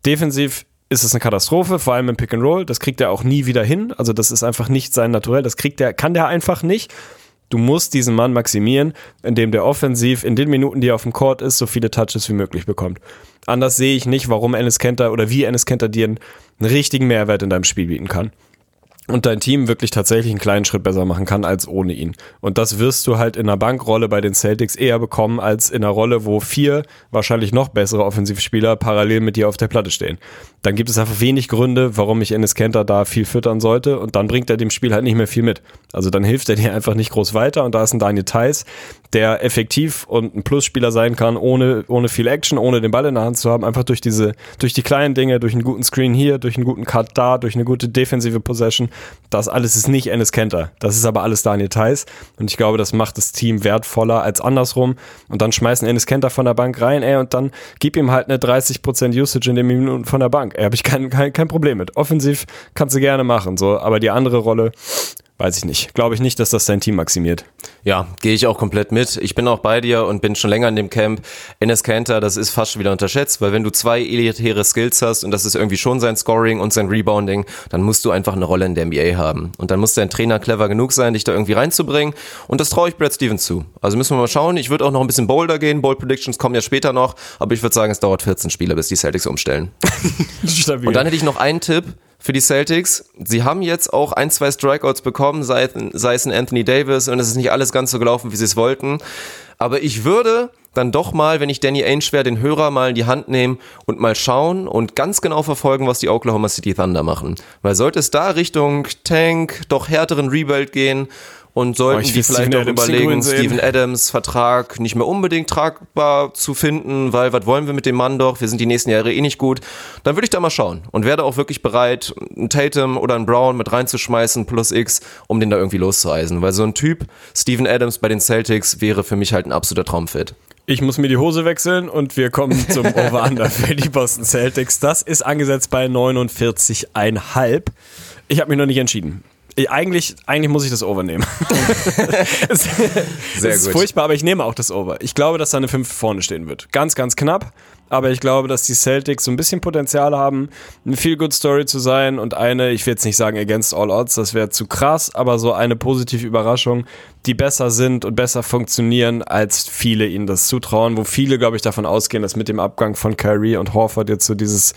Defensiv ist es eine Katastrophe, vor allem im Pick and Roll. Das kriegt er auch nie wieder hin. Also das ist einfach nicht sein Naturell. Das kriegt er, kann der einfach nicht. Du musst diesen Mann maximieren, indem der offensiv in den Minuten, die er auf dem Court ist, so viele Touches wie möglich bekommt. Anders sehe ich nicht, warum Ennis Kenter oder wie Ennis Kenter dir einen, einen richtigen Mehrwert in deinem Spiel bieten kann. Und dein Team wirklich tatsächlich einen kleinen Schritt besser machen kann als ohne ihn. Und das wirst du halt in einer Bankrolle bei den Celtics eher bekommen als in einer Rolle, wo vier wahrscheinlich noch bessere Offensivspieler parallel mit dir auf der Platte stehen. Dann gibt es einfach wenig Gründe, warum ich Ennis Kenter da viel füttern sollte und dann bringt er dem Spiel halt nicht mehr viel mit. Also dann hilft er dir einfach nicht groß weiter und da ist ein Daniel Theiss, der effektiv und ein Plusspieler sein kann, ohne, ohne viel Action, ohne den Ball in der Hand zu haben, einfach durch diese, durch die kleinen Dinge, durch einen guten Screen hier, durch einen guten Cut da, durch eine gute defensive Possession. Das alles ist nicht Ennis Kenter. Das ist aber alles Daniel Theiss. Und ich glaube, das macht das Team wertvoller als andersrum. Und dann schmeißen Ennis Kenter von der Bank rein, ey, und dann gib ihm halt eine 30% Usage in den Minuten von der Bank. Ey, habe ich kein, kein, kein Problem mit. Offensiv kannst du gerne machen, so. Aber die andere Rolle, weiß ich nicht. Glaube ich nicht, dass das sein Team maximiert. Ja, gehe ich auch komplett mit. Ich bin auch bei dir und bin schon länger in dem Camp. Enes Kanter, das ist fast schon wieder unterschätzt, weil wenn du zwei elitäre Skills hast und das ist irgendwie schon sein Scoring und sein Rebounding, dann musst du einfach eine Rolle in der NBA haben. Und dann muss dein Trainer clever genug sein, dich da irgendwie reinzubringen. Und das traue ich Brad Stevens zu. Also müssen wir mal schauen. Ich würde auch noch ein bisschen bolder gehen. Bold Predictions kommen ja später noch. Aber ich würde sagen, es dauert 14 Spiele, bis die Celtics umstellen. Und dann hätte ich noch einen Tipp für die Celtics. Sie haben jetzt auch ein, zwei Strikeouts bekommen, sei, sei es ein Anthony Davis und es ist nicht alles ganz so gelaufen, wie sie es wollten. Aber ich würde dann doch mal, wenn ich Danny Ainge wäre, den Hörer mal in die Hand nehmen und mal schauen und ganz genau verfolgen, was die Oklahoma City Thunder machen. Weil sollte es da Richtung Tank, doch härteren Rebuild gehen und sollten Oh, ich die vielleicht Steven auch Adams überlegen. Steven Adams Vertrag nicht mehr unbedingt tragbar zu finden, weil was wollen wir mit dem Mann doch? Wir sind die nächsten Jahre eh nicht gut. Dann würde ich da mal schauen und wäre auch wirklich bereit, einen Tatum oder einen Brown mit reinzuschmeißen plus X, um den da irgendwie loszueisen, weil so ein Typ Steven Adams bei den Celtics wäre für mich halt ein absoluter Traumfit. Ich muss mir die Hose wechseln und wir kommen zum Over-Under für die Boston Celtics. Das ist angesetzt bei 49,5. Ich habe mich noch nicht entschieden. Ich, eigentlich, eigentlich muss ich das Over nehmen. es, Sehr es ist gut. furchtbar, aber ich nehme auch das Over. Ich glaube, dass da eine 5 vorne stehen wird. Ganz, ganz knapp. Aber ich glaube, dass die Celtics so ein bisschen Potenzial haben, eine Feel-Good-Story zu sein und eine, ich will jetzt nicht sagen against all odds, das wäre zu krass, aber so eine positive Überraschung, die besser sind und besser funktionieren, als viele ihnen das zutrauen, wo viele, glaube ich, davon ausgehen, dass mit dem Abgang von Kyrie und Horford jetzt so dieses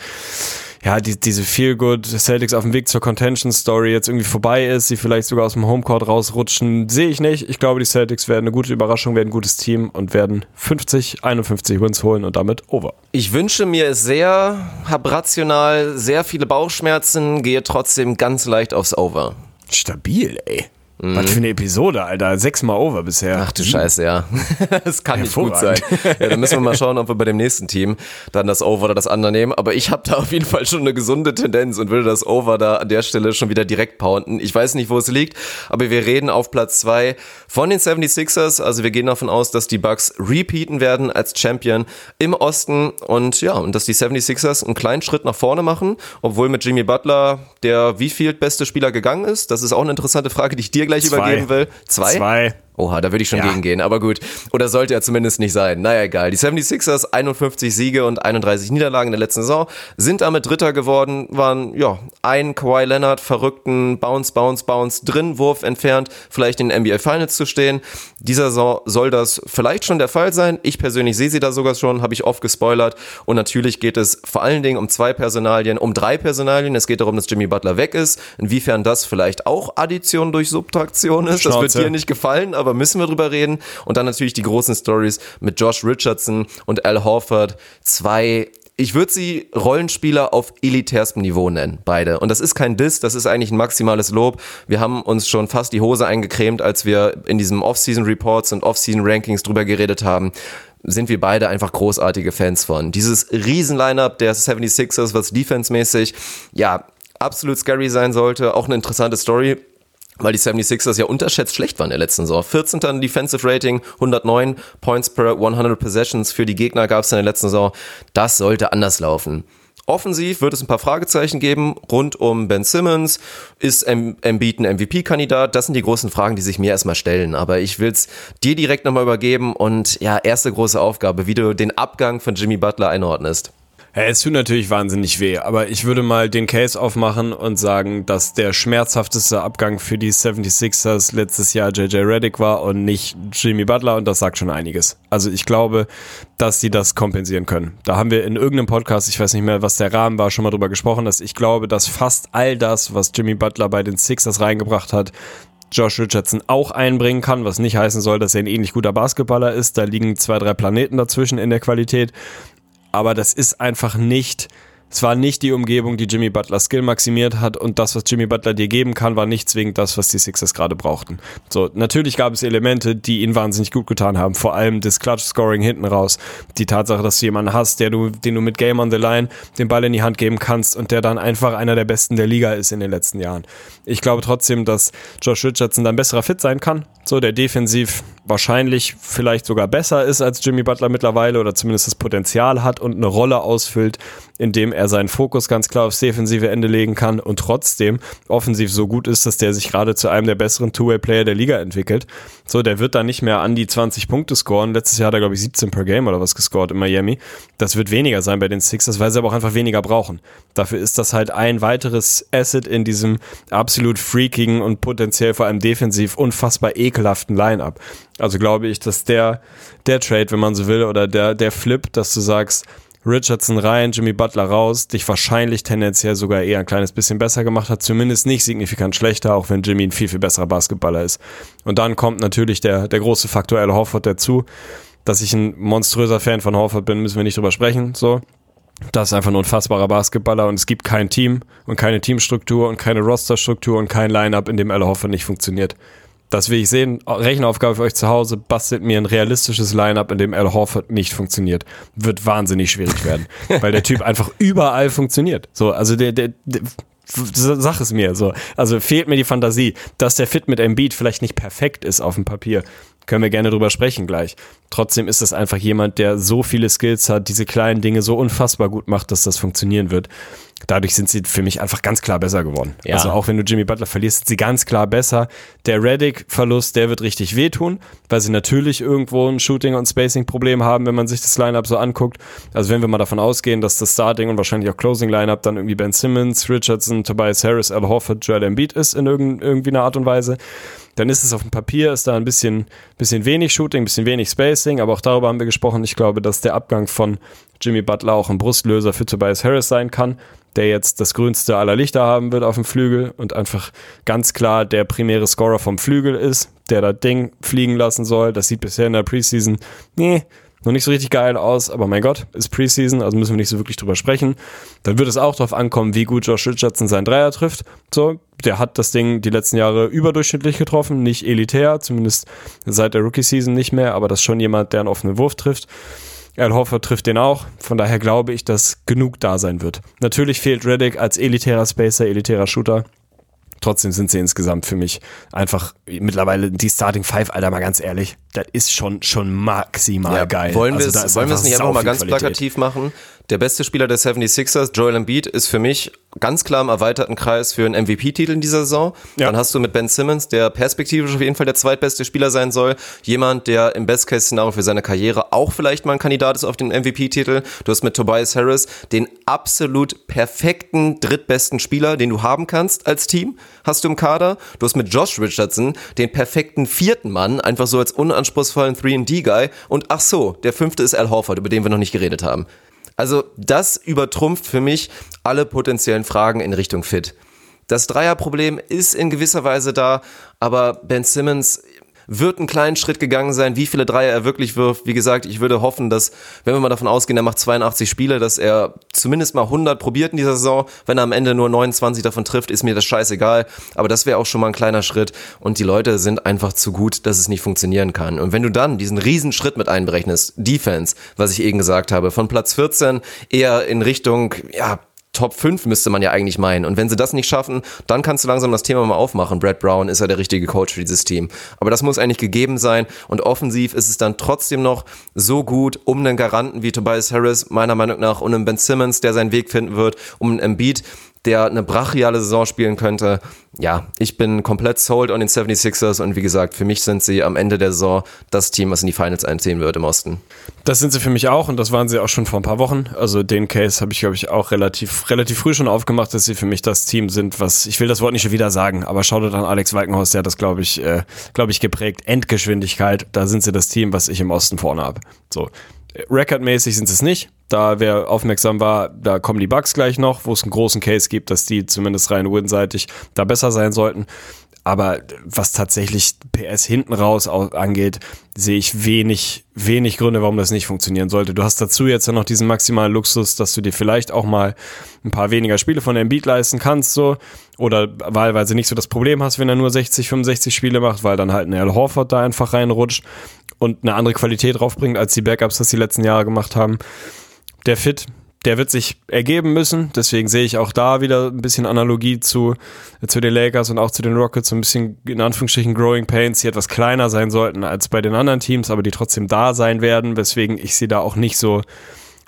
ja, die, diese Feel-Good Celtics auf dem Weg zur Contention-Story jetzt irgendwie vorbei ist, sie vielleicht sogar aus dem Homecourt rausrutschen, sehe ich nicht. Ich glaube, die Celtics werden eine gute Überraschung, werden ein gutes Team und werden 50, 51 Wins holen und damit over. Ich wünsche mir es sehr, hab rational sehr viele Bauchschmerzen, gehe trotzdem ganz leicht aufs Over. Stabil, ey. Was für eine Episode, Alter. Sechsmal over bisher. Ach du Scheiße, ja. Das kann nicht gut sein. Ja, dann müssen wir mal schauen, ob wir bei dem nächsten Team dann das Over oder das andere nehmen. Aber ich habe da auf jeden Fall schon eine gesunde Tendenz und würde das Over da an der Stelle schon wieder direkt pounden. Ich weiß nicht, wo es liegt, aber wir reden auf Platz zwei von den 76ers. Also wir gehen davon aus, dass die Bucks repeaten werden als Champion im Osten und ja, und dass die 76ers einen kleinen Schritt nach vorne machen, obwohl mit Jimmy Butler der wie viel beste Spieler gegangen ist. Das ist auch eine interessante Frage, die ich dir gleich Zwei. übergeben will. Zwei? Zwei. Oha, da würde ich schon Ja. gegen gehen, aber gut. Oder sollte er zumindest nicht sein. Naja, egal. Die 76ers, 51 Siege und 31 Niederlagen in der letzten Saison, sind damit Dritter geworden, waren, ja, ein Kawhi Leonard verrückten Bounce, Bounce, Bounce drin, Wurf entfernt, vielleicht in den NBA Finals zu stehen. Dieser Saison soll das vielleicht schon der Fall sein. Ich persönlich sehe sie da sogar schon, habe ich oft gespoilert. Und natürlich geht es vor allen Dingen um zwei Personalien, um drei Personalien. Es geht darum, dass Jimmy Butler weg ist. Inwiefern das vielleicht auch Addition durch Subtraktion ist, das wird Schnauze. dir nicht gefallen, aber müssen wir drüber reden. Und dann natürlich die großen Stories mit Josh Richardson und Al Horford. Zwei, ich würde sie Rollenspieler auf elitärstem Niveau nennen, beide. Und das ist kein Diss, das ist eigentlich ein maximales Lob. Wir haben uns schon fast die Hose eingecremt, als wir in diesem Off-Season Reports und Off-Season Rankings drüber geredet haben sind wir beide einfach großartige Fans von. Dieses Riesen-Lineup der 76ers, was defensemäßig, ja, absolut scary sein sollte. Auch eine interessante Story weil die 76ers ja unterschätzt schlecht waren in der letzten Saison. 14. an Defensive Rating, 109 Points per 100 Possessions für die Gegner gab es in der letzten Saison. Das sollte anders laufen. Offensiv wird es ein paar Fragezeichen geben rund um Ben Simmons. Ist Em- Embiid ein MVP-Kandidat? Das sind die großen Fragen, die sich mir erstmal stellen. Aber ich will's dir direkt nochmal übergeben und ja, erste große Aufgabe, wie du den Abgang von Jimmy Butler einordnest. Ja, es tut natürlich wahnsinnig weh, aber ich würde mal den Case aufmachen und sagen, dass der schmerzhafteste Abgang für die 76ers letztes Jahr JJ Reddick war und nicht Jimmy Butler und das sagt schon einiges. Also ich glaube, dass sie das kompensieren können. Da haben wir in irgendeinem Podcast, ich weiß nicht mehr, was der Rahmen war, schon mal drüber gesprochen, dass ich glaube, dass fast all das, was Jimmy Butler bei den Sixers reingebracht hat, Josh Richardson auch einbringen kann, was nicht heißen soll, dass er ein ähnlich guter Basketballer ist. Da liegen zwei, drei Planeten dazwischen in der Qualität aber das ist einfach nicht, es war nicht die Umgebung, die Jimmy Butler Skill maximiert hat und das, was Jimmy Butler dir geben kann, war nicht zwingend das, was die Sixers gerade brauchten. So, natürlich gab es Elemente, die ihn wahnsinnig gut getan haben, vor allem das Clutch-Scoring hinten raus, die Tatsache, dass du jemanden hast, der du, den du mit Game on the Line den Ball in die Hand geben kannst und der dann einfach einer der besten der Liga ist in den letzten Jahren. Ich glaube trotzdem, dass Josh Richardson dann besserer Fit sein kann, so der defensiv wahrscheinlich vielleicht sogar besser ist als Jimmy Butler mittlerweile oder zumindest das Potenzial hat und eine Rolle ausfüllt, indem er seinen Fokus ganz klar aufs defensive Ende legen kann und trotzdem offensiv so gut ist, dass der sich gerade zu einem der besseren Two-Way-Player der Liga entwickelt. So, der wird dann nicht mehr an die 20 Punkte scoren. Letztes Jahr hat er, glaube ich, 17 per Game oder was gescored in Miami. Das wird weniger sein bei den Sixers, weil sie aber auch einfach weniger brauchen. Dafür ist das halt ein weiteres Asset in diesem absolut freakigen und potenziell vor allem defensiv unfassbar ekelhaften Line-Up. Also glaube ich, dass der, der Trade, wenn man so will, oder der, der Flip, dass du sagst, Richardson rein, Jimmy Butler raus, dich wahrscheinlich tendenziell sogar eher ein kleines bisschen besser gemacht hat, zumindest nicht signifikant schlechter, auch wenn Jimmy ein viel, viel besserer Basketballer ist. Und dann kommt natürlich der, der große Faktor Al Horford dazu. Dass ich ein monströser Fan von Horford bin, müssen wir nicht drüber sprechen, so. Das ist einfach ein unfassbarer Basketballer und es gibt kein Team und keine Teamstruktur und keine Rosterstruktur und kein Line-Up, in dem Al Horford nicht funktioniert. Das will ich sehen. Rechenaufgabe für euch zu Hause. Bastelt mir ein realistisches Line-Up, in dem Al Horford nicht funktioniert. Wird wahnsinnig schwierig werden. weil der Typ einfach überall funktioniert. So, also der, der, der sag es mir so. Also fehlt mir die Fantasie, dass der Fit mit Embiid vielleicht nicht perfekt ist auf dem Papier. Können wir gerne drüber sprechen gleich. Trotzdem ist es einfach jemand, der so viele Skills hat, diese kleinen Dinge so unfassbar gut macht, dass das funktionieren wird dadurch sind sie für mich einfach ganz klar besser geworden. Ja. Also auch wenn du Jimmy Butler verlierst, sind sie ganz klar besser. Der Reddick-Verlust, der wird richtig wehtun, weil sie natürlich irgendwo ein Shooting- und Spacing-Problem haben, wenn man sich das Lineup so anguckt. Also wenn wir mal davon ausgehen, dass das Starting und wahrscheinlich auch Closing-Lineup dann irgendwie Ben Simmons, Richardson, Tobias Harris, Al Horford, Joel Embiid ist in irgendwie einer Art und Weise, dann ist es auf dem Papier, ist da ein bisschen, bisschen wenig Shooting, ein bisschen wenig Spacing, aber auch darüber haben wir gesprochen. Ich glaube, dass der Abgang von Jimmy Butler auch ein Brustlöser für Tobias Harris sein kann der jetzt das grünste aller Lichter haben wird auf dem Flügel und einfach ganz klar der primäre Scorer vom Flügel ist, der das Ding fliegen lassen soll. Das sieht bisher in der Preseason, nee, noch nicht so richtig geil aus, aber mein Gott, ist Preseason, also müssen wir nicht so wirklich drüber sprechen. Dann wird es auch darauf ankommen, wie gut Josh Richardson seinen Dreier trifft. So, der hat das Ding die letzten Jahre überdurchschnittlich getroffen, nicht elitär, zumindest seit der Rookie-Season nicht mehr, aber das ist schon jemand, der einen offenen Wurf trifft. Al Horford trifft den auch. Von daher glaube ich, dass genug da sein wird. Natürlich fehlt Reddick als elitärer Spacer, elitärer Shooter. Trotzdem sind sie insgesamt für mich einfach mittlerweile die Starting Five, Alter, mal ganz ehrlich. Das ist schon, schon maximal ja, geil. Wollen wir also es wollen nicht einfach mal ganz Qualität. plakativ machen? Der beste Spieler der 76ers, Joel Embiid, ist für mich ganz klar im erweiterten Kreis für einen MVP-Titel in dieser Saison. Ja. Dann hast du mit Ben Simmons, der perspektivisch auf jeden Fall der zweitbeste Spieler sein soll, jemand, der im Best-Case-Szenario für seine Karriere auch vielleicht mal ein Kandidat ist auf den MVP-Titel. Du hast mit Tobias Harris den absolut perfekten drittbesten Spieler, den du haben kannst als Team, hast du im Kader. Du hast mit Josh Richardson den perfekten vierten Mann, einfach so als unanspruchsvollen 3D-Guy. Und ach so, der fünfte ist Al Horford, über den wir noch nicht geredet haben. Also das übertrumpft für mich alle potenziellen Fragen in Richtung Fit. Das Dreierproblem ist in gewisser Weise da, aber Ben Simmons wird einen kleinen Schritt gegangen sein, wie viele Dreier er wirklich wirft. Wie gesagt, ich würde hoffen, dass, wenn wir mal davon ausgehen, er macht 82 Spiele, dass er zumindest mal 100 probiert in dieser Saison. Wenn er am Ende nur 29 davon trifft, ist mir das scheißegal. Aber das wäre auch schon mal ein kleiner Schritt. Und die Leute sind einfach zu gut, dass es nicht funktionieren kann. Und wenn du dann diesen riesen Schritt mit einberechnest, Defense, was ich eben gesagt habe, von Platz 14 eher in Richtung, ja, Top 5 müsste man ja eigentlich meinen. Und wenn sie das nicht schaffen, dann kannst du langsam das Thema mal aufmachen. Brad Brown ist ja der richtige Coach für dieses Team. Aber das muss eigentlich gegeben sein. Und offensiv ist es dann trotzdem noch so gut, um einen Garanten wie Tobias Harris, meiner Meinung nach, und einen Ben Simmons, der seinen Weg finden wird, um einen Embiid, der eine brachiale Saison spielen könnte. Ja, ich bin komplett sold on den 76ers und wie gesagt, für mich sind sie am Ende der Saison das Team, was in die Finals einziehen wird im Osten. Das sind sie für mich auch und das waren sie auch schon vor ein paar Wochen. Also den Case habe ich, glaube ich, auch relativ, relativ früh schon aufgemacht, dass sie für mich das Team sind, was, ich will das Wort nicht schon wieder sagen, aber schaut an Alex Walkenhaus, der hat das, glaube ich, äh, glaube ich, geprägt. Endgeschwindigkeit, da sind sie das Team, was ich im Osten vorne habe. So. Recordmäßig sind es nicht. Da wer aufmerksam war, da kommen die Bugs gleich noch, wo es einen großen Case gibt, dass die zumindest rein winseitig da besser sein sollten. Aber was tatsächlich PS hinten raus angeht, sehe ich wenig, wenig Gründe, warum das nicht funktionieren sollte. Du hast dazu jetzt ja noch diesen maximalen Luxus, dass du dir vielleicht auch mal ein paar weniger Spiele von Embiid leisten kannst, so. Oder wahlweise nicht so das Problem hast, wenn er nur 60, 65 Spiele macht, weil dann halt ein Al Horford da einfach reinrutscht und eine andere Qualität draufbringt, als die Backups das die letzten Jahre gemacht haben. Der Fit, der wird sich ergeben müssen. Deswegen sehe ich auch da wieder ein bisschen Analogie zu, zu den Lakers und auch zu den Rockets, so ein bisschen in Anführungsstrichen Growing Pains, die etwas kleiner sein sollten als bei den anderen Teams, aber die trotzdem da sein werden, weswegen ich sie da auch nicht so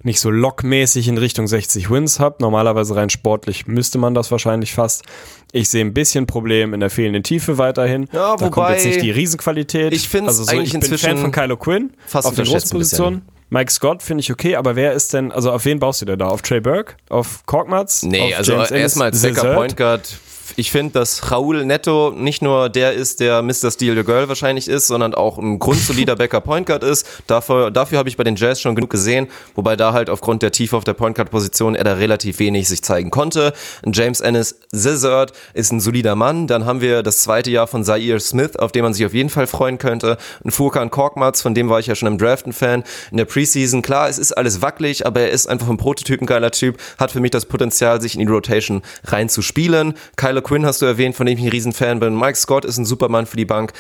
nicht so lockmäßig in Richtung 60 Wins habe. Normalerweise rein sportlich müsste man das wahrscheinlich fast. Ich sehe ein bisschen Problem in der fehlenden Tiefe weiterhin. Ja, da kommt jetzt nicht die Riesenqualität. Ich finde also so, eigentlich ich bin inzwischen Fan von Kylo Quinn fast auf unterschätzt großen. Positionen. Mike Scott finde ich okay, aber wer ist denn, also auf wen baust du denn da? Auf Trey Burke? Auf Korkmaz? Nee, auf also erstmal als Desert? Point Guard. Ich finde, dass Raul Netto nicht nur der ist, der Mr. Steal the Girl wahrscheinlich ist, sondern auch ein grundsolider Backup Point Guard ist. Dafür, dafür habe ich bei den Jazz schon genug gesehen, wobei da halt aufgrund der Tiefe auf der Point Guard Position er da relativ wenig sich zeigen konnte. James Ennis Zizard ist ein solider Mann. Dann haben wir das zweite Jahr von Zaire Smith, auf den man sich auf jeden Fall freuen könnte. Ein Furkan Korkmaz, von dem war ich ja schon im Draft ein Fan. In der Preseason, klar, es ist alles wackelig, aber er ist einfach ein Prototypen geiler Typ, hat für mich das Potenzial, sich in die Rotation reinzuspielen. Kylo Quinn hast du erwähnt, von dem ich ein Riesenfan bin. Mike Scott ist ein Supermann für die Bank.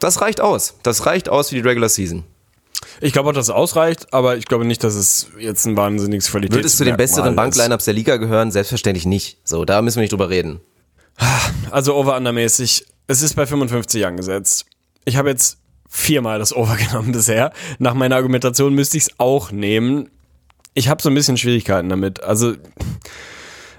Das reicht aus. Das reicht aus für die Regular Season. Ich glaube auch, dass es ausreicht, aber ich glaube nicht, dass es jetzt ein wahnsinniges Qualität Würdest zu den besseren Banklineups der Liga gehören? Selbstverständlich nicht. So, da müssen wir nicht drüber reden. Also over-under-mäßig. Es ist bei 55 angesetzt. Ich habe jetzt viermal das Over genommen bisher. Nach meiner Argumentation müsste ich es auch nehmen. Ich habe so ein bisschen Schwierigkeiten damit. Also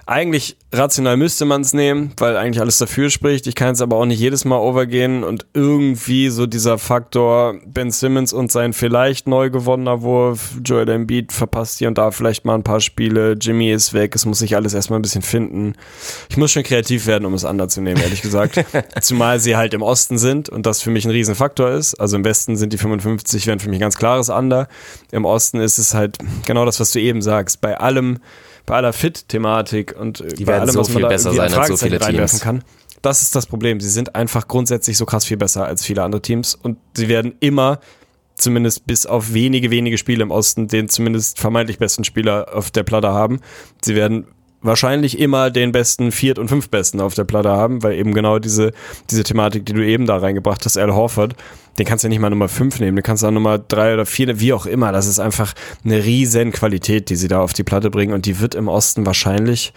eigentlich rational müsste man es nehmen, weil eigentlich alles dafür spricht. Ich kann jetzt aber auch nicht jedes Mal overgehen und irgendwie so dieser Faktor Ben Simmons und sein vielleicht neu gewonnener Wurf, Joel Embiid verpasst hier und da vielleicht mal ein paar Spiele, Jimmy ist weg, es muss sich alles erstmal ein bisschen finden. Ich muss schon kreativ werden, um es anders zu nehmen, ehrlich gesagt. Zumal sie halt im Osten sind und das für mich ein Riesenfaktor ist. Also im Westen sind die 55, wären für mich ein ganz klares Under. Im Osten ist es halt genau das, was du eben sagst. Bei allem, bei aller Fit-Thematik und äh, Die bei allem, so was man viel da besser sein als so viele reinwerfen Teams. kann. Das ist das Problem. Sie sind einfach grundsätzlich so krass viel besser als viele andere Teams und sie werden immer, zumindest bis auf wenige, wenige Spiele im Osten, den zumindest vermeintlich besten Spieler auf der Platte haben. Sie werden wahrscheinlich immer den besten Viert- und Fünftbesten auf der Platte haben, weil eben genau diese, diese Thematik, die du eben da reingebracht hast, Al Horford, den kannst du ja nicht mal Nummer 5 nehmen, den kannst du auch Nummer 3 oder 4, wie auch immer. Das ist einfach eine riesen Qualität, die sie da auf die Platte bringen und die wird im Osten wahrscheinlich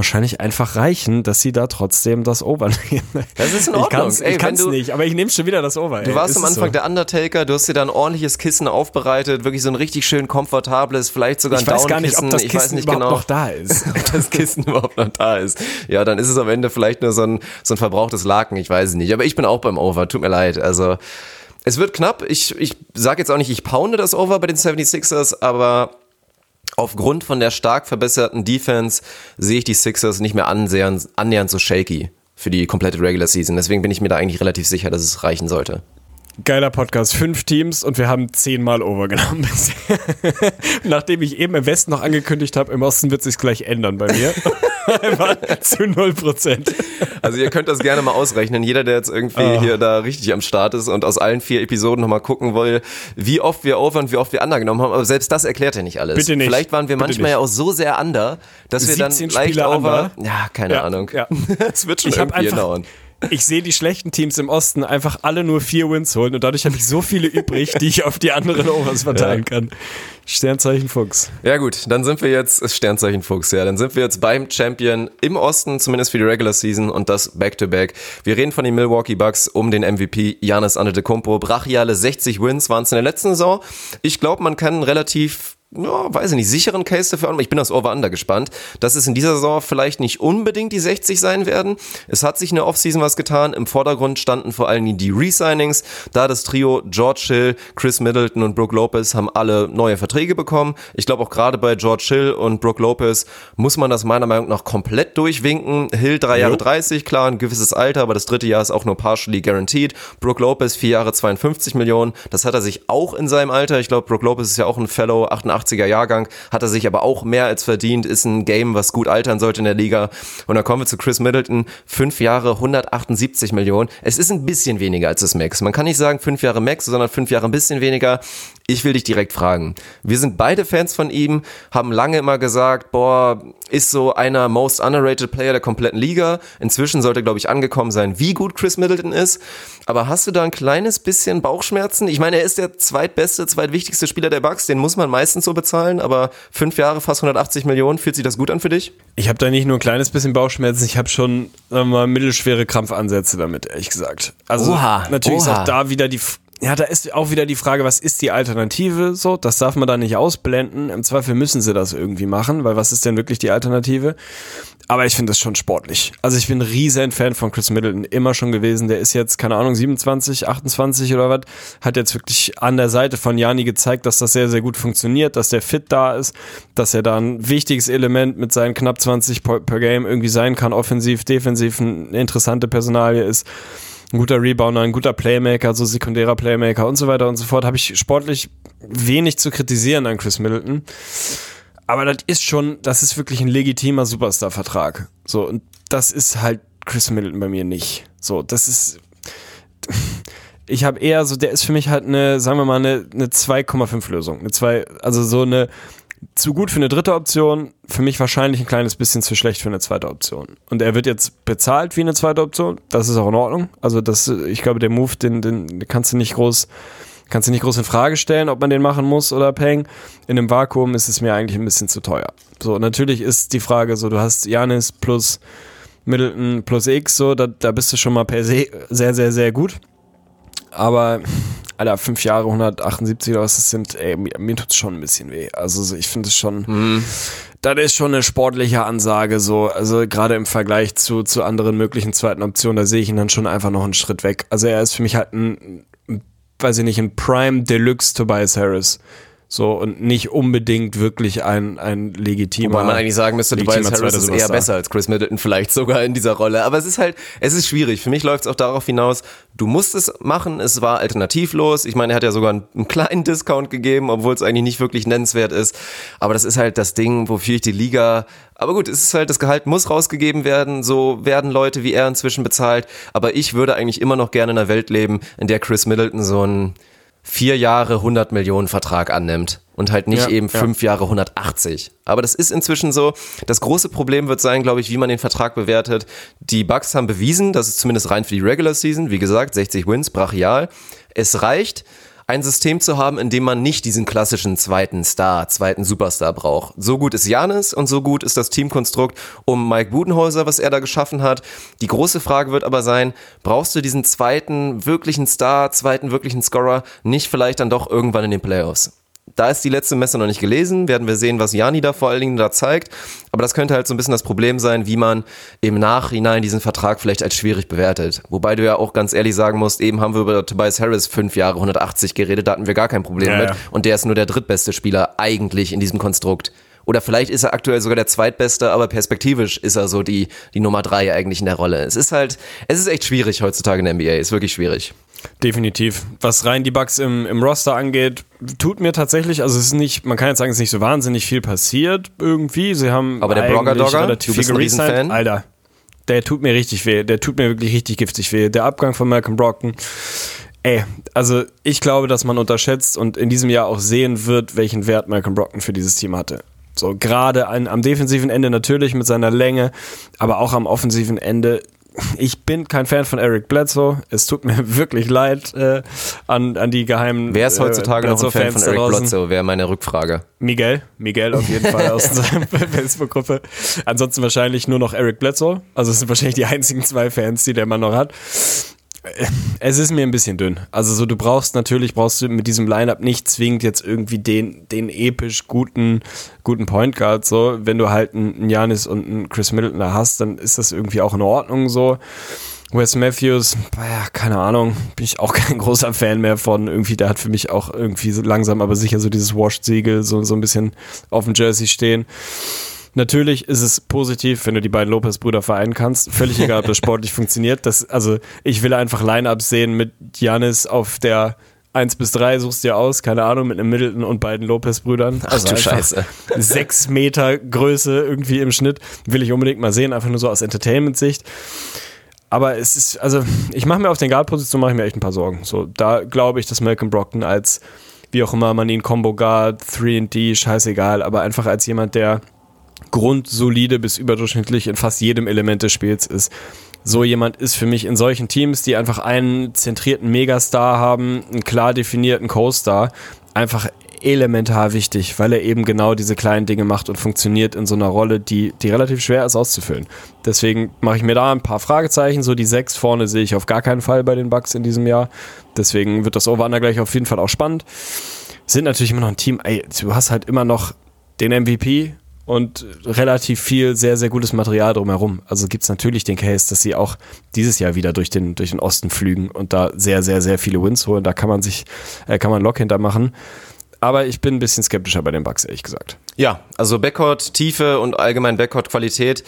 wahrscheinlich einfach reichen, dass sie da trotzdem das Over nehmen. Das ist in Ich Ordnung. kann's, Ey, ich kann's du- nicht, aber ich nehme schon wieder das Over. Du warst am Anfang der Undertaker, du hast dir da ein ordentliches Kissen aufbereitet, wirklich so ein richtig schön komfortables, vielleicht sogar ein Ich weiß gar nicht, ob Downkissen. das ich weiß Kissen nicht überhaupt genau. noch da ist. ob das Kissen überhaupt noch da ist. Ja, dann ist es am Ende vielleicht nur so ein, so ein verbrauchtes Laken, ich weiß es nicht. Aber ich bin auch beim Over, tut mir leid. Also, es wird knapp. Ich, ich sage jetzt auch nicht, ich pounde das Over bei den 76ers, aber aufgrund von der stark verbesserten Defense sehe ich die Sixers nicht mehr annähernd, annähernd so shaky für die komplette Regular Season. Deswegen bin ich mir da eigentlich relativ sicher, dass es reichen sollte. Geiler Podcast, fünf Teams und wir haben zehnmal Over genommen bisher. Nachdem ich eben im Westen noch angekündigt habe, im Osten wird sich gleich ändern bei mir. War zu null Prozent. Also ihr könnt das gerne mal ausrechnen. Jeder, der jetzt irgendwie Ah. hier da richtig am Start ist und aus allen vier Episoden nochmal gucken will, wie oft wir Over und wie oft wir Under genommen haben. Aber selbst das erklärt ja nicht alles. Bitte nicht. Vielleicht waren wir Bitte manchmal nicht. ja auch so sehr Under, dass wir dann 17 leicht Spieler Over... under. Ja, keine Ja, Ahnung. ja. Es wird schon Ich irgendwie einfach, hinhauen. ich sehe die schlechten Teams im Osten einfach alle nur vier Wins holen und dadurch habe ich so viele übrig, die ich auf die anderen Overs verteilen kann. Sternzeichen Fuchs. Ja gut, dann sind wir jetzt, Sternzeichen Fuchs, ja, dann sind wir jetzt beim Champion im Osten, zumindest für die Regular Season und das Back-to-Back. Wir reden von den Milwaukee Bucks um den MVP Giannis Antetokounmpo. Brachiale 60 Wins waren es in der letzten Saison. Ich glaube, man kann relativ ja, weiß ich nicht, sicheren Case dafür an. Ich bin das Over-Under gespannt, dass es in dieser Saison vielleicht nicht unbedingt die 60 sein werden. Es hat sich in der Offseason was getan. Im Vordergrund standen vor allen Dingen die Re-Signings. Da das Trio George Hill, Chris Middleton und Brooke Lopez haben alle neue Verträge bekommen. Ich glaube auch gerade bei George Hill und Brooke Lopez muss man das meiner Meinung nach komplett durchwinken. Hill drei Jahre 30, klar, ein gewisses Alter, aber das dritte Jahr ist auch nur partially guaranteed. Brooke Lopez vier Jahre 52 Millionen. Das hat er sich auch in seinem Alter. Ich glaube, Brooke Lopez ist ja auch ein Fellow 88 er Jahrgang, hat er sich aber auch mehr als verdient, ist ein Game, was gut altern sollte in der Liga. Und dann kommen wir zu Chris Middleton, fünf Jahre 178 Millionen. Es ist ein bisschen weniger als das Max. Man kann nicht sagen fünf Jahre Max, sondern fünf Jahre ein bisschen weniger. Ich will dich direkt fragen. Wir sind beide Fans von ihm, haben lange immer gesagt, boah, ist so einer most underrated Player der kompletten Liga. Inzwischen sollte, glaube ich, angekommen sein, wie gut Chris Middleton ist. Aber hast du da ein kleines bisschen Bauchschmerzen? Ich meine, er ist der zweitbeste, zweitwichtigste Spieler der Bucks, den muss man meistens so bezahlen, aber fünf Jahre, fast 180 Millionen, fühlt sich das gut an für dich? Ich habe da nicht nur ein kleines bisschen Bauchschmerzen, ich habe schon, mal, mittelschwere Krampfansätze damit, ehrlich gesagt. Also Oha, natürlich oha. ist auch da wieder die, ja, da ist auch wieder die Frage, was ist die Alternative? So, das darf man da nicht ausblenden. Im Zweifel müssen sie das irgendwie machen, weil was ist denn wirklich die Alternative? Aber ich finde das schon sportlich. Also ich bin riesen Fan von Chris Middleton, immer schon gewesen. Der ist jetzt, keine Ahnung, 27, 28 oder was, hat jetzt wirklich an der Seite von Jani gezeigt, dass das sehr, sehr gut funktioniert, dass der fit da ist, dass er da ein wichtiges Element mit seinen knapp 20 per per Game irgendwie sein kann, offensiv, defensiv, eine interessante Personalie ist ein guter Rebounder, ein guter Playmaker, so sekundärer Playmaker und so weiter und so fort, habe ich sportlich wenig zu kritisieren an Chris Middleton. Aber das ist schon, das ist wirklich ein legitimer Superstar-Vertrag. So, und das ist halt Chris Middleton bei mir nicht. So, das ist. Ich habe eher so, der ist für mich halt eine, sagen wir mal, eine, eine 2,5 Lösung. Eine 2, also so eine zu gut für eine dritte Option, für mich wahrscheinlich ein kleines bisschen zu schlecht für eine zweite Option. Und er wird jetzt bezahlt wie eine zweite Option, das ist auch in Ordnung. Also das, ich glaube, der Move, den, den kannst du nicht groß, kannst du nicht groß in Frage stellen, ob man den machen muss oder Peng. In einem Vakuum ist es mir eigentlich ein bisschen zu teuer. So, natürlich ist die Frage so, du hast Janis plus Middleton plus X, so, da, da bist du schon mal per se sehr, sehr, sehr gut. Aber, Alter, fünf Jahre, 178 oder was das sind, ey, mir, mir tut's schon ein bisschen weh. Also so, ich finde es schon, das ist schon eine sportliche Ansage, so, also gerade im Vergleich zu, zu anderen möglichen zweiten Optionen, da sehe ich ihn dann schon einfach noch einen Schritt weg. Also er ist für mich halt ein weiß ich nicht, ein Prime Deluxe Tobias Harris. So, und nicht unbedingt wirklich ein, ein legitimer. Wobei man eigentlich sagen müsste, Tobias Harris ist eher besser als Chris Middleton vielleicht sogar in dieser Rolle. Aber es ist halt, es ist schwierig. Für mich läuft es auch darauf hinaus, du musst es machen, es war alternativlos. Ich meine, er hat ja sogar einen, einen kleinen Discount gegeben, obwohl es eigentlich nicht wirklich nennenswert ist. Aber das ist halt das Ding, wofür ich die Liga aber gut, es ist halt, das Gehalt muss rausgegeben werden, so werden Leute wie er inzwischen bezahlt. Aber ich würde eigentlich immer noch gerne in einer Welt leben, in der Chris Middleton so einen vier Jahre 100 Millionen Vertrag annimmt und halt nicht Ja, eben ja. fünf Jahre 180. Aber das ist inzwischen so. Das große Problem wird sein, glaube ich, wie man den Vertrag bewertet. Die Bucks haben bewiesen, das ist zumindest rein für die Regular Season, wie gesagt, 60 Wins, brachial. Es reicht, ein System zu haben, in dem man nicht diesen klassischen zweiten Star, zweiten Superstar braucht. So gut ist Janis und so gut ist das Teamkonstrukt um Mike Budenholzer, was er da geschaffen hat. Die große Frage wird aber sein, brauchst du diesen zweiten wirklichen Star, zweiten wirklichen Scorer nicht vielleicht dann doch irgendwann in den Playoffs? Da ist die letzte Messe noch nicht gelesen, werden wir sehen, was Jani da vor allen Dingen da zeigt. Aber das könnte halt so ein bisschen das Problem sein, wie man im Nachhinein diesen Vertrag vielleicht als schwierig bewertet. Wobei du ja auch ganz ehrlich sagen musst, eben haben wir über Tobias Harris fünf Jahre 180 geredet, da hatten wir gar kein Problem Ja, mit. ja. Und der ist nur der drittbeste Spieler eigentlich in diesem Konstrukt. Oder vielleicht ist er aktuell sogar der zweitbeste, aber perspektivisch ist er so die, die Nummer drei eigentlich in der Rolle. Es ist halt, es ist echt schwierig heutzutage in der NBA, ist wirklich schwierig. Definitiv. Was rein die Bugs im, im Roster angeht, tut mir tatsächlich, also es ist nicht, man kann jetzt sagen, es ist nicht so wahnsinnig viel passiert irgendwie. Sie haben Aber der eigentlich Blogger-Dogger, relativ du bist ein. Riesenfan? Alter, der tut mir richtig weh. Der tut mir wirklich richtig giftig weh. Der Abgang von Malcolm Brockton. Ey, also ich glaube, dass man unterschätzt und in diesem Jahr auch sehen wird, welchen Wert Malcolm Brockton für dieses Team hatte. So, gerade an, am defensiven Ende natürlich mit seiner Länge, aber auch am offensiven Ende. Ich bin kein Fan von Eric Bledsoe. Es tut mir wirklich leid äh, an, an die geheimen. Wer ist heutzutage äh, noch ein Fan von Eric. Bledsoe, wäre meine Rückfrage. Miguel, Miguel auf jeden Fall aus seiner Facebook-Gruppe. Ansonsten wahrscheinlich nur noch Eric Bledsoe. Also es sind wahrscheinlich die einzigen zwei Fans, die der Mann noch hat. Es ist mir ein bisschen dünn. Also so, du brauchst natürlich, brauchst du mit diesem Lineup nicht zwingend jetzt irgendwie den, den episch guten, guten Point Guard. So, wenn du halt einen Janis und einen Chris Middleton da hast, dann ist das irgendwie auch in Ordnung so. Wes Matthews, ja, keine Ahnung, bin ich auch kein großer Fan mehr von. Irgendwie, der hat für mich auch irgendwie so langsam, aber sicher so dieses Washed-Siegel so, so ein bisschen auf dem Jersey stehen. Natürlich ist es positiv, wenn du die beiden Lopez-Brüder vereinen kannst. Völlig egal, ob das sportlich funktioniert. Das, also, ich will einfach Line-Ups sehen mit Janis auf der 1 bis 3, suchst dir aus, keine Ahnung, mit einem Middleton und beiden Lopez-Brüdern. Ach du Scheiße. Sechs Meter Größe irgendwie im Schnitt. Will ich unbedingt mal sehen, einfach nur so aus Entertainment-Sicht. Aber es ist, also, ich mache mir auf den Guard-Position mache ich mir echt ein paar Sorgen. So, da glaube ich, dass Malcolm Brockton als, wie auch immer man ihn Combo Guard, 3D, scheißegal, aber einfach als jemand, der grundsolide bis überdurchschnittlich in fast jedem Element des Spiels ist. So jemand ist für mich in solchen Teams, die einfach einen zentrierten Megastar haben, einen klar definierten Co-Star, einfach elementar wichtig, weil er eben genau diese kleinen Dinge macht und funktioniert in so einer Rolle, die, die relativ schwer ist auszufüllen. Deswegen mache ich mir da ein paar Fragezeichen. So die sechs vorne sehe ich auf gar keinen Fall bei den Bucks in diesem Jahr. Deswegen wird das Over-Under gleich auf jeden Fall auch spannend. Sind natürlich immer noch ein Team, ey, du hast halt immer noch den MVP, und relativ viel sehr, sehr gutes Material drumherum. Also gibt es natürlich den Case, dass sie auch dieses Jahr wieder durch den, durch den Osten flügen und da sehr, sehr, sehr viele Wins holen. Da kann man sich, äh, kann man Lock hintermachen. Aber ich bin ein bisschen skeptischer bei den Bugs, ehrlich gesagt. Ja, also Backcourt, Tiefe und allgemein Backcourt-Qualität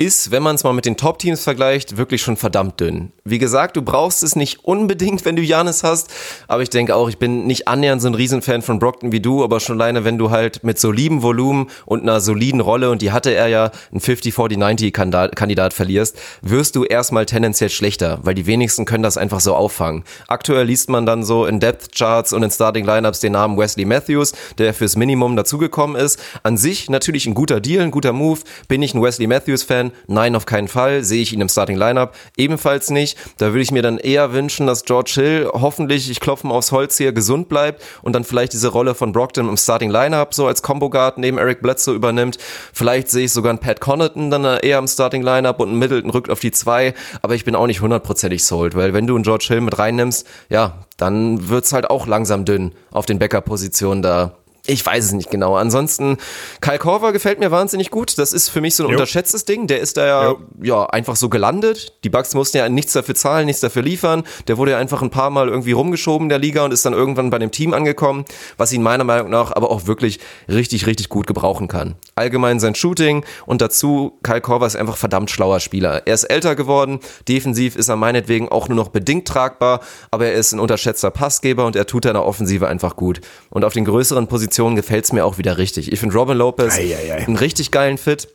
ist, wenn man es mal mit den Top-Teams vergleicht, wirklich schon verdammt dünn. Wie gesagt, du brauchst es nicht unbedingt, wenn du Janis hast, aber ich denke auch, ich bin nicht annähernd so ein Riesenfan von Brockton wie du, aber schon alleine, wenn du halt mit solidem Volumen und einer soliden Rolle, und die hatte er ja, ein 50-40-90-Kandidat verlierst, wirst du erstmal tendenziell schlechter, weil die wenigsten können das einfach so auffangen. Aktuell liest man dann so in Depth-Charts und in Starting-Lineups den Namen Wesley Matthews, der fürs Minimum dazugekommen ist. An sich natürlich ein guter Deal, ein guter Move, bin ich ein Wesley Matthews-Fan, Nein, auf keinen Fall. Sehe ich ihn im Starting Lineup ebenfalls nicht. Da würde ich mir dann eher wünschen, dass George Hill hoffentlich, ich klopfe mal aufs Holz hier, gesund bleibt und dann vielleicht diese Rolle von Brockton im Starting Lineup so als Combo Guard neben Eric Bledsoe übernimmt. Vielleicht sehe ich sogar einen Pat Connaughton dann eher im Starting Lineup und einen Middleton rückt auf die zwei. Aber ich bin auch nicht hundertprozentig sold, weil wenn du einen George Hill mit reinnimmst, ja, dann wird's halt auch langsam dünn auf den Backup-Positionen da. Ich weiß es nicht genau. Ansonsten, Kyle Korver gefällt mir wahnsinnig gut. Das ist für mich so ein jo. unterschätztes Ding. Der ist da ja, ja einfach so gelandet. Die Bucks mussten ja nichts dafür zahlen, nichts dafür liefern. Der wurde ja einfach ein paar Mal irgendwie rumgeschoben in der Liga und ist dann irgendwann bei dem Team angekommen, was ihn meiner Meinung nach aber auch wirklich richtig, richtig gut gebrauchen kann. Allgemein sein Shooting und dazu, Kyle Korver ist einfach verdammt schlauer Spieler. Er ist älter geworden. Defensiv ist er meinetwegen auch nur noch bedingt tragbar, aber er ist ein unterschätzter Passgeber und er tut in der Offensive einfach gut. Und auf den größeren Positionen Position gefällt es mir auch wieder richtig. Ich finde Robin Lopez ei, ei, ei. einen richtig geilen Fit.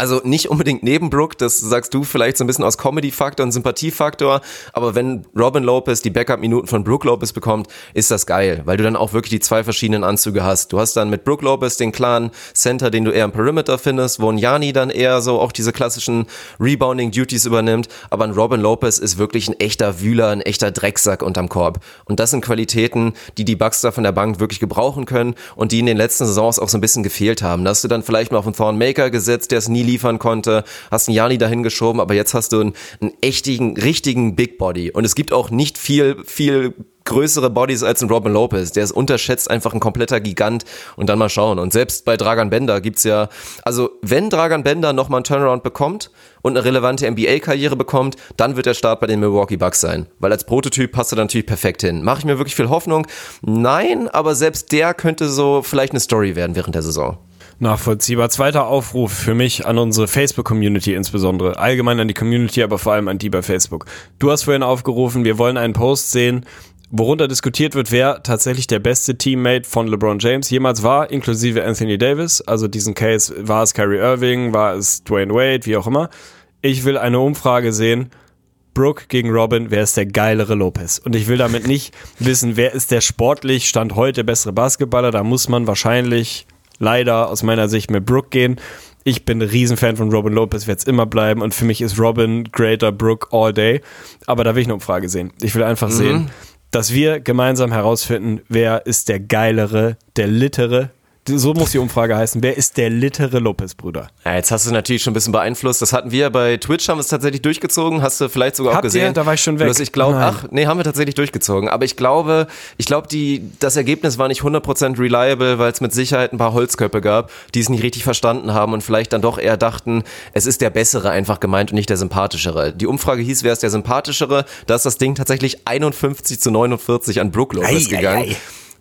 Also nicht unbedingt neben Brooke, das sagst du vielleicht so ein bisschen aus Comedy-Faktor und Sympathiefaktor, aber wenn Robin Lopez die Backup-Minuten von Brooke Lopez bekommt, ist das geil, weil du dann auch wirklich die zwei verschiedenen Anzüge hast. Du hast dann mit Brooke Lopez den klaren Center, den du eher im Perimeter findest, wo ein Jani dann eher so auch diese klassischen Rebounding-Duties übernimmt, aber ein Robin Lopez ist wirklich ein echter Wühler, ein echter Drecksack unterm Korb. Und das sind Qualitäten, die die Bucks da von der Bank wirklich gebrauchen können und die in den letzten Saisons auch so ein bisschen gefehlt haben. Da hast du dann vielleicht mal auf einen Thorn Maker gesetzt, der es nie liefern konnte, hast einen Jani dahin geschoben, aber jetzt hast du einen, einen echten, richtigen Big Body. Und es gibt auch nicht viel, viel größere Bodies als ein Robin Lopez. Der ist unterschätzt einfach ein kompletter Gigant und dann mal schauen. Und selbst bei Dragan Bender gibt's ja, also wenn Dragan Bender nochmal einen Turnaround bekommt und eine relevante NBA-Karriere bekommt, dann wird der Start bei den Milwaukee Bucks sein. Weil als Prototyp passt er natürlich perfekt hin. Mache ich mir wirklich viel Hoffnung? Nein, aber selbst der könnte so vielleicht eine Story werden während der Saison. Nachvollziehbar. Zweiter Aufruf für mich an unsere Facebook-Community insbesondere. Allgemein an die Community, aber vor allem an die bei Facebook. Du hast vorhin aufgerufen, wir wollen einen Post sehen, worunter diskutiert wird, wer tatsächlich der beste Teammate von LeBron James jemals war, inklusive Anthony Davis. Also diesen Case, war es Kyrie Irving, war es Dwayne Wade, wie auch immer. Ich will eine Umfrage sehen. Brooke gegen Robin, wer ist der geilere Lopez? Und ich will damit nicht wissen, wer ist der sportlich Stand heute bessere Basketballer. Da muss man wahrscheinlich leider aus meiner Sicht mit Brooke gehen. Ich bin ein Riesenfan von Robin Lopez, werde es immer bleiben und für mich ist Robin greater Brooke all day. Aber da will ich eine Umfrage sehen. Ich will einfach mhm. sehen, dass wir gemeinsam herausfinden, wer ist der geilere, der littere, so muss die Umfrage heißen. Wer ist der littere Lopez-Bruder? Ja, jetzt hast du natürlich schon ein bisschen beeinflusst. Das hatten wir bei Twitch, haben wir es tatsächlich durchgezogen. Hast du vielleicht sogar Habt auch gesehen. Ihr? Da war ich schon weg. ich glaube, ach, nee, haben wir tatsächlich durchgezogen. Aber ich glaube, ich glaube, die, das Ergebnis war nicht 100% reliable, weil es mit Sicherheit ein paar Holzköpfe gab, die es nicht richtig verstanden haben und vielleicht dann doch eher dachten, es ist der Bessere einfach gemeint und nicht der Sympathischere. Die Umfrage hieß, wer ist der Sympathischere? Da ist das Ding tatsächlich 51 zu 49 an Brooke Lopez ei, gegangen. Ei, ei.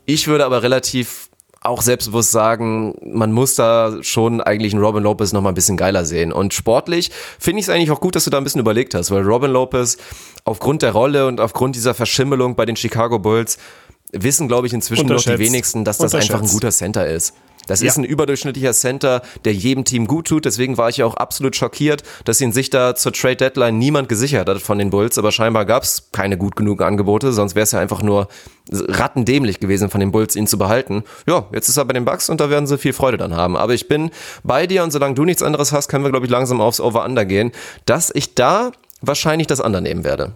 Ich würde aber relativ auch selbstbewusst sagen, man muss da schon eigentlich einen Robin Lopez noch mal ein bisschen geiler sehen. Und sportlich finde ich es eigentlich auch gut, dass du da ein bisschen überlegt hast, weil Robin Lopez aufgrund der Rolle und aufgrund dieser Verschimmelung bei den Chicago Bulls wissen, glaube ich, inzwischen noch die wenigsten, dass das einfach ein guter Center ist. Das ja. ist ein überdurchschnittlicher Center, der jedem Team gut tut. Deswegen war ich ja auch absolut schockiert, dass ihn sich da zur Trade Deadline niemand gesichert hat von den Bulls. Aber scheinbar gab es keine gut genug Angebote, sonst wäre es ja einfach nur rattendämlich gewesen von den Bulls, ihn zu behalten. Ja, jetzt ist er bei den Bucks und da werden sie viel Freude dann haben. Aber ich bin bei dir und solange du nichts anderes hast, können wir, glaube ich, langsam aufs Over-Under gehen, dass ich da wahrscheinlich das Under nehmen werde.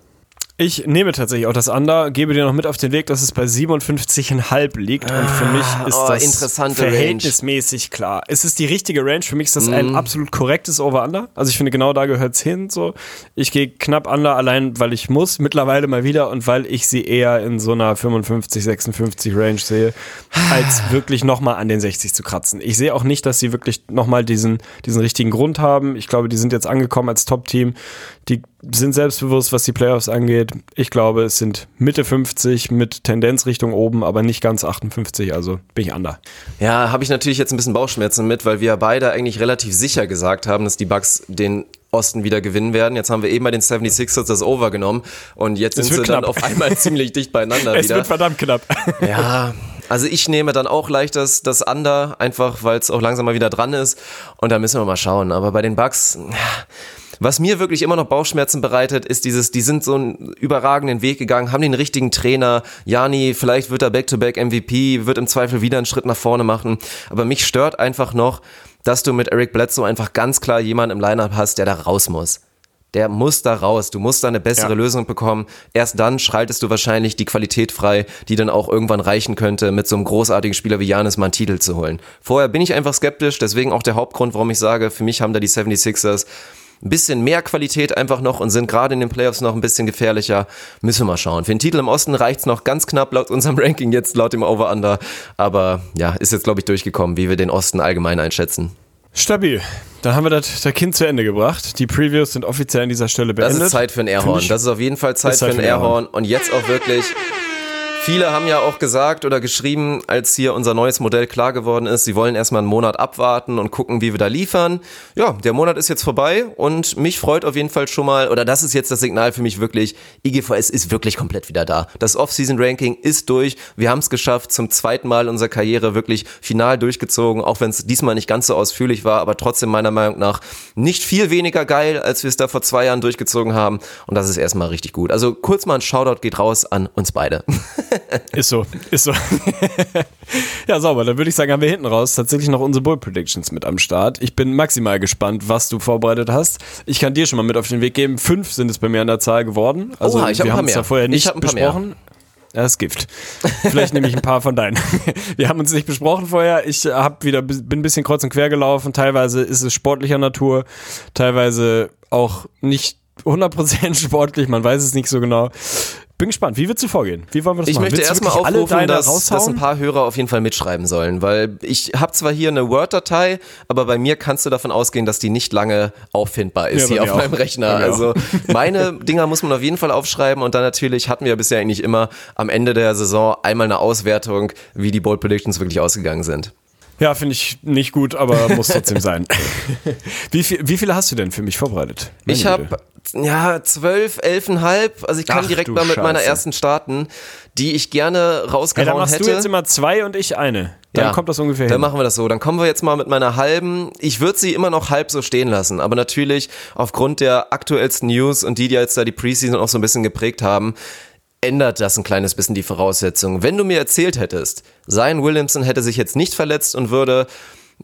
Ich nehme tatsächlich auch das Under, gebe dir noch mit auf den Weg, dass es bei 57,5 liegt. Und für mich ist oh, das verhältnismäßig klar. Es ist die richtige Range. Für mich ist das ein absolut korrektes Over-Under. Also ich finde, genau da gehört es hin. So. Ich gehe knapp Under, allein weil ich muss, mittlerweile mal wieder und weil ich sie eher in so einer 55, 56 Range sehe, als wirklich nochmal an den 60 zu kratzen. Ich sehe auch nicht, dass sie wirklich nochmal diesen, diesen richtigen Grund haben. Ich glaube, die sind jetzt angekommen als Top-Team. Die sind selbstbewusst, was die Playoffs angeht. Ich glaube, es sind Mitte 50 mit Tendenz Richtung oben, aber nicht ganz 58, also bin ich under. Ja, habe ich natürlich jetzt ein bisschen Bauchschmerzen mit, weil wir ja beide eigentlich relativ sicher gesagt haben, dass die Bucks den Osten wieder gewinnen werden. Jetzt haben wir eben bei den 76ers das Over genommen und jetzt Es sind sie dann knapp. auf einmal ziemlich dicht beieinander Es wieder. wird verdammt knapp. Ja, also ich nehme dann auch leicht das, das Under, einfach weil es auch langsam mal wieder dran ist. Und da müssen wir mal schauen. Aber bei den Bucks, was mir wirklich immer noch Bauchschmerzen bereitet, ist dieses, die sind so einen überragenden Weg gegangen, haben den richtigen Trainer. Jani, vielleicht wird er Back-to-Back MVP, wird im Zweifel wieder einen Schritt nach vorne machen. Aber mich stört einfach noch, dass du mit Eric Bledsoe einfach ganz klar jemanden im Lineup hast, der da raus muss. Der muss da raus. Du musst da eine bessere Ja. Lösung bekommen. Erst dann schaltest du wahrscheinlich die Qualität frei, die dann auch irgendwann reichen könnte, mit so einem großartigen Spieler wie Janis mal einen Titel zu holen. Vorher bin ich einfach skeptisch, deswegen auch der Hauptgrund, warum ich sage, für mich haben da die 76ers ein bisschen mehr Qualität einfach noch und sind gerade in den Playoffs noch ein bisschen gefährlicher. Müssen wir mal schauen. Für den Titel im Osten reicht's noch ganz knapp laut unserem Ranking jetzt, laut dem Over-Under. Aber ja, ist jetzt, glaube ich, durchgekommen, wie wir den Osten allgemein einschätzen. Stabil. Dann haben wir das, das Kind zu Ende gebracht. Die Previews sind offiziell an dieser Stelle Das beendet. ist Zeit für ein Airhorn. Das ist auf jeden Fall Zeit, Zeit für ein Airhorn. Und jetzt auch wirklich. Viele haben ja auch gesagt oder geschrieben, als hier unser neues Modell klar geworden ist, sie wollen erstmal einen Monat abwarten und gucken, wie wir da liefern. Ja, der Monat ist jetzt vorbei und mich freut auf jeden Fall schon mal, oder das ist jetzt das Signal für mich wirklich, IGVS ist wirklich komplett wieder da. Das Off-Season-Ranking ist durch. Wir haben es geschafft, zum zweiten Mal unserer Karriere wirklich final durchgezogen, auch wenn es diesmal nicht ganz so ausführlich war, aber trotzdem meiner Meinung nach nicht viel weniger geil, als wir es da vor zwei Jahren durchgezogen haben. Und das ist erstmal richtig gut. Also kurz mal ein Shoutout geht raus an uns beide. Ist so, ist so. ja, sauber. Dann würde ich sagen, haben wir hinten raus tatsächlich noch unsere Bull Predictions mit am Start. Ich bin maximal gespannt, was du vorbereitet hast. Ich kann dir schon mal mit auf den Weg geben. Fünf sind es bei mir an der Zahl geworden. Also Oha, ich hab ein wir paar haben es mehr. ja vorher Ich nicht hab ein paar mehr. besprochen. Ja, das ist Gift. Vielleicht nehme ich ein paar von deinen. Wir haben uns nicht besprochen vorher. Ich hab wieder, bin ein bisschen kreuz und quer gelaufen. Teilweise ist es sportlicher Natur, teilweise auch nicht 100% sportlich. Man weiß es nicht so genau. Bin gespannt. Wie willst du vorgehen? Wie wollen wir das Ich machen? möchte erstmal aufrufen, dass, dass ein paar Hörer auf jeden Fall mitschreiben sollen, weil ich habe zwar hier eine Word-Datei, aber bei mir kannst du davon ausgehen, dass die nicht lange auffindbar ist Ja, hier auf auch. meinem Rechner. Also meine Dinger muss man auf jeden Fall aufschreiben und dann natürlich hatten wir bisher eigentlich immer am Ende der Saison einmal eine Auswertung, wie die Bold Predictions wirklich ausgegangen sind. Ja, finde ich nicht gut, aber muss trotzdem sein. Wie, viel, wie viele hast du denn für mich vorbereitet? Meine Ich habe ja zwölf, elfeinhalb. Also ich kann Ach, direkt mal mit meiner Scheiße. ersten starten, die ich gerne Ja, rausgehauen dann machst hätte. du jetzt immer zwei und ich eine. Dann Ja, kommt das ungefähr Dann hin. machen wir das so. Dann kommen wir jetzt mal mit meiner halben. Ich würde sie immer noch halb so stehen lassen, aber natürlich aufgrund der aktuellsten News und die, die jetzt da die Preseason auch so ein bisschen geprägt haben, ändert das ein kleines bisschen die Voraussetzungen. Wenn du mir erzählt hättest, Zion Williamson hätte sich jetzt nicht verletzt und würde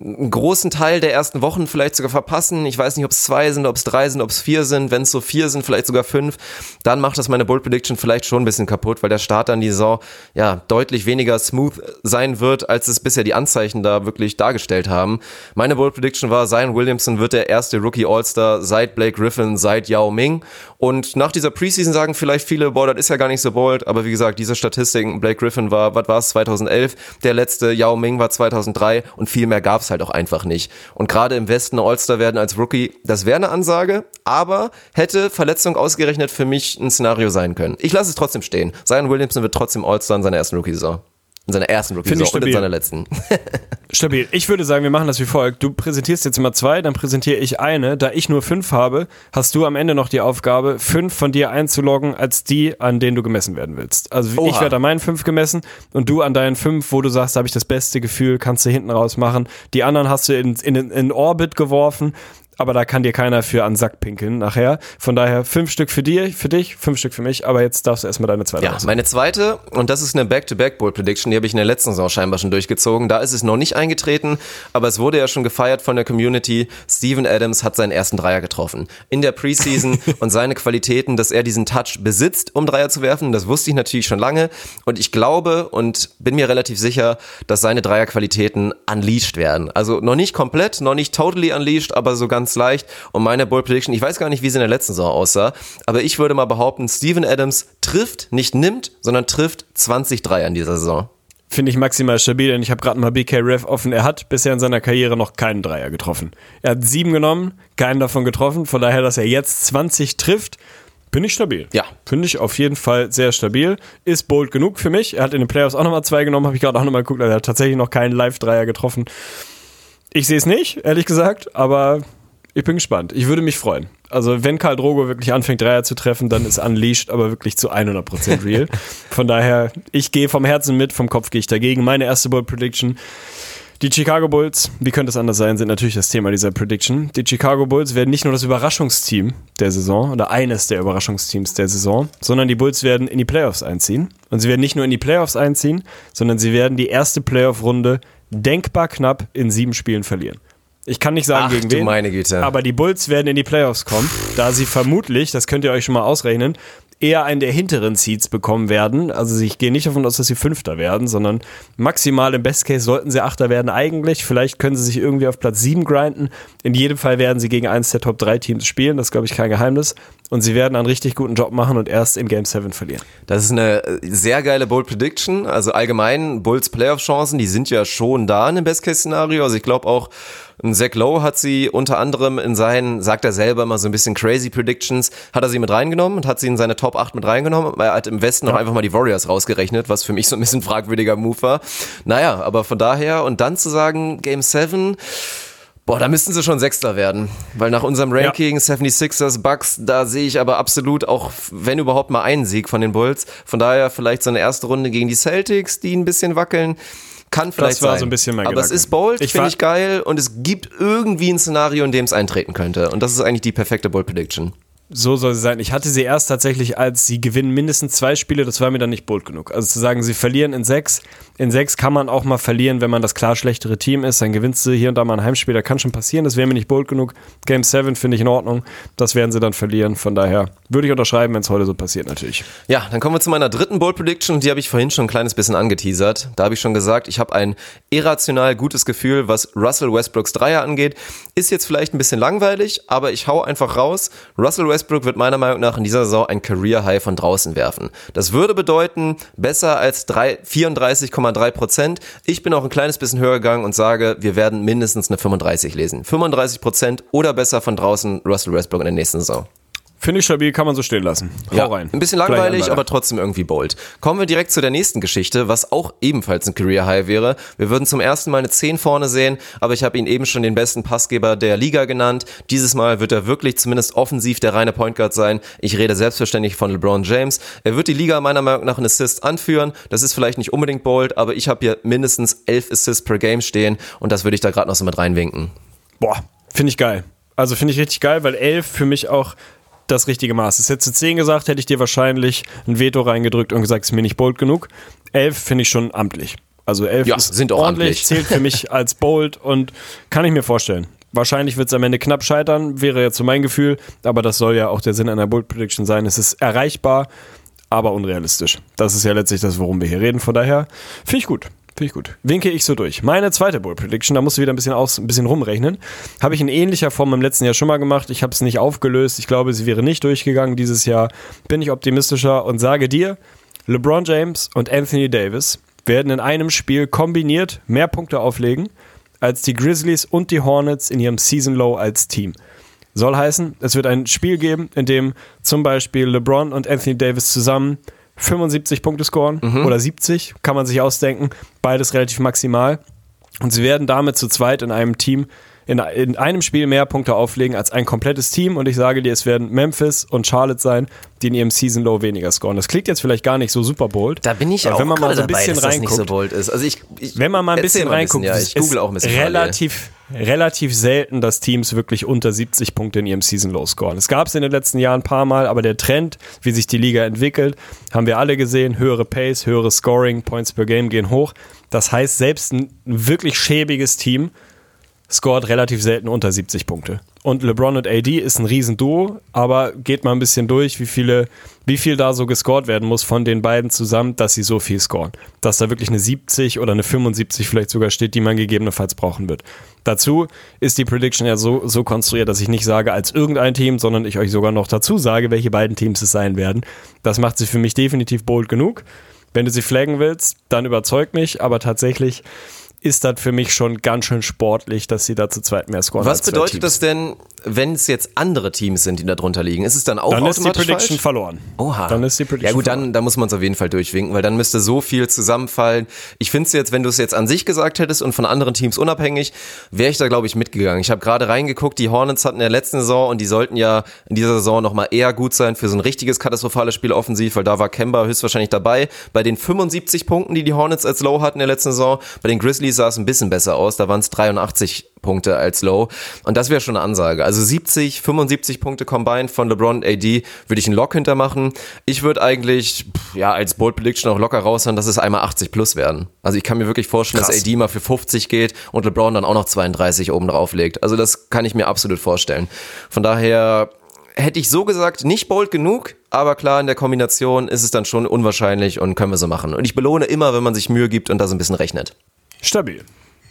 einen großen Teil der ersten Wochen vielleicht sogar verpassen. Ich weiß nicht, ob es zwei sind, ob es drei sind, ob es vier sind. Wenn es so vier sind, vielleicht sogar fünf, dann macht das meine Bold Prediction vielleicht schon ein bisschen kaputt, weil der Start an die Saison ja deutlich weniger smooth sein wird, als es bisher die Anzeichen da wirklich dargestellt haben. Meine Bold Prediction war, Zion Williamson wird der erste Rookie All-Star seit Blake Griffin, seit Yao Ming. Und nach dieser Preseason sagen vielleicht viele, boah, das ist ja gar nicht so bold, aber wie gesagt, diese Statistiken, Blake Griffin war, was war es, 2011, der letzte, Yao Ming war 2003 und viel mehr gab halt auch einfach nicht. Und gerade im Westen All-Star werden als Rookie, das wäre eine Ansage, aber hätte Verletzung ausgerechnet für mich ein Szenario sein können. Ich lasse es trotzdem stehen. Zion Williamson wird trotzdem All-Star in seiner ersten Rookie-Saison. In seiner ersten ich Rookie-Saison und in seiner letzten. Stabil. Ich würde sagen, wir machen das wie folgt. Du präsentierst jetzt immer zwei, dann präsentiere ich eine. Da ich nur fünf habe, hast du am Ende noch die Aufgabe, fünf von dir einzuloggen als die, an denen du gemessen werden willst. Also ich Oha. werde an meinen fünf gemessen und du an deinen fünf, wo du sagst, da habe ich das beste Gefühl, kannst du hinten raus machen. Die anderen hast du in, in, in Orbit geworfen. Aber da kann dir keiner für an den Sack pinkeln nachher. Von daher fünf Stück für dir, für dich, fünf Stück für mich, aber jetzt darfst du erstmal deine zweite Ja, raushauen. meine zweite, und das ist eine Back-to-Back-Bowl-Prediction, die habe ich in der letzten Saison scheinbar schon durchgezogen. Da ist es noch nicht eingetreten, aber es wurde ja schon gefeiert von der Community. Steven Adams hat seinen ersten Dreier getroffen. In der Preseason und seine Qualitäten, dass er diesen Touch besitzt, um Dreier zu werfen, das wusste ich natürlich schon lange. Und ich glaube und bin mir relativ sicher, dass seine Dreierqualitäten unleashed werden. Also noch nicht komplett, noch nicht totally unleashed, aber so ganz leicht. Und meine Bold Prediction, ich weiß gar nicht, wie sie in der letzten Saison aussah, aber ich würde mal behaupten, Steven Adams trifft, nicht nimmt, sondern trifft 20 Dreier in dieser Saison. Finde ich maximal stabil, denn ich habe gerade mal BK Rev offen. Er hat bisher in seiner Karriere noch keinen Dreier getroffen. Er hat sieben genommen, keinen davon getroffen. Von daher, dass er jetzt 20 trifft, bin ich stabil. Ja. Finde ich auf jeden Fall sehr stabil. Ist bold genug für mich. Er hat in den Playoffs auch nochmal zwei genommen, habe ich gerade auch nochmal geguckt. Also er hat tatsächlich noch keinen Live-Dreier getroffen. Ich sehe es nicht, ehrlich gesagt, aber ich bin gespannt. Ich würde mich freuen. Also, wenn Karl Drogo wirklich anfängt, Dreier zu treffen, dann ist Unleashed aber wirklich zu 100% real. Von daher, ich gehe vom Herzen mit, vom Kopf gehe ich dagegen. Meine erste Bold Prediction. Die Chicago Bulls, wie könnte es anders sein, sind natürlich das Thema dieser Prediction. Die Chicago Bulls werden nicht nur das Überraschungsteam der Saison oder eines der Überraschungsteams der Saison, sondern die Bulls werden in die Playoffs einziehen. Und sie werden nicht nur in die Playoffs einziehen, sondern sie werden die erste Playoff-Runde denkbar knapp in sieben Spielen verlieren. Ich kann nicht sagen, Ach, gegen wen. meine Güte. Aber die Bulls werden in die Playoffs kommen, da sie vermutlich, das könnt ihr euch schon mal ausrechnen, eher einen der hinteren Seeds bekommen werden. Also ich gehe nicht davon aus, dass sie Fünfter werden, sondern maximal im Best Case sollten sie Achter werden eigentlich. Vielleicht können sie sich irgendwie auf Platz 7 grinden. In jedem Fall werden sie gegen eins der Top 3 Teams spielen. Das ist, glaube ich, kein Geheimnis. Und sie werden einen richtig guten Job machen und erst in Game 7 verlieren. Das ist eine sehr geile Bold Prediction. Also allgemein Bulls Playoff-Chancen, die sind ja schon da in dem Best-Case-Szenario. Also ich glaube auch, ein Zach Lowe hat sie unter anderem in seinen, sagt er selber mal so ein bisschen crazy Predictions, hat er sie mit reingenommen und hat sie in seine Top 8 mit reingenommen, weil er hat im Westen noch einfach mal die Warriors rausgerechnet, was für mich so ein bisschen fragwürdiger Move war. Naja, aber von daher und dann zu sagen, Game 7, Boah, da müssten sie schon Sechster werden. Weil nach unserem Ranking, 76ers, Bucks, da sehe ich aber absolut auch, wenn überhaupt mal einen Sieg von den Bulls. Von daher vielleicht so eine erste Runde gegen die Celtics, die ein bisschen wackeln. Kann vielleicht war sein. so ein bisschen mein Aber es Gedanke. ist bold, Ich finde ich geil. Und es gibt irgendwie ein Szenario, in dem es eintreten könnte. Und das ist eigentlich die perfekte Bold Prediction. So soll sie sein. Ich hatte sie erst tatsächlich als sie gewinnen mindestens zwei Spiele, das war mir dann nicht bold genug. Also zu sagen, sie verlieren in sechs. In sechs kann man auch mal verlieren, wenn man das klar schlechtere Team ist. Dann gewinnst du hier und da mal ein Heimspiel, das kann schon passieren. Das wäre mir nicht bold genug. Game 7 finde ich in Ordnung. Das werden sie dann verlieren. Von daher würde ich unterschreiben, wenn es heute so passiert, natürlich. Ja, dann kommen wir zu meiner dritten Bold Prediction die habe ich vorhin schon ein kleines bisschen angeteasert. Da habe ich schon gesagt, ich habe ein irrational gutes Gefühl, was Russell Westbrooks Dreier angeht. Ist jetzt vielleicht ein bisschen langweilig, aber ich hau einfach raus. Russell Westbrook wird meiner Meinung nach in dieser Saison ein Career High von draußen werfen. Das würde bedeuten, besser als drei- 34,3 Prozent. Ich bin auch ein kleines bisschen höher gegangen und sage, wir werden mindestens eine 35 lesen. 35 Prozent oder besser von draußen Russell Westbrook in der nächsten Saison. Finde ich stabil, kann man so stehen lassen. Hau Ja, rein. ein bisschen langweilig, aber trotzdem irgendwie bold. Kommen wir direkt zu der nächsten Geschichte, was auch ebenfalls ein Career High wäre. Wir würden zum ersten Mal eine 10 vorne sehen, aber ich habe ihn eben schon den besten Passgeber der Liga genannt. Dieses Mal wird er wirklich zumindest offensiv der reine Point Guard sein. Ich rede selbstverständlich von LeBron James. Er wird die Liga meiner Meinung nach in Assists anführen. Das ist vielleicht nicht unbedingt bold, aber ich habe hier mindestens 11 Assists per Game stehen und das würde ich da gerade noch so mit reinwinken. Boah, finde ich geil. Also finde ich richtig geil, weil 11 für mich auch das richtige Maß ist. Hättest du 10 gesagt, hätte ich dir wahrscheinlich ein Veto reingedrückt und gesagt, es ist mir nicht bold genug. 11 finde ich schon amtlich. Also 11 Ja, ist sind auch ordentlich, amtlich. zählt für mich als bold und kann ich mir vorstellen. Wahrscheinlich wird es am Ende knapp scheitern, wäre jetzt so mein Gefühl, aber das soll ja auch der Sinn einer Bold Prediction sein. Es ist erreichbar, aber unrealistisch. Das ist ja letztlich das, worum wir hier reden. Von daher finde ich gut. Finde ich gut. Winke ich so durch. Meine zweite Bold Prediction, da musst du wieder ein bisschen, aus, ein bisschen rumrechnen. Habe ich in ähnlicher Form im letzten Jahr schon mal gemacht. Ich habe es nicht aufgelöst. Ich glaube, sie wäre nicht durchgegangen dieses Jahr. Bin ich optimistischer und sage dir, LeBron James und Anthony Davis werden in einem Spiel kombiniert mehr Punkte auflegen als die Grizzlies und die Hornets in ihrem Season Low als Team. Soll heißen, es wird ein Spiel geben, in dem zum Beispiel LeBron und Anthony Davis zusammen 75 Punkte scoren oder 70, kann man sich ausdenken. Beides relativ maximal. Und sie werden damit zu zweit in einem Team, in, in einem Spiel mehr Punkte auflegen als ein komplettes Team. Und ich sage dir, es werden Memphis und Charlotte sein, die in ihrem Season Low weniger scoren. Das klingt jetzt vielleicht gar nicht so super bold. Da bin ich aber auch wenn man mal so ein dabei, bisschen dass das nicht so reinguckt, bold ist. Also ich, ich wenn man mal ein bisschen reinguckt, ja, es ich google auch ein bisschen relativ relativ selten, dass Teams wirklich unter 70 Punkte in ihrem Season Low scoren. Es gab es in den letzten Jahren ein paar Mal, aber der Trend, wie sich die Liga entwickelt, haben wir alle gesehen. Höhere Pace, höhere Scoring, Points per Game gehen hoch. Das heißt, selbst ein wirklich schäbiges Team scored relativ selten unter 70 Punkte. Und LeBron und AD ist ein Riesenduo, aber geht mal ein bisschen durch, wie viele, wie viel da so gescored werden muss von den beiden zusammen, dass sie so viel scoren. Dass da wirklich eine 70 oder eine 75 vielleicht sogar steht, die man gegebenenfalls brauchen wird. Dazu ist die Prediction ja so, so konstruiert, dass ich nicht sage als irgendein Team, sondern ich euch sogar noch dazu sage, welche beiden Teams es sein werden. Das macht sie für mich definitiv bold genug. Wenn du sie flaggen willst, dann überzeug mich, aber tatsächlich ist das für mich schon ganz schön sportlich, dass sie da zu zweit mehr scoren. Was bedeutet das denn, wenn es jetzt andere Teams sind, die da drunter liegen? Ist es dann auch dann automatisch ist die Prediction falsch? verloren. Oha. Dann ist die Prediction ja gut, dann, dann muss man es auf jeden Fall durchwinken, weil dann müsste so viel zusammenfallen. Ich finde es jetzt, wenn du es jetzt an sich gesagt hättest und von anderen Teams unabhängig, wäre ich da glaube ich mitgegangen. Ich habe gerade reingeguckt, die Hornets hatten in der letzten Saison und die sollten ja in dieser Saison nochmal eher gut sein für so ein richtiges katastrophales Spiel offensiv, weil da war Kemba höchstwahrscheinlich dabei. Bei den 75 Punkten, die die Hornets als Low hatten in der letzten Saison, bei den Grizzlies sah es ein bisschen besser aus, da waren es 83 Punkte als Low. Und das wäre schon eine Ansage. Also 70, 75 Punkte combined von LeBron und AD würde ich einen Lock hintermachen. Ich würde eigentlich, ja, als Bold Prediction auch locker raushauen, dass es einmal 80 plus werden. Also ich kann mir wirklich vorstellen, Krass. dass AD mal für 50 geht und LeBron dann auch noch 32 oben drauf legt. Also das kann ich mir absolut vorstellen. Von daher hätte ich so gesagt, nicht bold genug, aber klar, in der Kombination ist es dann schon unwahrscheinlich und können wir so machen. Und ich belohne immer, wenn man sich Mühe gibt und da so ein bisschen rechnet. Stabil.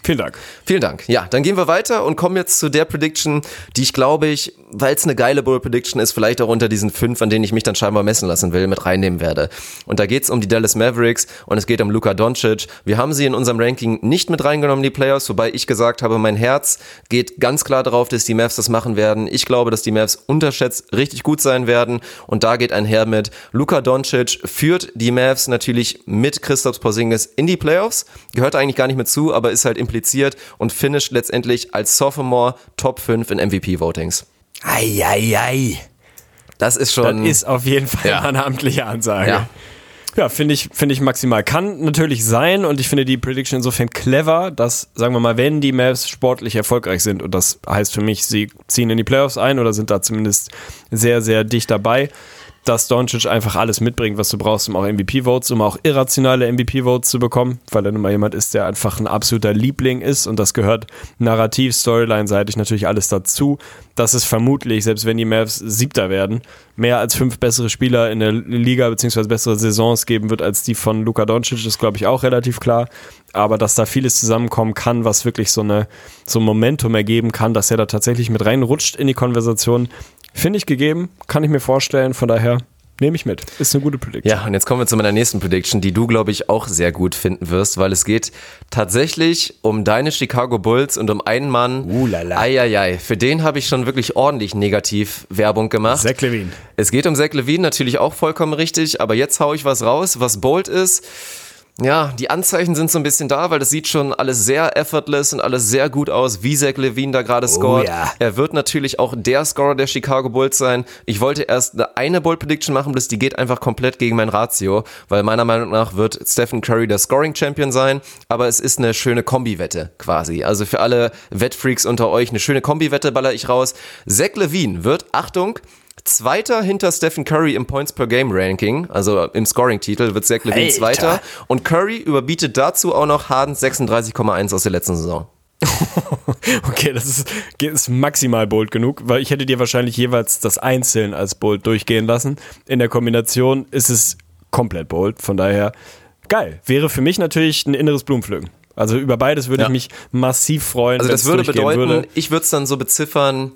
Vielen Dank. Vielen Dank. Ja, dann gehen wir weiter und kommen jetzt zu der Prediction, die ich glaube ich, weil es eine geile Bull Prediction ist, vielleicht auch unter diesen fünf, an denen ich mich dann scheinbar messen lassen will, mit reinnehmen werde. Und da geht's um die Dallas Mavericks und es geht um Luka Doncic. Wir haben sie in unserem Ranking nicht mit reingenommen, die Playoffs, wobei ich gesagt habe, mein Herz geht ganz klar darauf, dass die Mavs das machen werden. Ich glaube, dass die Mavs unterschätzt richtig gut sein werden und da geht einher mit Luka Doncic führt die Mavs natürlich mit Christoph Porzingis in die Playoffs. Gehört eigentlich gar nicht mit zu, aber ist halt impliziert und finisht letztendlich als Sophomore Top 5 in MVP-Votings. Eieiei. Das ist Das schon. ist auf jeden Fall Ja. eine amtliche Ansage. Ja. Ja, finde ich, finde ich maximal. Kann natürlich sein und ich finde die Prediction insofern clever, dass, sagen wir mal, wenn die Mavs sportlich erfolgreich sind und das heißt für mich, sie ziehen in die Playoffs ein oder sind da zumindest sehr, sehr dicht dabei, dass Doncic einfach alles mitbringt, was du brauchst, um auch MVP-Votes, um auch irrationale MVP-Votes zu bekommen, weil er nun mal jemand ist, der einfach ein absoluter Liebling ist und das gehört narrativ, Storyline-seitig natürlich alles dazu. Das ist vermutlich, selbst wenn die Mavs Siebter werden, mehr als fünf bessere Spieler in der Liga beziehungsweise bessere Saisons geben wird als die von Luka Doncic, ist glaube ich auch relativ klar. Aber dass da vieles zusammenkommen kann, was wirklich so, eine, so ein Momentum ergeben kann, dass er da tatsächlich mit reinrutscht in die Konversation, finde ich gegeben, kann ich mir vorstellen. Von daher nehme ich mit. Ist eine gute Prediction. Ja, und jetzt kommen wir zu meiner nächsten Prediction, die du, glaube ich, auch sehr gut finden wirst, weil es geht tatsächlich um deine Chicago Bulls und um einen Mann. Uh, la, la. Eieiei, für den habe ich schon wirklich ordentlich negativ Werbung gemacht. Zach Levine. Es geht um Zach Levine, natürlich auch vollkommen richtig, aber jetzt haue ich was raus, was bold ist. Ja, die Anzeichen sind so ein bisschen da, weil das sieht schon alles sehr effortless und alles sehr gut aus, wie Zach Levine da gerade scoret. ja. Er wird natürlich auch der Scorer der Chicago Bulls sein. Ich wollte erst eine, eine Bold Prediction machen, bloß die geht einfach komplett gegen mein Ratio, weil meiner Meinung nach wird Stephen Curry der Scoring Champion sein, aber es ist eine schöne Kombi-Wette quasi. Also für alle Wettfreaks unter euch eine schöne Kombi-Wette baller ich raus. Zach Levine wird, Achtung, Zweiter hinter Stephen Curry im Points per Game Ranking, also im Scoring-Titel wird Zach Levine Alter. Zweiter und Curry überbietet dazu auch noch Hardens 36,1 aus der letzten Saison. Okay, das ist, ist maximal bold genug, weil ich hätte dir wahrscheinlich jeweils das Einzeln als bold durchgehen lassen. In der Kombination ist es komplett bold, von daher geil. Wäre für mich natürlich ein inneres Blumenpflücken. Also über beides würde Ja. ich mich massiv freuen. Also das würde bedeuten, würde. ich würde es dann so beziffern,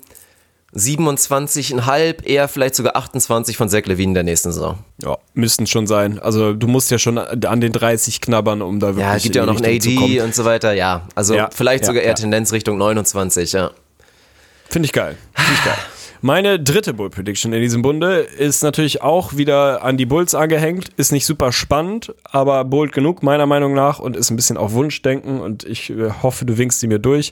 27,5, eher vielleicht sogar 28 von Zach Levine in der nächsten Saison. Ja, müssten schon sein. Also du musst ja schon an den 30 knabbern, um da wirklich Ja, gibt ja auch noch in einen zu AD und so weiter, ja. Also Ja, vielleicht ja, sogar eher ja. Tendenz Richtung 29, ja. Finde ich geil. Finde ich geil. Meine dritte Bull Prediction in diesem Bunde ist natürlich auch wieder an die Bulls angehängt. Ist nicht super spannend, aber bold genug meiner Meinung nach und ist ein bisschen auf Wunschdenken und ich äh, hoffe, du winkst sie mir durch.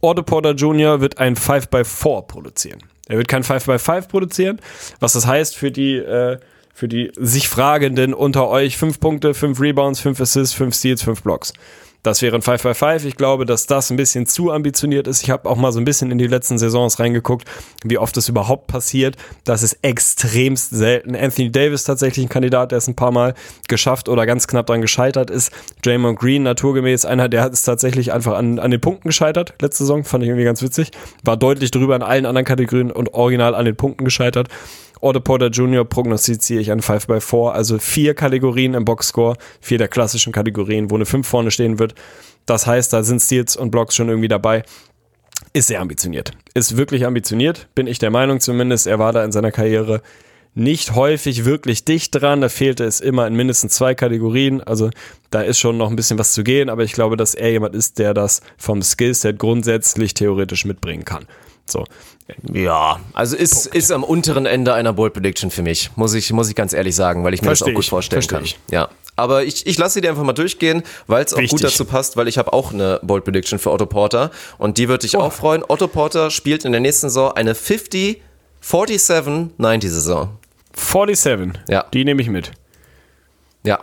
Otto Porter Jr. wird ein 5x4 produzieren. Er wird kein 5x5 produzieren, was das heißt für die, äh, für die sich Fragenden unter euch. Fünf Punkte, fünf Rebounds, fünf Assists, fünf Steals, fünf Blocks. Das wäre ein 5-5-5. Ich glaube, dass das ein bisschen zu ambitioniert ist. Ich habe auch mal so ein bisschen in die letzten Saisons reingeguckt, wie oft das überhaupt passiert. Das ist extremst selten. Anthony Davis tatsächlich ein Kandidat, der es ein paar Mal geschafft oder ganz knapp dran gescheitert ist. Draymond Green naturgemäß einer, der hat es tatsächlich einfach an, an den Punkten gescheitert. Letzte Saison fand ich irgendwie ganz witzig. War deutlich drüber in allen anderen Kategorien und original an den Punkten gescheitert. Otto Porter Jr. prognostiziere ich an 5 by 4, also vier Kategorien im Boxscore, vier der klassischen Kategorien, wo eine 5 vorne stehen wird. Das heißt, da sind Steals und Blocks schon irgendwie dabei. Ist sehr ambitioniert. Ist wirklich ambitioniert, bin ich der Meinung zumindest. Er war da in seiner Karriere nicht häufig wirklich dicht dran. Da fehlte es immer in mindestens zwei Kategorien. Also da ist schon noch ein bisschen was zu gehen, aber ich glaube, dass er jemand ist, der das vom Skillset grundsätzlich theoretisch mitbringen kann. So. Ja, also ist, ist am unteren Ende einer Bold Prediction für mich, muss ich, muss ich ganz ehrlich sagen, weil ich mir Versteh das auch gut ich, vorstellen versteh kann. ich. Ja. Aber ich, ich lasse sie dir einfach mal durchgehen, weil es auch Wichtig. gut dazu passt, weil ich habe auch eine Bold Prediction für Otto Porter und die wird dich auch freuen. Otto Porter spielt in der nächsten Saison eine 50, 47, 90 Saison. 47. Ja. Die nehme ich mit. Ja.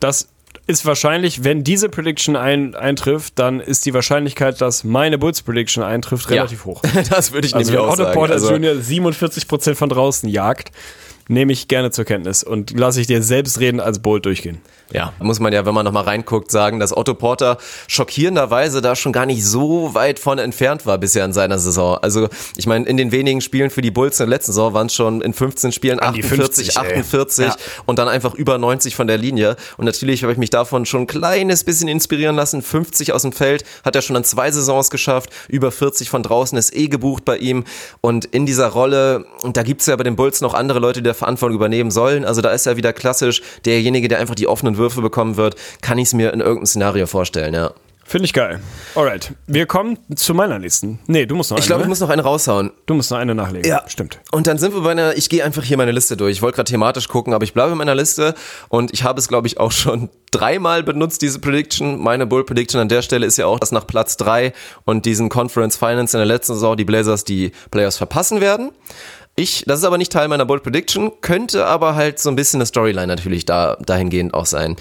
Das ist wahrscheinlich, wenn diese Prediction ein, eintrifft, dann ist die Wahrscheinlichkeit, dass meine Bulls Prediction eintrifft, relativ ja. hoch. Das würde ich Also nämlich wenn auch sagen. Porter also, Jr. 47% von draußen jagt, nehme ich gerne zur Kenntnis und lasse ich dir selbst reden als Bold durchgehen. Ja, muss man ja, wenn man nochmal reinguckt, sagen, dass Otto Porter schockierenderweise da schon gar nicht so weit von entfernt war bisher in seiner Saison. Also, ich meine, in den wenigen Spielen für die Bulls in der letzten Saison waren es schon in 15 Spielen An die 48, 50, ey. 48 Ja. und dann einfach über 90 von der Linie. Und natürlich habe ich mich davon schon ein kleines bisschen inspirieren lassen. 50 aus dem Feld hat er schon an zwei Saisons geschafft. Über 40 von draußen ist eh gebucht bei ihm. Und in dieser Rolle, und da gibt's ja bei den Bulls noch andere Leute, die der Verantwortung übernehmen sollen. Also da ist er wieder klassisch derjenige, der einfach die offenen Würfe bekommen wird. Kann ich es mir in irgendeinem Szenario vorstellen, ja. Finde ich geil. Alright, wir kommen zu meiner nächsten. Nee, du musst noch eine. Ich glaube, ich ne? muss noch eine raushauen. du musst noch eine nachlegen. Stimmt. Und dann sind wir bei einer, ich gehe einfach hier meine Liste durch. Ich wollte gerade thematisch gucken, aber ich bleibe in meiner Liste und ich habe es, glaube ich, auch schon dreimal benutzt, diese Prediction. Meine Bull Prediction an der Stelle ist ja auch, dass nach Platz drei und diesen Conference Finance in der letzten Saison die Blazers die Playoffs verpassen werden. Ich, das ist aber nicht Teil meiner Bold Prediction, könnte aber halt so ein bisschen eine Storyline natürlich da, dahingehend auch sein.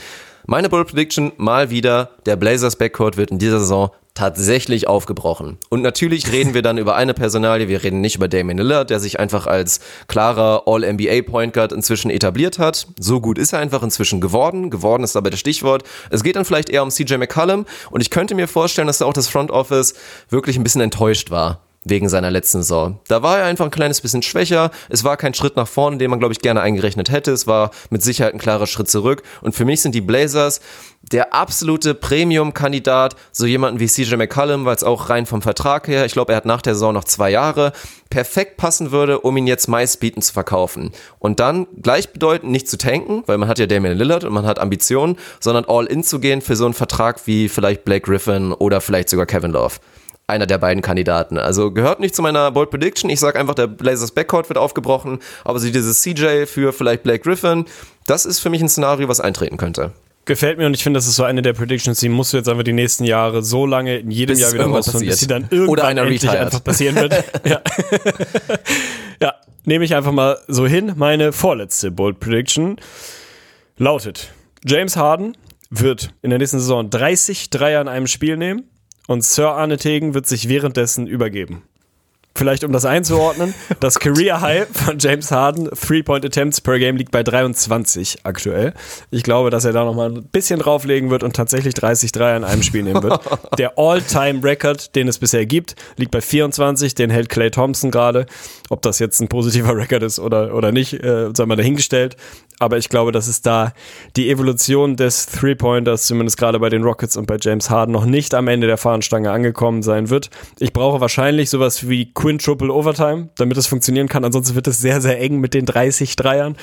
Meine Bold Prediction mal wieder, der Blazers Backcourt wird in dieser Saison tatsächlich aufgebrochen. Und natürlich reden wir dann über eine Personalie, wir reden nicht über Damian Lillard, der sich einfach als klarer All-NBA Point Guard inzwischen etabliert hat. So gut ist er einfach inzwischen geworden. Geworden ist aber das Stichwort. Es geht dann vielleicht eher um CJ McCollum und ich könnte mir vorstellen, dass da auch das Front Office wirklich ein bisschen enttäuscht war wegen seiner letzten Saison. Da war er einfach ein kleines bisschen schwächer. Es war kein Schritt nach vorne, den man, glaube ich, gerne eingerechnet hätte. Es war mit Sicherheit ein klarer Schritt zurück. Und für mich sind die Blazers der absolute Premium-Kandidat, so jemanden wie CJ McCollum, weil es auch rein vom Vertrag her, ich glaube, er hat nach der Saison noch zwei Jahre, perfekt passen würde, um ihn jetzt meistbieten zu verkaufen. Und dann gleichbedeutend nicht zu tanken, weil man hat ja Damian Lillard und man hat Ambitionen, sondern all in zu gehen für so einen Vertrag wie vielleicht Blake Griffin oder vielleicht sogar Kevin Love einer der beiden Kandidaten. Also gehört nicht zu meiner Bold Prediction. Ich sage einfach, der Blazers Backcourt wird aufgebrochen, aber so dieses CJ für vielleicht Blake Griffin, das ist für mich ein Szenario, was eintreten könnte. Gefällt mir und ich finde, das ist so eine der Predictions, die musst du jetzt einfach die nächsten Jahre so lange in jedem Bis Jahr wieder rausfinden, bis sie dann irgendwann Oder endlich retired. einfach passieren wird. ja. ja, nehme ich einfach mal so hin. Meine vorletzte Bold Prediction lautet, James Harden wird in der nächsten Saison 30 Dreier in einem Spiel nehmen und Sir Arne Tegen wird sich währenddessen übergeben. Vielleicht um das einzuordnen, das Career High von James Harden, Three-Point Attempts per Game liegt bei 23 aktuell. Ich glaube, dass er da nochmal ein bisschen drauflegen wird und tatsächlich 30 Dreier in einem Spiel nehmen wird. Der All-Time-Record, den es bisher gibt, liegt bei 24, den hält Clay Thompson gerade. Ob das jetzt ein positiver Record ist oder, oder nicht, äh, sei mal dahingestellt. Aber ich glaube, dass es da die Evolution des Three-Pointers, zumindest gerade bei den Rockets und bei James Harden, noch nicht am Ende der Fahnenstange angekommen sein wird. Ich brauche wahrscheinlich sowas wie Quintuple Overtime, damit es funktionieren kann. Ansonsten wird es sehr, sehr eng mit den 30 Dreiern.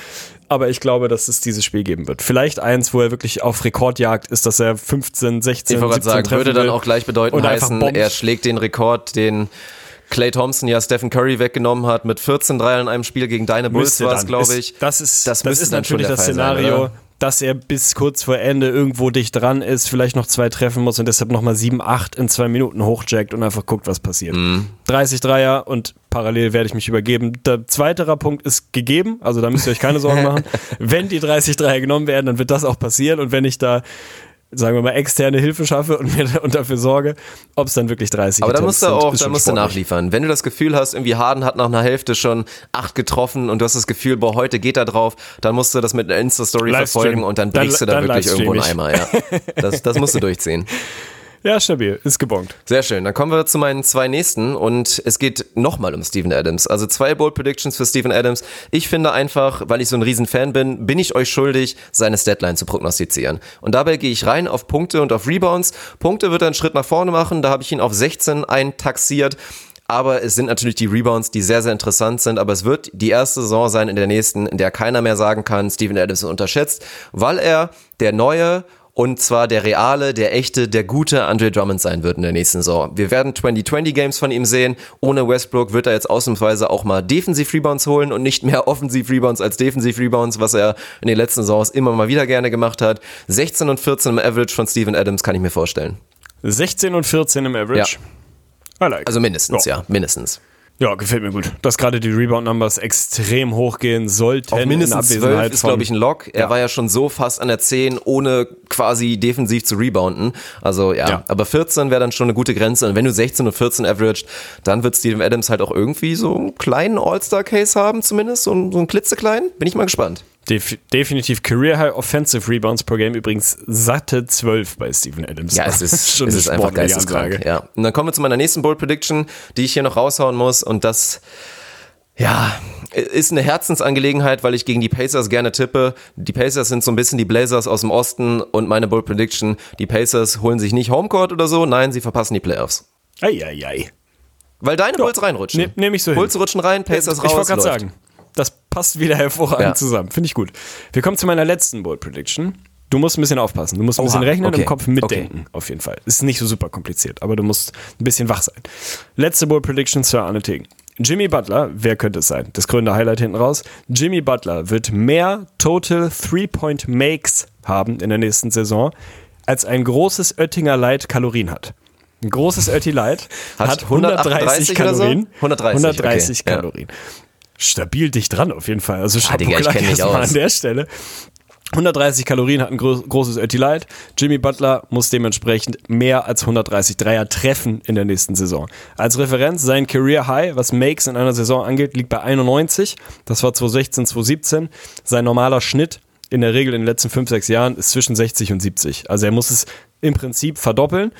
Aber ich glaube, dass es dieses Spiel geben wird. Vielleicht eins, wo er wirklich auf Rekordjagd ist, dass er 15, 16, Ich wollte gerade 17 sagen, treffen würde dann auch gleich bedeuten heißen, er schlägt den Rekord, den Clay Thompson ja Stephen Curry weggenommen hat mit 14 Dreiern in einem Spiel gegen deine Bulls war es, glaube Ist- ich. Das ist, Das das, ist natürlich das Fall sein, Szenario, oder? dass er bis kurz vor Ende irgendwo dicht dran ist, vielleicht noch zwei treffen muss und deshalb nochmal 7, 8 in zwei Minuten hochjackt und einfach guckt, was passiert. Mhm. 30 Dreier und parallel werde ich mich übergeben. Der zweite Punkt ist gegeben, also da müsst ihr euch keine Sorgen machen. Wenn die 30 Dreier genommen werden, dann wird das auch passieren und wenn ich da sagen wir mal, externe Hilfe schaffe und, mir, und dafür sorge, ob es dann wirklich 30 Aber da musst du auch, ist da schon musst du nachliefern. Wenn du das Gefühl hast, irgendwie Harden hat nach einer Hälfte schon acht getroffen und du hast das Gefühl, boah, heute geht er drauf, dann musst du das mit einer Insta-Story verfolgen und dann Dann- brichst du da dann wirklich irgendwo einen Eimer, ja. Das, das musst du durchziehen. Ja, stabil, ist gebongt. Sehr schön. Dann kommen wir zu meinen zwei nächsten und es geht nochmal um Steven Adams. Also zwei Bold Predictions für Steven Adams. Ich finde einfach, weil ich so ein riesen Fan bin, bin ich euch schuldig, seine Statline zu prognostizieren. Und dabei gehe ich rein auf Punkte und auf Rebounds. Punkte wird er einen Schritt nach vorne machen. Da habe ich ihn auf 16 eintaxiert. Aber es sind natürlich die Rebounds, die sehr, sehr interessant sind. Aber es wird die erste Saison sein in der nächsten, in der keiner mehr sagen kann, Steven Adams ist unterschätzt, weil er der neue und zwar der reale, der echte, der gute Andre Drummond sein wird in der nächsten Saison. Wir werden 2020 Games von ihm sehen. Ohne Westbrook wird er jetzt ausnahmsweise auch mal defensiv Rebounds holen und nicht mehr offensiv Rebounds als defensiv Rebounds, was er in den letzten Saisons immer mal wieder gerne gemacht hat. 16 und 14 im Average von Steven Adams kann ich mir vorstellen. 16 und 14 im Average. I like. Also mindestens, Ja. ja, mindestens. Ja, gefällt mir gut. Dass gerade die Rebound-Numbers extrem hochgehen sollten. Auf in mindestens 12 Abwesenheit ist, von- glaube ich, ein Lock. Er Ja. war ja schon so fast an der 10, ohne quasi defensiv zu rebounden. Also ja, Ja. aber 14 wäre dann schon eine gute Grenze. Und wenn du 16 und 14 averaged, dann wird Steven Adams halt auch irgendwie so einen kleinen All-Star-Case haben, zumindest. So, einen- so einen klitzekleinen. Bin ich mal gespannt. Def definitiv Career High Offensive Rebounds per Game. Übrigens satte 12 bei Steven Adams. Ja, es ist, schon es eine ist einfach geisteskrank. Ansage. Ja. Und dann kommen wir zu meiner nächsten Bold Prediction, die ich hier noch raushauen muss. Und das, ja, ist eine Herzensangelegenheit, weil ich gegen die Pacers gerne tippe. Die Pacers sind so ein bisschen die Blazers aus dem Osten und meine Bold Prediction, die Pacers holen sich nicht Homecourt oder so, nein, sie verpassen die Playoffs. Eieiei. Weil deine Bulls reinrutschen. Ne- nehm ich so hin. Bulls rutschen rein, Pacers raus. Ich wollte gerade sagen, passt wieder hervorragend Ja. zusammen. Finde ich gut. Wir kommen zu meiner letzten Bold Prediction. Du musst ein bisschen aufpassen. Du musst ein Oha, bisschen rechnen und okay, im Kopf mitdenken. Auf jeden Fall. Ist nicht so super kompliziert, aber du musst ein bisschen wach sein. Letzte Bold Prediction, Sir Arne Tegen. Jimmy Butler, wer könnte es sein? Das grüne Highlight hinten raus. Jimmy Butler wird mehr Total Three-Point-Makes haben in der nächsten Saison, als ein großes Oettinger Light Kalorien hat. Ein großes Ötti Light Hat hat 130 138 oder so? Kalorien. 130, 130 okay. Kalorien. Stabil dicht dran auf jeden Fall. Also Ah, Chapeau mich erstmal an der Stelle. 130 Kalorien hat ein gro großes Ötti Light. Jimmy Butler muss dementsprechend mehr als 130 Dreier treffen in der nächsten Saison. Als Referenz, sein Career High, was Makes in einer Saison angeht, liegt bei 91. Das war 2016, 2017. Sein normaler Schnitt in der Regel in den letzten 5, 6 Jahren ist zwischen 60 und 70. Also er muss es im Prinzip verdoppeln.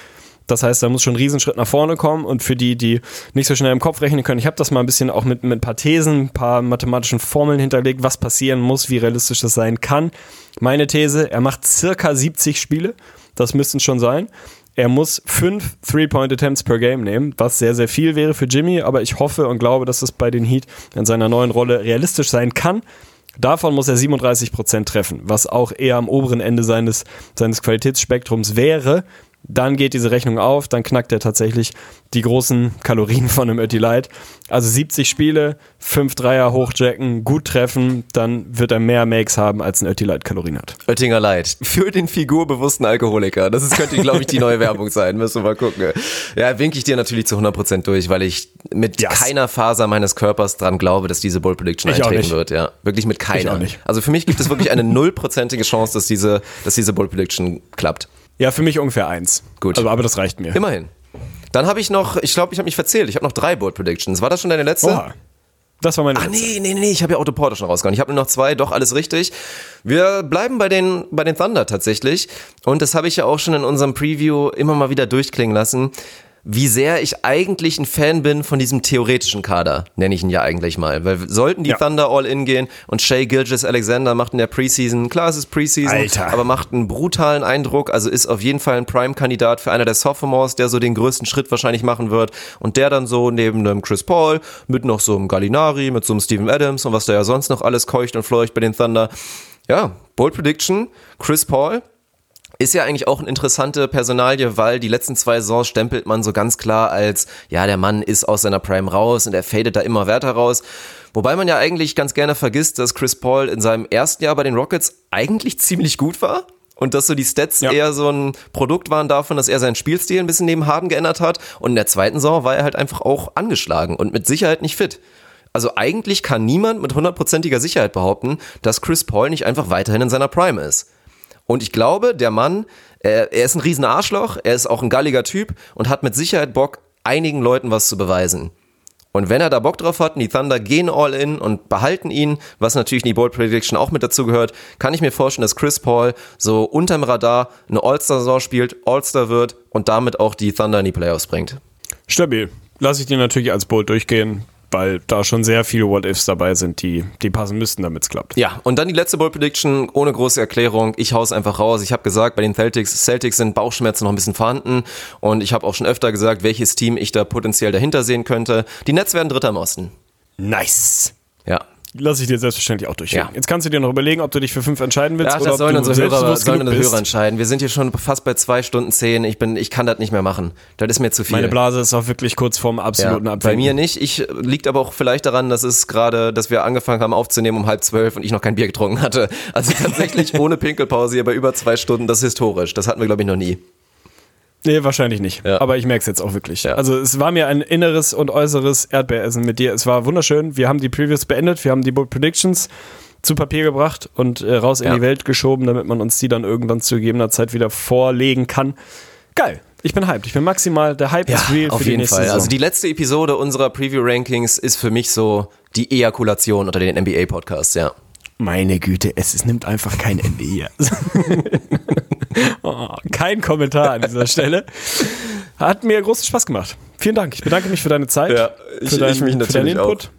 Das heißt, da muss schon ein Riesenschritt nach vorne kommen und für die, die nicht so schnell im Kopf rechnen können, ich habe das mal ein bisschen auch mit, mit ein paar Thesen, ein paar mathematischen Formeln hinterlegt, was passieren muss, wie realistisch das sein kann. Meine These, er macht circa 70 Spiele, das müssten schon sein. Er muss fünf Three-Point-Attempts per Game nehmen, was sehr, sehr viel wäre für Jimmy, aber ich hoffe und glaube, dass es bei den Heat in seiner neuen Rolle realistisch sein kann. Davon muss er 37% treffen, was auch eher am oberen Ende seines, seines Qualitätsspektrums wäre. Dann geht diese Rechnung auf, dann knackt er tatsächlich die großen Kalorien von einem Ötti Light. Also 70 Spiele, 5 Dreier hochjacken, gut treffen, dann wird er mehr Makes haben, als ein Ötti Light Kalorien hat. Oettinger Light. Für den figurbewussten Alkoholiker. Das ist, könnte, glaube ich, die neue Werbung sein. Müssen wir mal gucken. Ja, winke ich dir natürlich zu 100% durch, weil ich mit Yes. keiner Faser meines Körpers dran glaube, dass diese Bold Prediction Ich eintreten wird. Ja, wirklich mit keiner. auch nicht. Also für mich gibt es wirklich eine nullprozentige Chance, dass diese, dass diese Bold Prediction klappt. Ja, für mich ungefähr eins. Gut. Also, aber das reicht mir. Immerhin. Dann habe ich noch, ich glaube, ich habe mich verzählt. Ich habe noch drei Bold Predictions. War das schon deine letzte? Oha. Das war meine Ah, letzte. nee, nee, nee, ich habe ja Otto Porter schon rausgehauen. Ich habe nur noch zwei, doch alles richtig. Wir bleiben bei den, bei den Thunder tatsächlich. Und das habe ich ja auch schon in unserem Preview immer mal wieder durchklingen lassen. Wie sehr ich eigentlich ein Fan bin von diesem theoretischen Kader, nenne ich ihn ja eigentlich mal. Weil sollten die Ja. Thunder all in gehen und Shea Gilgis Alexander macht in der Preseason, klar es ist Preseason, Alter. aber macht einen brutalen Eindruck, also ist auf jeden Fall ein Prime-Kandidat für einer der Sophomores, der so den größten Schritt wahrscheinlich machen wird und der dann so neben einem Chris Paul mit noch so einem Gallinari, mit so einem Steven Adams und was da ja sonst noch alles keucht und fleucht bei den Thunder. Ja, Bold Prediction, Chris Paul, ist ja eigentlich auch eine interessante Personalie, weil die letzten zwei Saisons stempelt man so ganz klar als, ja, der Mann ist aus seiner Prime raus und er fadet da immer weiter raus. Wobei man ja eigentlich ganz gerne vergisst, dass Chris Paul in seinem ersten Jahr bei den Rockets eigentlich ziemlich gut war. Und dass so die Stats Ja. eher so ein Produkt waren davon, dass er seinen Spielstil ein bisschen neben Harden geändert hat. Und in der zweiten Saison war er halt einfach auch angeschlagen und mit Sicherheit nicht fit. Also eigentlich kann niemand mit hundertprozentiger Sicherheit behaupten, dass Chris Paul nicht einfach weiterhin in seiner Prime ist. Und ich glaube, der Mann, er, er ist ein riesen Arschloch, er ist auch ein galliger Typ und hat mit Sicherheit Bock, einigen Leuten was zu beweisen. Und wenn er da Bock drauf hat, und die Thunder gehen all in und behalten ihn, was natürlich in die Bold Prediction auch mit dazu gehört, kann ich mir vorstellen, dass Chris Paul so unterm Radar eine All-Star-Saison spielt, All-Star wird und damit auch die Thunder in die Playoffs bringt. Stabil. Lass ich dir natürlich als Bold durchgehen, weil da schon sehr viele What-Ifs dabei sind, die, die passen müssten, damit es klappt. Ja, und dann die letzte Bold Prediction ohne große Erklärung. Ich hau's einfach raus. Ich habe gesagt, bei den Celtics, Celtics sind Bauchschmerzen noch ein bisschen vorhanden und ich habe auch schon öfter gesagt, welches Team ich da potenziell dahinter sehen könnte. Die Nets werden Dritter im Osten. Nice. Ja. Lass ich dir selbstverständlich auch durchgehen. Ja. Jetzt kannst du dir noch überlegen, ob du dich für fünf entscheiden willst Ach, oder das sollen du unsere Hörer, sollen unsere. Hörer entscheiden. Wir sind hier schon fast bei zwei Stunden zehn. Ich bin, ich kann das nicht mehr machen. Das ist mir zu viel. Meine Blase ist auch wirklich kurz vorm ja, absoluten bei Abwinken. mir nicht. Ich liegt aber auch vielleicht daran, dass es gerade, dass wir angefangen haben aufzunehmen um halb zwölf und ich noch kein Bier getrunken hatte. Also tatsächlich ohne Pinkelpause hier bei über zwei Stunden. Das ist historisch. Das hatten wir glaube ich noch nie. Nee, wahrscheinlich nicht. Ja. Aber ich merke es jetzt auch wirklich. Ja. Also es war mir ein inneres und äußeres Erdbeeressen mit dir. Es war wunderschön. Wir haben die Previews beendet, wir haben die Bold Predictions zu Papier gebracht und äh, raus in Ja. die Welt geschoben, damit man uns die dann irgendwann zu gegebener Zeit wieder vorlegen kann. Geil. Ich bin hyped. Ich bin maximal, der Hype ist real auf für die jeden nächste Fall. Saison. Also die letzte Episode unserer Preview Rankings ist für mich so die Ejakulation unter den NBA Podcasts, ja. Meine Güte, es, es nimmt einfach kein Ende hier. oh, kein Kommentar an dieser Stelle. Hat mir großen Spaß gemacht. Vielen Dank. Ich bedanke mich für deine Zeit. Ja, ich- für deinen, ich mich für deinen natürlich auch.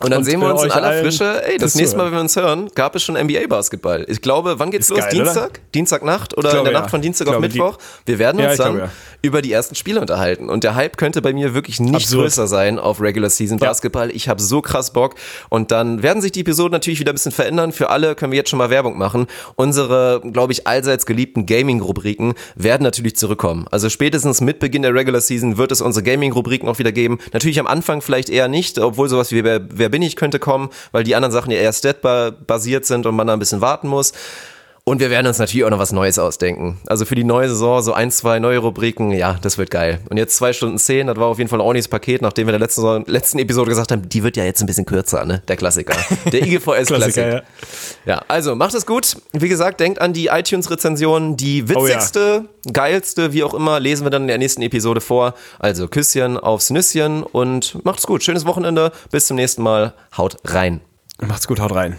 Und dann Und sehen wir uns in aller Frische. Ey, das nächste Mal, wenn wir uns hören, gab es schon NBA-Basketball. Ich glaube, wann geht's Ist los? geil, oder? Dienstag? Dienstagnacht oder Ich in glaube, der Nacht ja. von Dienstag auf glaube, Mittwoch? Wir werden Ja, uns ich dann glaube, ja. über die ersten Spiele unterhalten. Und der Hype könnte bei mir wirklich nicht Absurd. größer sein auf Regular Season Ja. Basketball. Ich habe so krass Bock. Und dann werden sich die Episoden natürlich wieder ein bisschen verändern. Für alle können wir jetzt schon mal Werbung machen. Unsere, glaube ich, allseits geliebten Gaming-Rubriken werden natürlich zurückkommen. Also spätestens mit Beginn der Regular Season wird es unsere Gaming-Rubriken auch wieder geben. Natürlich am Anfang vielleicht eher nicht, obwohl sowas wie Wer, bin ich könnte kommen, weil die anderen Sachen ja eher stat-basiert sind und man da ein bisschen warten muss. Und wir werden uns natürlich auch noch was Neues ausdenken. Also für die neue Saison so ein, zwei neue Rubriken, ja, das wird geil. Und jetzt zwei Stunden zehn, das war auf jeden Fall ein ordentliches Paket, nachdem wir in der letzten, Saison- letzten Episode gesagt haben, die wird ja jetzt ein bisschen kürzer, ne? Der Klassiker. Der IGVS Klassiker, ja. Ja, also macht es gut. Wie gesagt, denkt an die iTunes-Rezension. Die Oh ja. witzigste, geilste, wie auch immer, lesen wir dann in der nächsten Episode vor. Also Küsschen aufs Nüsschen und macht's gut. Schönes Wochenende. Bis zum nächsten Mal. Haut rein. Macht's gut, haut rein.